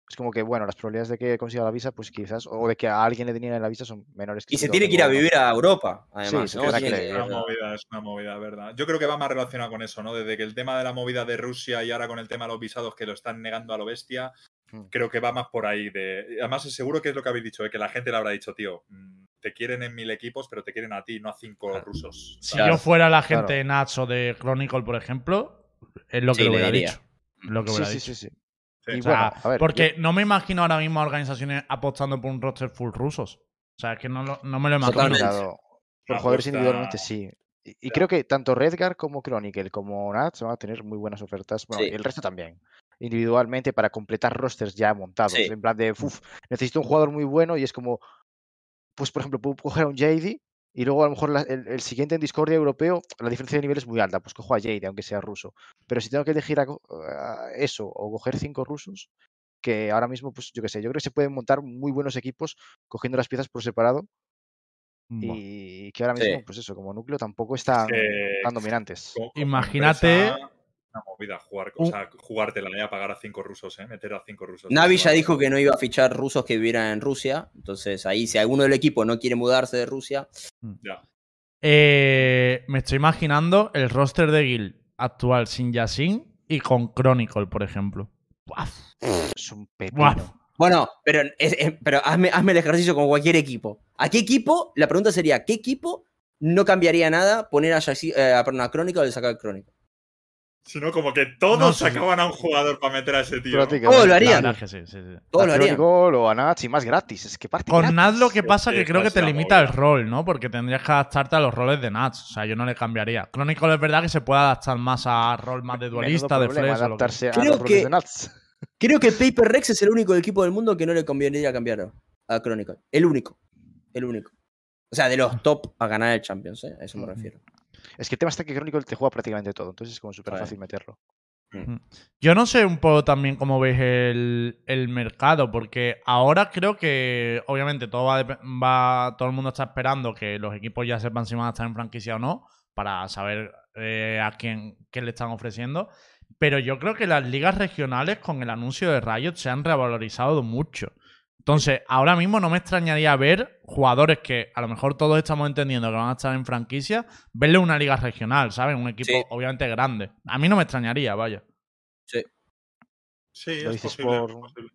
es como que, bueno, las probabilidades de que consiga la visa, pues quizás, o de que a alguien le den la visa son menores que Y se tiene que ir a vivir a Europa, además. que- Es una movida, es una movida, ¿verdad? Yo creo que va más relacionado con eso, ¿no? Desde que el tema de la movida de Rusia y ahora con el tema de los visados que lo están negando a lo bestia, Mm. creo que va más por ahí. De... Además, seguro que es lo que habéis dicho, ¿eh? que la gente le habrá dicho, tío, mm, te quieren en mil equipos, pero te quieren a ti, no a cinco Claro. rusos. Si yo fuera la gente Claro. de Nats o de Chronicle, por ejemplo, es lo que Sí, le hubiera diría. dicho. Lo que Sí, hubiera sí, dicho. sí, sí. Sí. Y O sea, bueno, a ver, porque no me imagino ahora mismo a organizaciones apostando por un roster full rusos. O sea, es que no, lo- no me lo imagino. Totalmente. Claro, por La jugadores apuesta- individualmente sí. Y, y creo que tanto Redgar como Chronicle como Nats van a tener muy buenas ofertas. Bueno, Sí. y el resto también. Individualmente para completar rosters ya montados. Sí. En plan de, uff, necesito un jugador muy bueno y es como, pues por ejemplo, puedo coger a un JD y luego a lo mejor la- el, el siguiente en Discordia europeo, la diferencia de nivel es muy alta. Pues cojo a JD, aunque sea ruso. Pero si tengo que elegir a eso o coger cinco rusos, que ahora mismo, pues yo qué sé, yo creo que se pueden montar muy buenos equipos cogiendo las piezas por separado y que ahora Sí. mismo, pues eso, como núcleo tampoco están que- tan dominantes. Imagínate- empresa, Una movida, jugar, o sea, jugártela y a pagar a cinco rusos, ¿eh? Meter a cinco rusos. Navi ya dijo que no iba a fichar rusos que vivieran en Rusia. Entonces, ahí, si alguno del equipo no quiere mudarse de Rusia, Ya. Eh, me estoy imaginando el roster de Guild actual sin Yasin y con Chronicle, por ejemplo. Buah, Es un pepino. Bueno, pero, es- es- pero hazme, hazme el ejercicio con cualquier equipo. ¿A qué equipo? La pregunta sería, ¿qué equipo no cambiaría nada poner a, Yassi- eh, a perdón, a Crónica o le sacar Crónica? Sino como que todos No sacaban a un jugador para meter a ese tío. Todos lo La harían. es que sí, sí, sí. Todos lo A harían. Chronicle o a Nats y más gratis. Es que parte Con. Nats lo que pasa Sí, que creo que es te limita el rol, ¿no? Porque tendrías que adaptarte a los roles de Nats. O sea, yo no le cambiaría. Chronicle es verdad que se puede adaptar más a rol más de Menudo duelista, de que adaptarse a Creo los roles que- de Nats. Creo que Paper Rex es el único equipo del mundo que no le convendría cambiar a Chronicle. El único. El único. O sea, de los top a ganar el Champions, ¿eh? A eso me refiero. Es que el tema está que Chronicle te juega prácticamente todo. Entonces es como súper fácil meterlo. Yo no sé un poco también cómo veis el, el mercado, porque ahora creo que obviamente todo va, a dep- va todo el mundo está esperando que los equipos ya sepan si van a estar en franquicia o no, para saber eh, a quién qué le están ofreciendo. Pero yo creo que las ligas regionales con el anuncio de Riot se han revalorizado mucho. Entonces, ahora mismo no me extrañaría ver jugadores que a lo mejor todos estamos entendiendo que van a estar en franquicia, verle una liga regional, ¿sabes? Un equipo Sí. obviamente grande. A mí no me extrañaría, vaya. Sí, Lo es dices posible, por- es posible.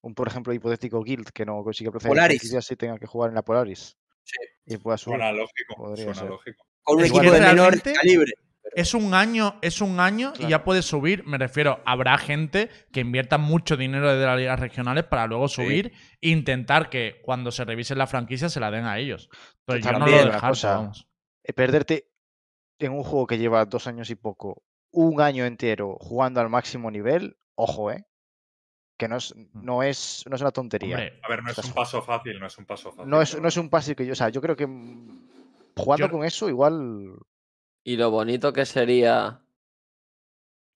Un, por ejemplo, hipotético guild que no consigue proceder Polaris. si tenga que jugar en la Polaris. Sí. Y pueda subir. Suena lógico. Podría Suena ser. lógico. Con un Es equipo de menor calibre. Es un año, es un año y ya puedes subir. Me refiero, habrá gente que invierta mucho dinero desde las ligas regionales para luego subir e intentar que cuando se revise la franquicia se la den a ellos. Entonces yo no lo dejar, cosa. vamos. Eh, perderte en un juego que lleva dos años y poco, un año entero jugando al máximo nivel, ojo, ¿eh? Que no es, no es, no es una tontería. Hombre, A ver, no es un paso fácil, no es un paso fácil. no, es, no es un pase que yo. O sea, yo creo que mm, jugando Yo- con eso, igual. Y lo bonito que sería.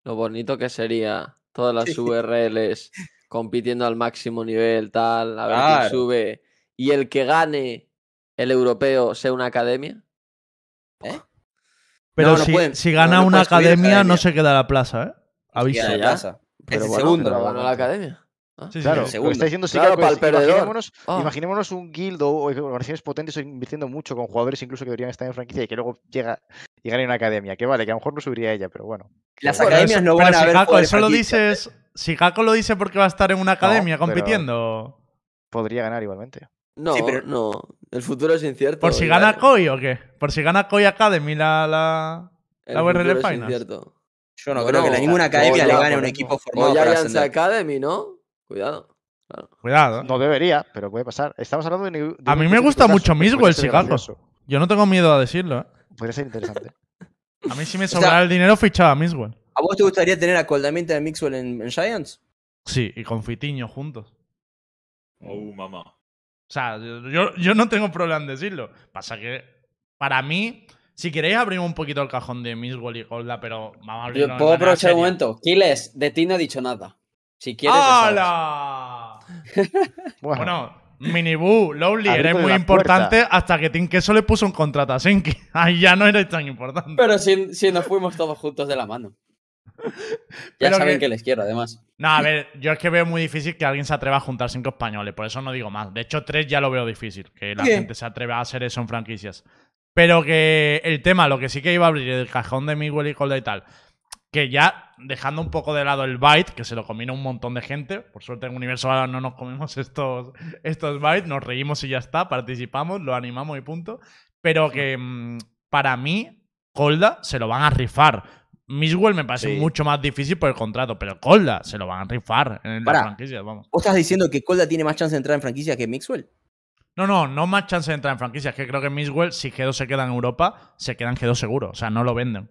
Lo bonito que sería todas las Sí. URLs compitiendo al máximo nivel, tal, a ver Claro. quién sube. Y el que gane el europeo sea una academia. pero No, no si, pueden- si no, gana no una academia, no se queda la plaza, ¿eh? Aviso. Queda ya. plaza. Pero es el bueno, segundo. Pero Pero ganó la academia. Ah. Sí, Claro, sí. está diciendo Claro, para el perdedor. imaginémonos, Ah. imaginémonos un guild o organizaciones potentes invirtiendo mucho con jugadores incluso que deberían estar en franquicia y que luego llega y gane una academia. Que vale, que a lo mejor no subiría ella, pero bueno. Las Pero academias eso- no van a si ver Jaco, jugadores eso lo dices. Si Jaco lo dice porque va a estar en una academia compitiendo. Podría ganar igualmente. No, Sí, pero- no. El futuro es incierto. ¿Por si gana Koi o qué? ¿Por si gana Koi Academy la, la, El la URL Finals? incierto. Yo no creo que la- ninguna academia le gane a un equipo formado Giants. Academy, ¿no? Cuidado. Claro. Cuidado. ¿eh? No debería, pero puede pasar. Estamos hablando de. de A mí me gusta mucho Miswell, Chicago. Yo no tengo miedo a decirlo, ¿eh? Podría ser interesante. A mí si me sea- sobrara el dinero fichaba a Miswell. ¿A vos te gustaría tener a Coldamenta de Mixwell en, en Giants? Sí, y con Fitiño juntos. Oh, mamá. O sea, yo, yo no tengo problema en decirlo. Pasa que Para mí, si queréis abrimos un poquito el cajón de Miswell y Golda, pero vamos a abrirlo Yo puedo aprovechar un momento. Kiles, de ti no he dicho nada. Si quieres. ¡Hala! Bueno, Bueno, Miniboo, Lowly, eres muy importante hasta que Tim Queso le puso un contrato a Senki. Ahí ya no eres tan importante. Pero si, si nos fuimos todos juntos de la mano. Ya Pero saben que- que... les quiero, además. No, a ver, yo es que veo muy difícil que alguien se atreva a juntar cinco españoles, por eso no digo más. De hecho, tres ya lo veo difícil, que la ¿Qué? gente se atreva a hacer eso en franquicias. Pero que el tema, lo que sí que iba a abrir el cajón de Miguel y Colda y tal, que ya dejando un poco de lado el byte, que se lo combina un montón de gente, por suerte en Universo ahora no nos comemos estos, estos bytes, nos reímos y ya está, participamos, lo animamos y punto. Pero que mm, para mí, Colda se lo van a rifar. Miswell me parece Sí. mucho más difícil por el contrato, pero Colda se lo van a rifar en Pará. las franquicias, vamos. ¿Vos estás diciendo que Colda tiene más chance de entrar en franquicia que Mixwell? No, no, no más chance de entrar en franquicias. Que creo que Miswell, si G2 se queda en Europa, se queda en G2 seguro. O sea, no lo venden.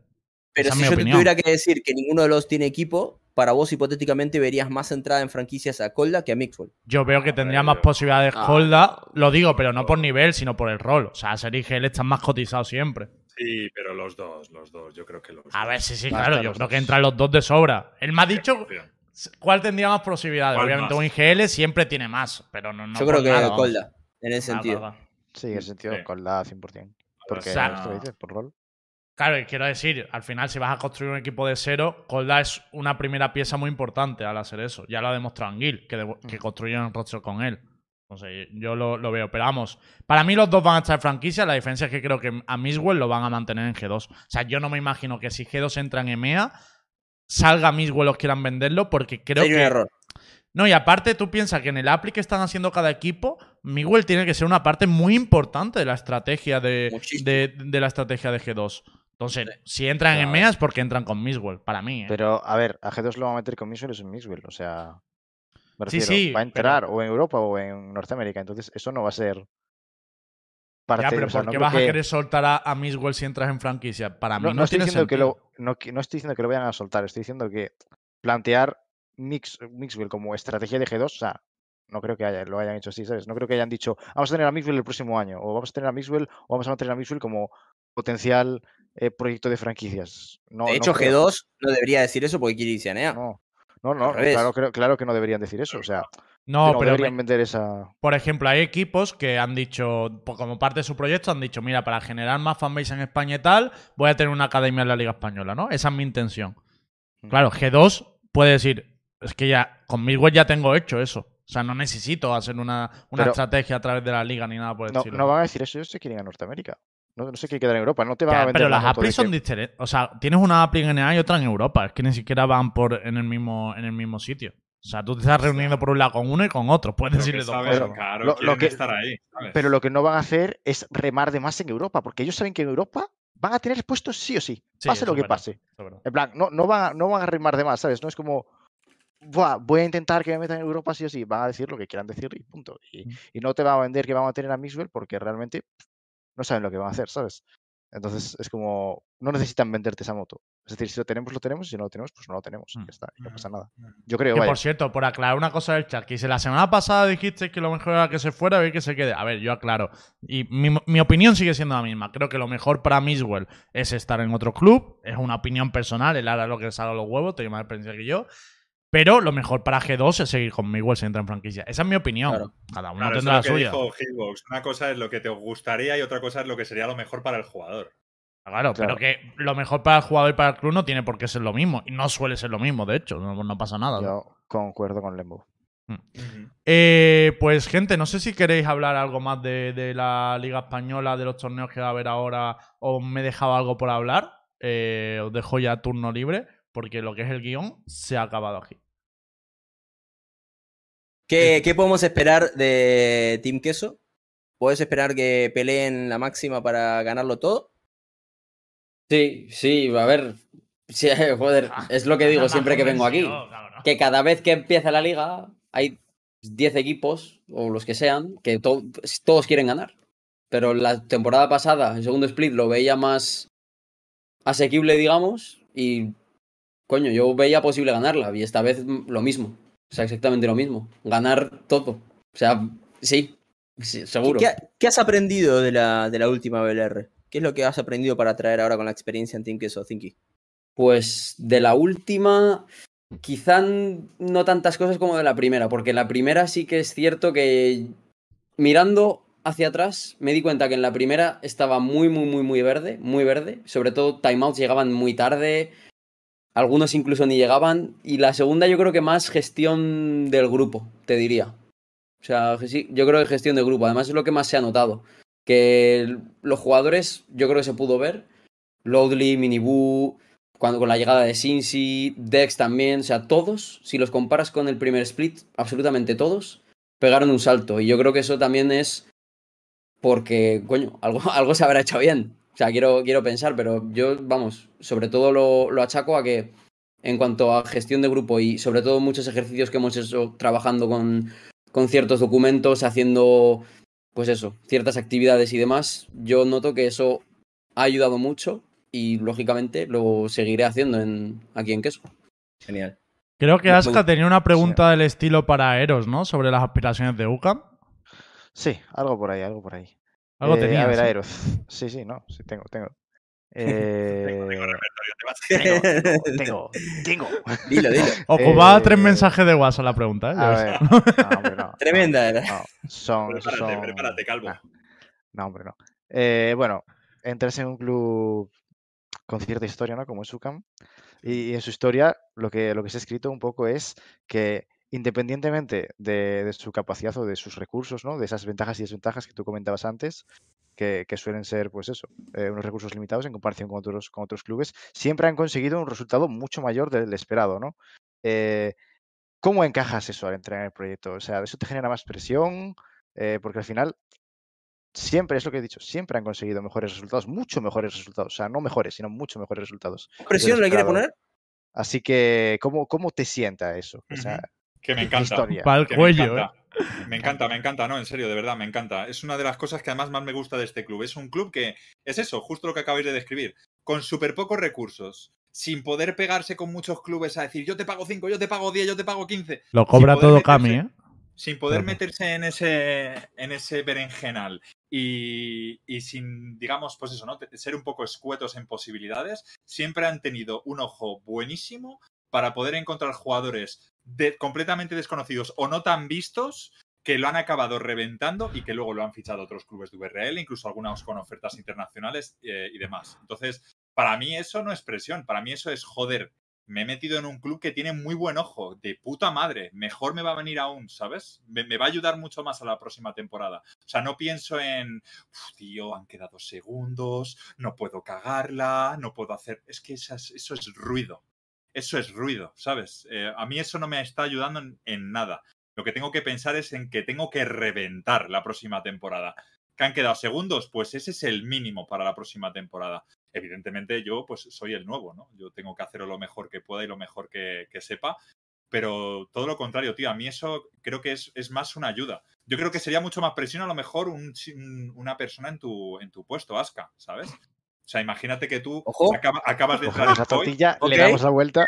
Pero Esa si yo te tuviera que decir que ninguno de los tiene equipo, para vos hipotéticamente verías más entrada en franquicias a Colda que a Mixwell. Yo veo que A tendría ver, más posibilidades Ah, Colda. Lo digo, pero no por nivel, sino por el rol. O sea, Ser y GL están más cotizados siempre. Sí, pero los dos, los dos, yo creo que los A dos. ver, sí, sí, Basta claro. Yo creo que entran los dos de sobra. Él me ha dicho cuál tendría más posibilidades. ¿Cuál Obviamente más? un IGL siempre tiene más, pero no, no yo creo que nada. Colda, en ese Claro, sentido. claro, claro. sí, en ese sentido, Sí. con la 100%. Porque O sea, dices, por rol. Claro, y quiero decir, al final, si vas a construir un equipo de cero, Colda es una primera pieza muy importante al hacer eso. Ya lo ha demostrado Anguil, que, de- que construyeron el roster con él. Entonces, yo lo, lo veo. Pero vamos, para mí los dos van a estar en franquicia. La diferencia es que creo que a Miswell lo van a mantener en G2. O sea, yo no me imagino que si G2 entra en EMEA, salga Miswell los quieran venderlo, porque creo Sería un que. error. No, y aparte tú piensas que en el appli que están haciendo cada equipo, Miguel tiene que ser una parte muy importante de la estrategia de, Muchísimo. de, de la estrategia de G2. Entonces, si entran en Claro. EMEA es porque entran con Miswell, para mí. ¿eh? Pero, a ver, a G2 lo va a meter con Miswell es un Miswell. O sea, me Sí, refiero, sí, va a entrar pero- o en Europa o en Norteamérica. Entonces, eso no va a ser parte ya, pero o sea, ¿por qué vas a que- querer soltar a, a Miswell si entras en franquicia? Para mí No, no, no estoy tiene diciendo que lo, no, estoy diciendo que lo vayan a soltar, estoy diciendo que plantear Mix, Mixwell como estrategia de G2, o sea, no creo que haya- lo hayan hecho así, ¿sabes? No creo que hayan dicho, vamos a tener a Mixwell el próximo año, o vamos a tener a Mixwell, o vamos a mantener a Mixwell como potencial eh, proyecto de franquicias. No, de no hecho, creo, G2 no debería decir eso porque quiere irse a NEA. No, no, no, claro, creo- claro que no deberían decir eso, o sea, No, pero deberían vender esa... por ejemplo, hay equipos que han dicho, como parte de su proyecto, han dicho, mira, para generar más fanbase en España y tal, voy a tener una academia en la Liga Española, ¿no? Esa es mi intención. Claro, G2 puede decir, es que ya, con Miswell ya tengo hecho eso. O sea, no necesito hacer una, una Pero- estrategia a través de la liga ni nada por el No, estilo. no van a decir eso, ellos se quieren ir a Norteamérica. No, no se quieren quedar en Europa, no te van Ya, a vender pero la las applis son diferentes. O sea, tienes una appli en NA y otra en Europa. Es que ni siquiera van por en el mismo, en el mismo sitio. O sea, tú te estás reuniendo por un lado con uno y con otro. Puedes decirle dos cosas. Pero claro, lo- que- estar ahí. ¿sabes? Pero lo que no van a hacer es remar de más en Europa, porque ellos saben que en Europa van a tener puestos sí o sí, Sí, pase lo que verdad, pase. En plan, no, no, van a, no van a remar de más, ¿sabes? No es como, "Buah, voy a intentar que me metan en Europa sí o sí. Van a decir lo que quieran decir y punto. Y, Mm. y no te van a vender que van a tener a Mixwell porque realmente no saben lo que van a hacer, ¿sabes? Entonces es como, no necesitan venderte esa moto. Es decir, si lo tenemos, lo tenemos, si no lo tenemos, pues no lo tenemos. y Mm. Ya está, no pasa Ujú, nada. ujú. Yo creo, Que por cierto, por aclarar una cosa del chat, que si la semana pasada dijiste que lo mejor era que se fuera, a que se quede. A ver, yo aclaro. Y mi, mi opinión sigue siendo la misma. Creo que lo mejor para Miswell es estar en otro club. Es una opinión personal, él hará lo que le salga a los huevos, tiene más experiencia que yo. Pero lo mejor para G2 es seguir con Miguel si entra en franquicia. Esa es mi opinión. Claro. Cada uno Claro, tendrá es la que suya. dijo Hitbox. Una cosa es lo que te gustaría y otra cosa es lo que sería lo mejor para el jugador. Claro, pero que lo mejor para el jugador y para el club no tiene por qué ser lo mismo. Y no suele ser lo mismo, de hecho. No, no pasa nada. Yo concuerdo con Lembo. Ujú. Eh, pues, gente, no sé si queréis hablar algo más de, de la Liga Española, de los torneos que va a haber ahora, o me he dejado algo por hablar. Eh, os dejo ya turno libre, porque lo que es el guion se ha acabado aquí. ¿Qué, qué podemos esperar de Team Queso? ¿Puedes esperar que peleen la máxima para ganarlo todo? Sí, sí, a ver. Sí, joder, es lo que digo siempre que vengo aquí. Que cada vez que empieza la liga hay 10 equipos, o los que sean, que to- todos quieren ganar. Pero la temporada pasada, el segundo split, lo veía más asequible, digamos, y coño, yo veía posible ganarla. Y esta vez mm, lo mismo. O sea, exactamente lo mismo. Ganar todo. O sea, sí, sí, seguro. ¿Qué, qué has aprendido de la, de la última BLR? ¿Qué es lo que has aprendido para traer ahora con la experiencia en Team Queso, Thinky? Pues de la última, quizá no tantas cosas como de la primera, porque la primera sí que es cierto que mirando hacia atrás me di cuenta que en la primera estaba muy, muy, muy, muy verde, muy verde. Sobre todo timeouts llegaban muy tarde, algunos incluso ni llegaban. Y la segunda yo creo que más gestión del grupo, te diría. O sea, sí, yo creo que gestión del grupo. Además es lo que más se ha notado. Que los jugadores, yo creo que se pudo ver. Loudly, Miniboo, cuando con la llegada de Cincy, Dex también, o sea, todos, si los comparas con el primer split, absolutamente todos, pegaron un salto. Y yo creo que eso también es porque, coño, algo, algo se habrá hecho bien. O sea, quiero, quiero pensar, pero yo, vamos, sobre todo lo, lo achaco a que en cuanto a gestión de grupo y sobre todo muchos ejercicios que hemos hecho trabajando con, con ciertos documentos, haciendo, pues eso, ciertas actividades y demás, yo noto que eso ha ayudado mucho y lógicamente lo seguiré haciendo en, aquí en Queso. Genial. Creo que Aska tenía una pregunta del estilo para Eros, ¿no? Sobre las aspiraciones de UCAM. Sí, algo por ahí, algo por ahí. Algo Eh, tenía. A ver, ¿sí? Aeroz. Sí, sí, no, sí, tengo, tengo. Eh, Te vas- tengo, tengo, tengo. Dilo, dilo. Ocupaba Eh, tres mensajes de WhatsApp la pregunta, ¿eh? A ver, no, hombre, no. Tremenda era. No, son, Prepárate, son- prepárate, calvo. No, hombre, no. Eh, bueno, entras en un club con cierta historia, ¿no? Como es UCAM. Y, y en su historia lo que, lo que se ha escrito un poco es que independientemente de, de su capacidad o de sus recursos, ¿no? De esas ventajas y desventajas que tú comentabas antes, que, que suelen ser, pues eso, eh, unos recursos limitados en comparación con otros, con otros clubes, siempre han conseguido un resultado mucho mayor del esperado, ¿no? Eh, ¿Cómo encajas eso al entrar en el proyecto? O sea, ¿eso te genera más presión? Eh, porque al final, siempre, es lo que he dicho, siempre han conseguido mejores resultados, mucho mejores resultados. O sea, no mejores, sino mucho mejores resultados. ¿Presión le quiere poner? Así que, ¿cómo, cómo te sienta eso? O sea, Que me encanta. historia. Para el cuello, me ¿eh? encanta. Me encanta, me encanta, no, en serio, de verdad, me encanta. Es una de las cosas que además más me gusta de este club. Es un club que es eso, justo lo que acabáis de describir, con súper pocos recursos, sin poder pegarse con muchos clubes a decir yo te pago 5, yo te pago 10, yo te pago 15, Lo cobra todo meterse- Cami, ¿eh? sin poder Claro. meterse en ese, en ese berenjenal y, y sin, digamos, pues eso, ¿no? Ser un poco escuetos en posibilidades, siempre han tenido un ojo buenísimo para poder encontrar jugadores completamente desconocidos o no tan vistos que lo han acabado reventando y que luego lo han fichado otros clubes de VRL, incluso algunos con ofertas internacionales eh, y demás. Entonces, para mí eso no es presión, para mí eso es joder. Me he metido en un club que tiene muy buen ojo, de puta madre. Mejor me va a venir aún, ¿sabes? Me, va a ayudar mucho más a la próxima temporada. O sea, no pienso en, "Uf, tío, han quedado segundos, no puedo cagarla, no puedo hacer. Es que eso es ruido. Eso es ruido, ¿sabes? Eh, a mí eso no me está ayudando en, nada. Lo que tengo que pensar es en que tengo que reventar la próxima temporada. ¿Que han quedado segundos? Pues ese es el mínimo para la próxima temporada. Evidentemente yo pues soy el nuevo, ¿no? Yo tengo que hacerlo lo mejor que pueda y lo mejor que, sepa. Pero todo lo contrario, tío, a mí eso creo que es, es más una ayuda. Yo creo que sería mucho más presión a lo mejor una persona en tu, en tu puesto, Aska, ¿sabes? O sea, imagínate que tú Ojo. acaba- acabas de entrar la en tortilla, ok. le damos la vuelta.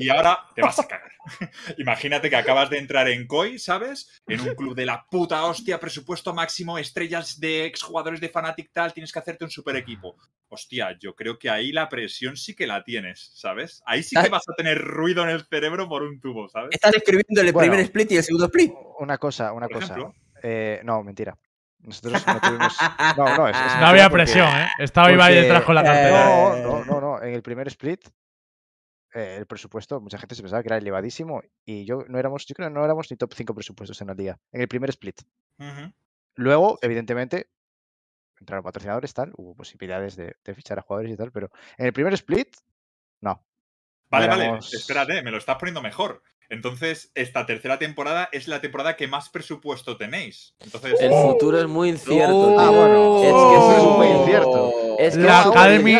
Y ahora te vas a cagar. Imagínate que acabas de entrar en COI, ¿sabes? En un club de la puta hostia, presupuesto máximo, estrellas de exjugadores de Fnatic tal, tienes que hacerte un super equipo. Hostia, yo creo que ahí la presión sí que la tienes, ¿sabes? Ahí sí que vas a tener ruido en el cerebro por un tubo, ¿sabes? Están escribiendo el Bueno. primer split y el segundo split. Una cosa, una Por cosa. ejemplo. eh, no, mentira. Nosotros no tuvimos. No, no, es, es No mentira había porque- presión, ¿eh? Estaba Ibai porque, detrás con la eh, cartera. No, Eh, no, no, no. En el primer split, eh, el presupuesto, mucha gente se pensaba que era elevadísimo y yo no éramos, yo creo que no éramos ni top 5 presupuestos en la liga. En el primer split. Luego, evidentemente, entraron patrocinadores, tal, hubo posibilidades de, de fichar a jugadores y tal, pero en el primer split, no. Vale, No vale, espérate, me lo estás poniendo mejor. Entonces, esta tercera temporada es la temporada que más presupuesto tenéis. Entonces, El futuro es muy incierto. Oh. Ah, bueno. Es que Oh. es súper súper incierto. Es que La Academy-.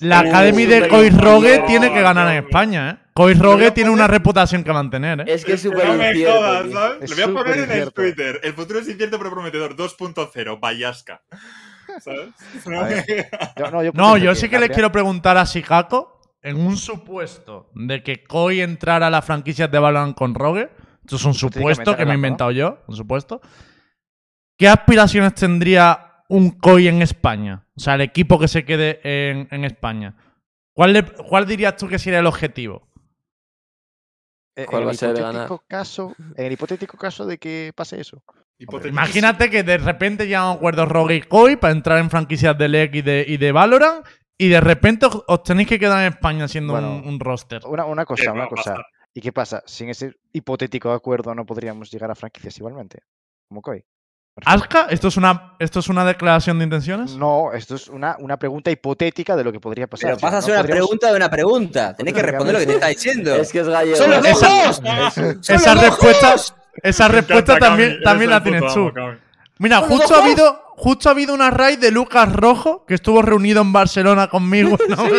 La Uh, Academy de Cois Rogue tiene que ganar en España, ¿eh? Rogue a tiene una reputación que mantener, ¿eh? Es que es súper no me incierto. jodas, tío. ¿sabes? Es Lo voy a poner en el. Twitter. El futuro es incierto pero prometedor 2.0, Bayasca. ¿Sabes? Yo- no, yo, No, yo sí que les quiero preguntar a Sikako, en un supuesto de que Koi entrara a la franquicia de Valorant con Rogue, esto es un supuesto que me he inventado yo, un supuesto, ¿qué aspiraciones tendría un COI en España? O sea, el equipo que se quede en, en España. ¿Cuál, le- ¿Cuál dirías tú que sería el objetivo? Eh, ¿Cuál en va el a ser hipotético caso, en el hipotético caso de que pase eso. Imagínate que de repente llegan a un acuerdo Rogue y COI para entrar en franquicias de LEC y de, y de Valorant y de repente os, os tenéis que quedar en España siendo Bueno, un, un roster. Una, una ¿Qué cosa, una cosa. pasar? ¿Y qué pasa? Sin ese hipotético acuerdo no podríamos llegar a franquicias igualmente. Como COI. ¿Aska? ¿Esto es, una, ¿Esto es una declaración de intenciones? No, esto es una, una pregunta hipotética de lo que podría pasar. Pero pasa a ser una podríamos- pregunta de una pregunta. Tenés que responder lo que te está diciendo. Es que es gallego. ¡Son los dos Esa- juegos! ¡Son Esa los dos respuesta, esa también, también la tienes tú. Mira, ¡Son los justo ha, habido, justo ha habido una raid de Lucas Rojo que estuvo reunido en Barcelona conmigo. No.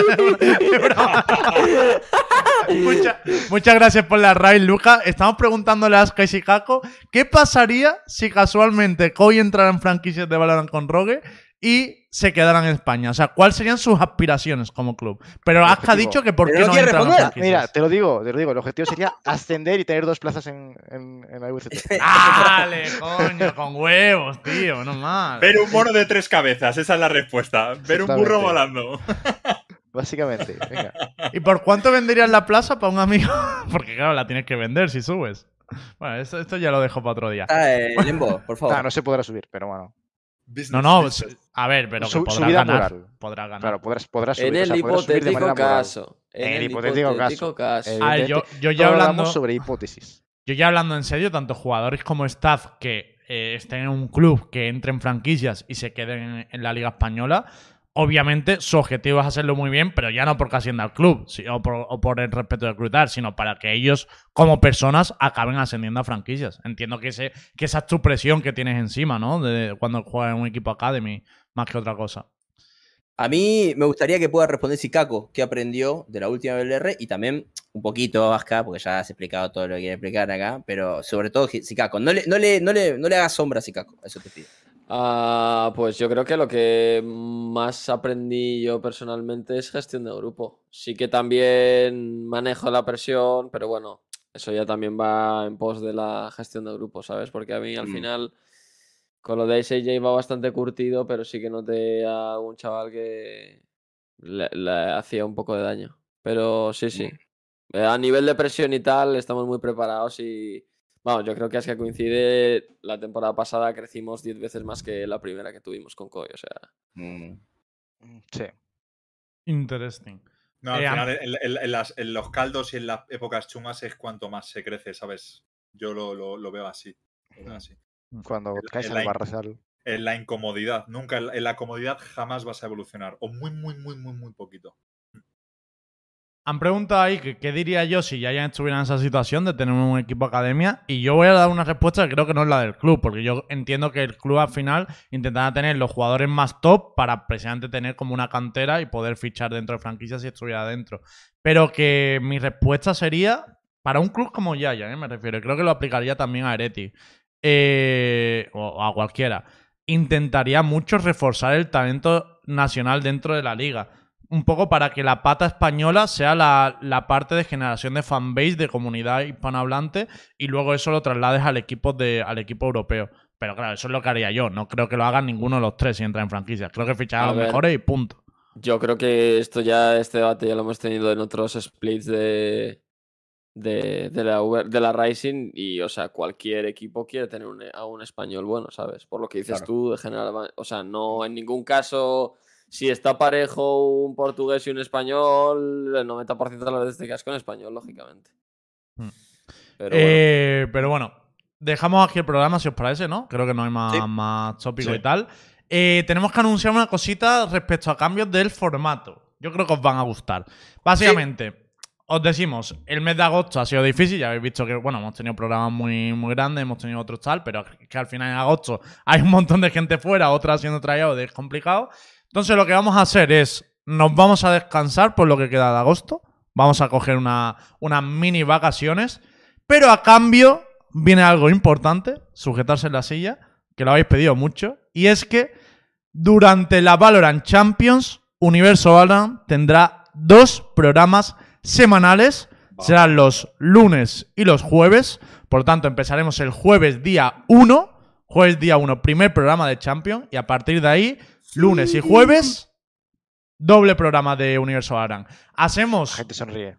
Mucha- muchas gracias por la raid, Lucas. Estamos preguntándole a Aska y Sikako qué pasaría si casualmente Koi entrara en franquicias de Valorant con Rogue y se quedaran en España. O sea, ¿cuáles serían sus aspiraciones como club? Pero Aska ha dicho que por qué no entran franquicias. Mira, te lo digo, te lo digo. El objetivo sería ascender y tener dos plazas en, en, en la UCT. Dale, coño, con huevos, tío, no mal. Ver un mono de tres cabezas, esa es la respuesta. Ver un burro volando. Básicamente. Venga. ¿Y por cuánto venderías la plaza para un amigo? Porque claro, la tienes que vender si subes. Bueno, esto, esto ya lo dejo para otro día. Ah, eh, Lembo, por favor. Ah, no se podrá subir, pero bueno. Business, No, no, business. a ver, pero que Su- podrá subida ganar. moral. Podrá ganar. Claro, podrás, podrás subir. En o el sea, podrás subir de hipotético caso. En el hipotético hipotético caso. ver, yo, yo ya hablando, sobre hipótesis. yo ya hablando en serio, tanto jugadores como staff que eh, estén en un club, que entren franquicias y se queden en, en la Liga Española, obviamente su objetivo es hacerlo muy bien, pero ya no porque ascienda al club si- o, por, el respeto de reclutar, sino para que ellos, como personas, acaben ascendiendo a franquicias. Entiendo que, ese, que esa es tu presión que tienes encima, ¿no? De cuando juegas en un equipo Academy, más que otra cosa. A mí me gustaría que pueda responder Sikako, que aprendió de la última BLR y también un poquito Aska, porque ya has explicado todo lo que quiere explicar acá, pero sobre todo Sikako. No le, no le, no le, no le hagas sombra a Sikako, eso te pido. Ah, pues yo creo que lo que más aprendí yo personalmente es gestión de grupo. Sí que también manejo la presión, pero bueno, eso ya también va en pos de la gestión de grupo, ¿sabes? Porque a mí al Mm. final con lo de SJ va bastante curtido, pero sí que noté a un chaval que le, le hacía un poco de daño. Pero sí, sí. Eh, A nivel de presión y tal, estamos muy preparados y Vamos, yo creo que es que coincide la temporada pasada crecimos 10 veces más que la primera que tuvimos con Koi, o sea. Mm. Sí. Interesting. No, al Eh, final, en, en- en las- en los caldos y en las épocas chungas es cuanto más se crece, ¿sabes? Yo lo, lo- lo veo así. Cuando caes el al line. barrazal. En la incomodidad, nunca, en la- en la comodidad jamás vas a evolucionar. O muy, muy, muy, muy, muy poquito. Han preguntado ahí que qué diría yo si ya estuviera en esa situación de tener un equipo academia y yo voy a dar una respuesta que creo que no es la del club, porque yo entiendo que el club al final intentará tener los jugadores más top para precisamente tener como una cantera y poder fichar dentro de franquicias si estuviera dentro. Pero que mi respuesta sería para un club como Yaya, ¿eh? me refiero, creo que lo aplicaría también a Ereti eh, o a cualquiera. Intentaría mucho reforzar el talento nacional dentro de la liga un poco para que la pata española sea la, la parte de generación de fanbase, de comunidad hispanohablante, y luego eso lo traslades al equipo, de, al equipo europeo. Pero claro, eso es lo que haría yo. No creo que lo hagan ninguno de los tres si entra en franquicias. Creo que ficharán a A los ver. mejores y punto. Yo creo que esto ya, este debate ya lo hemos tenido en otros splits de, de, de la, Uber- de la Rising y, o sea, cualquier equipo quiere tener un- a un español bueno, ¿sabes? Por lo que dices Claro. tú, de general, o sea, no en ningún caso, si está parejo un portugués y un español, el 90% de las veces te quedas con español, lógicamente. Hmm. Pero bueno. Eh, pero bueno, dejamos aquí el programa si os parece, ¿no? Creo que no hay más, Sí. más tópico Sí. y tal. Eh, tenemos que anunciar una cosita respecto a cambios del formato. Yo creo que os van a gustar. Básicamente, os decimos, el mes de agosto ha sido difícil, ya habéis visto que, bueno, hemos tenido programas muy, muy grandes, hemos tenido otros tal, pero que al final en agosto hay un montón de gente fuera, otras siendo traídos, es complicado. Entonces lo que vamos a hacer es, nos vamos a descansar por lo que queda de agosto, vamos a coger una, unas mini vacaciones, pero a cambio viene algo importante, sujetarse en la silla, que lo habéis pedido mucho, y es que durante la Valorant Champions, Universo Valorant tendrá dos programas semanales, serán los lunes y los jueves, por lo tanto empezaremos el jueves día 1, Jueves día 1, primer programa de Champions. Y a partir de ahí, lunes y jueves, doble programa de Universo Aran. La Hacemos. gente sonríe.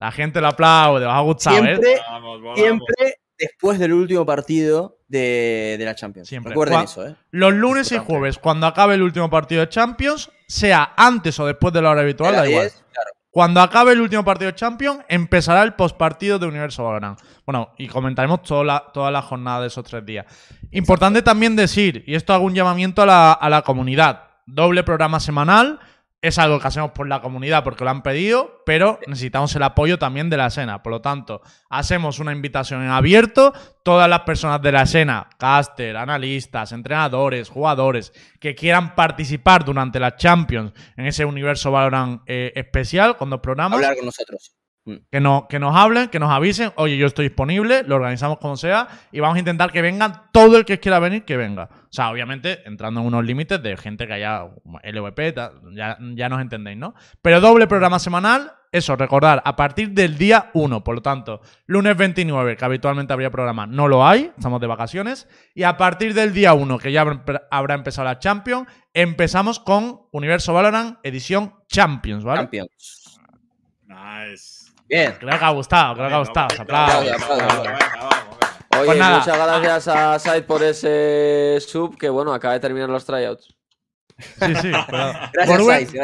La gente lo aplaude, os ha gustado, ¿eh? Siempre, Vamos, volamos. siempre después del último partido de, de la Champions. Siempre. Recuerden eso, ¿eh? Los lunes y jueves, cuando acabe el último partido de Champions, sea antes o después de la hora habitual, De la da igual. 10, claro. Cuando acabe el último partido de Champions, empezará el postpartido de Universo Valorant. Bueno, y comentaremos toda la, toda la jornada de esos tres días. Importante también decir, y esto hago un llamamiento a la, a la comunidad, doble programa semanal. Es algo que hacemos por la comunidad porque lo han pedido, pero necesitamos el apoyo también de la escena. Por lo tanto, hacemos una invitación en abierto. Todas las personas de la escena, caster, analistas, entrenadores, jugadores, que quieran participar durante la Champions en ese universo Valorant eh, especial con dos programas, Hablar con nosotros. Que, no, que nos hablen, que nos avisen, oye, yo estoy disponible, lo organizamos como sea y vamos a intentar que vengan todo el que quiera venir, que venga. O sea, obviamente entrando en unos límites de gente que haya LVP, ya, ya nos entendéis, ¿no? Pero doble programa semanal, eso, recordar, a partir del día 1, por lo tanto, lunes 29, que habitualmente habría programa, no lo hay, estamos de vacaciones, y a partir del día 1, que ya habrá- habrá empezado la Champions, empezamos con Universo Valorant edición Champions, ¿vale? Champions. Nice. Bien. Creo que ha gustado, creo que ha gustado. Venga. Oye, Pues nada. muchas gracias a Said por ese sub que bueno, acaba de terminar los tryouts. Sí, sí.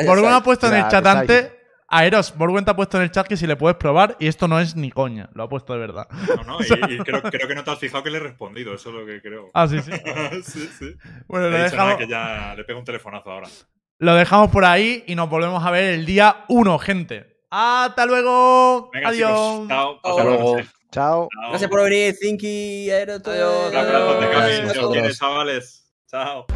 Borwen, ha puesto en el chat antes. A Eros, Borwen te ha puesto en el chat que si le puedes probar y esto no es ni coña, lo ha puesto de verdad. No, no, y, y creo, creo que no te has fijado que le he respondido, eso es lo que creo. Ah, sí, sí. sí, sí. Bueno, nada, dejamos, que ya le pego un telefonazo ahora. lo dejamos por ahí y nos volvemos a ver el día 1, gente. Hasta luego. Venga, Adiós. chicos. Chao. Hasta luego. Chao. Chao. Gracias por venir, todo. Adiós. Un abrazo de Adiós. Cami. Adiós. Si os quieres, chavales. Chao.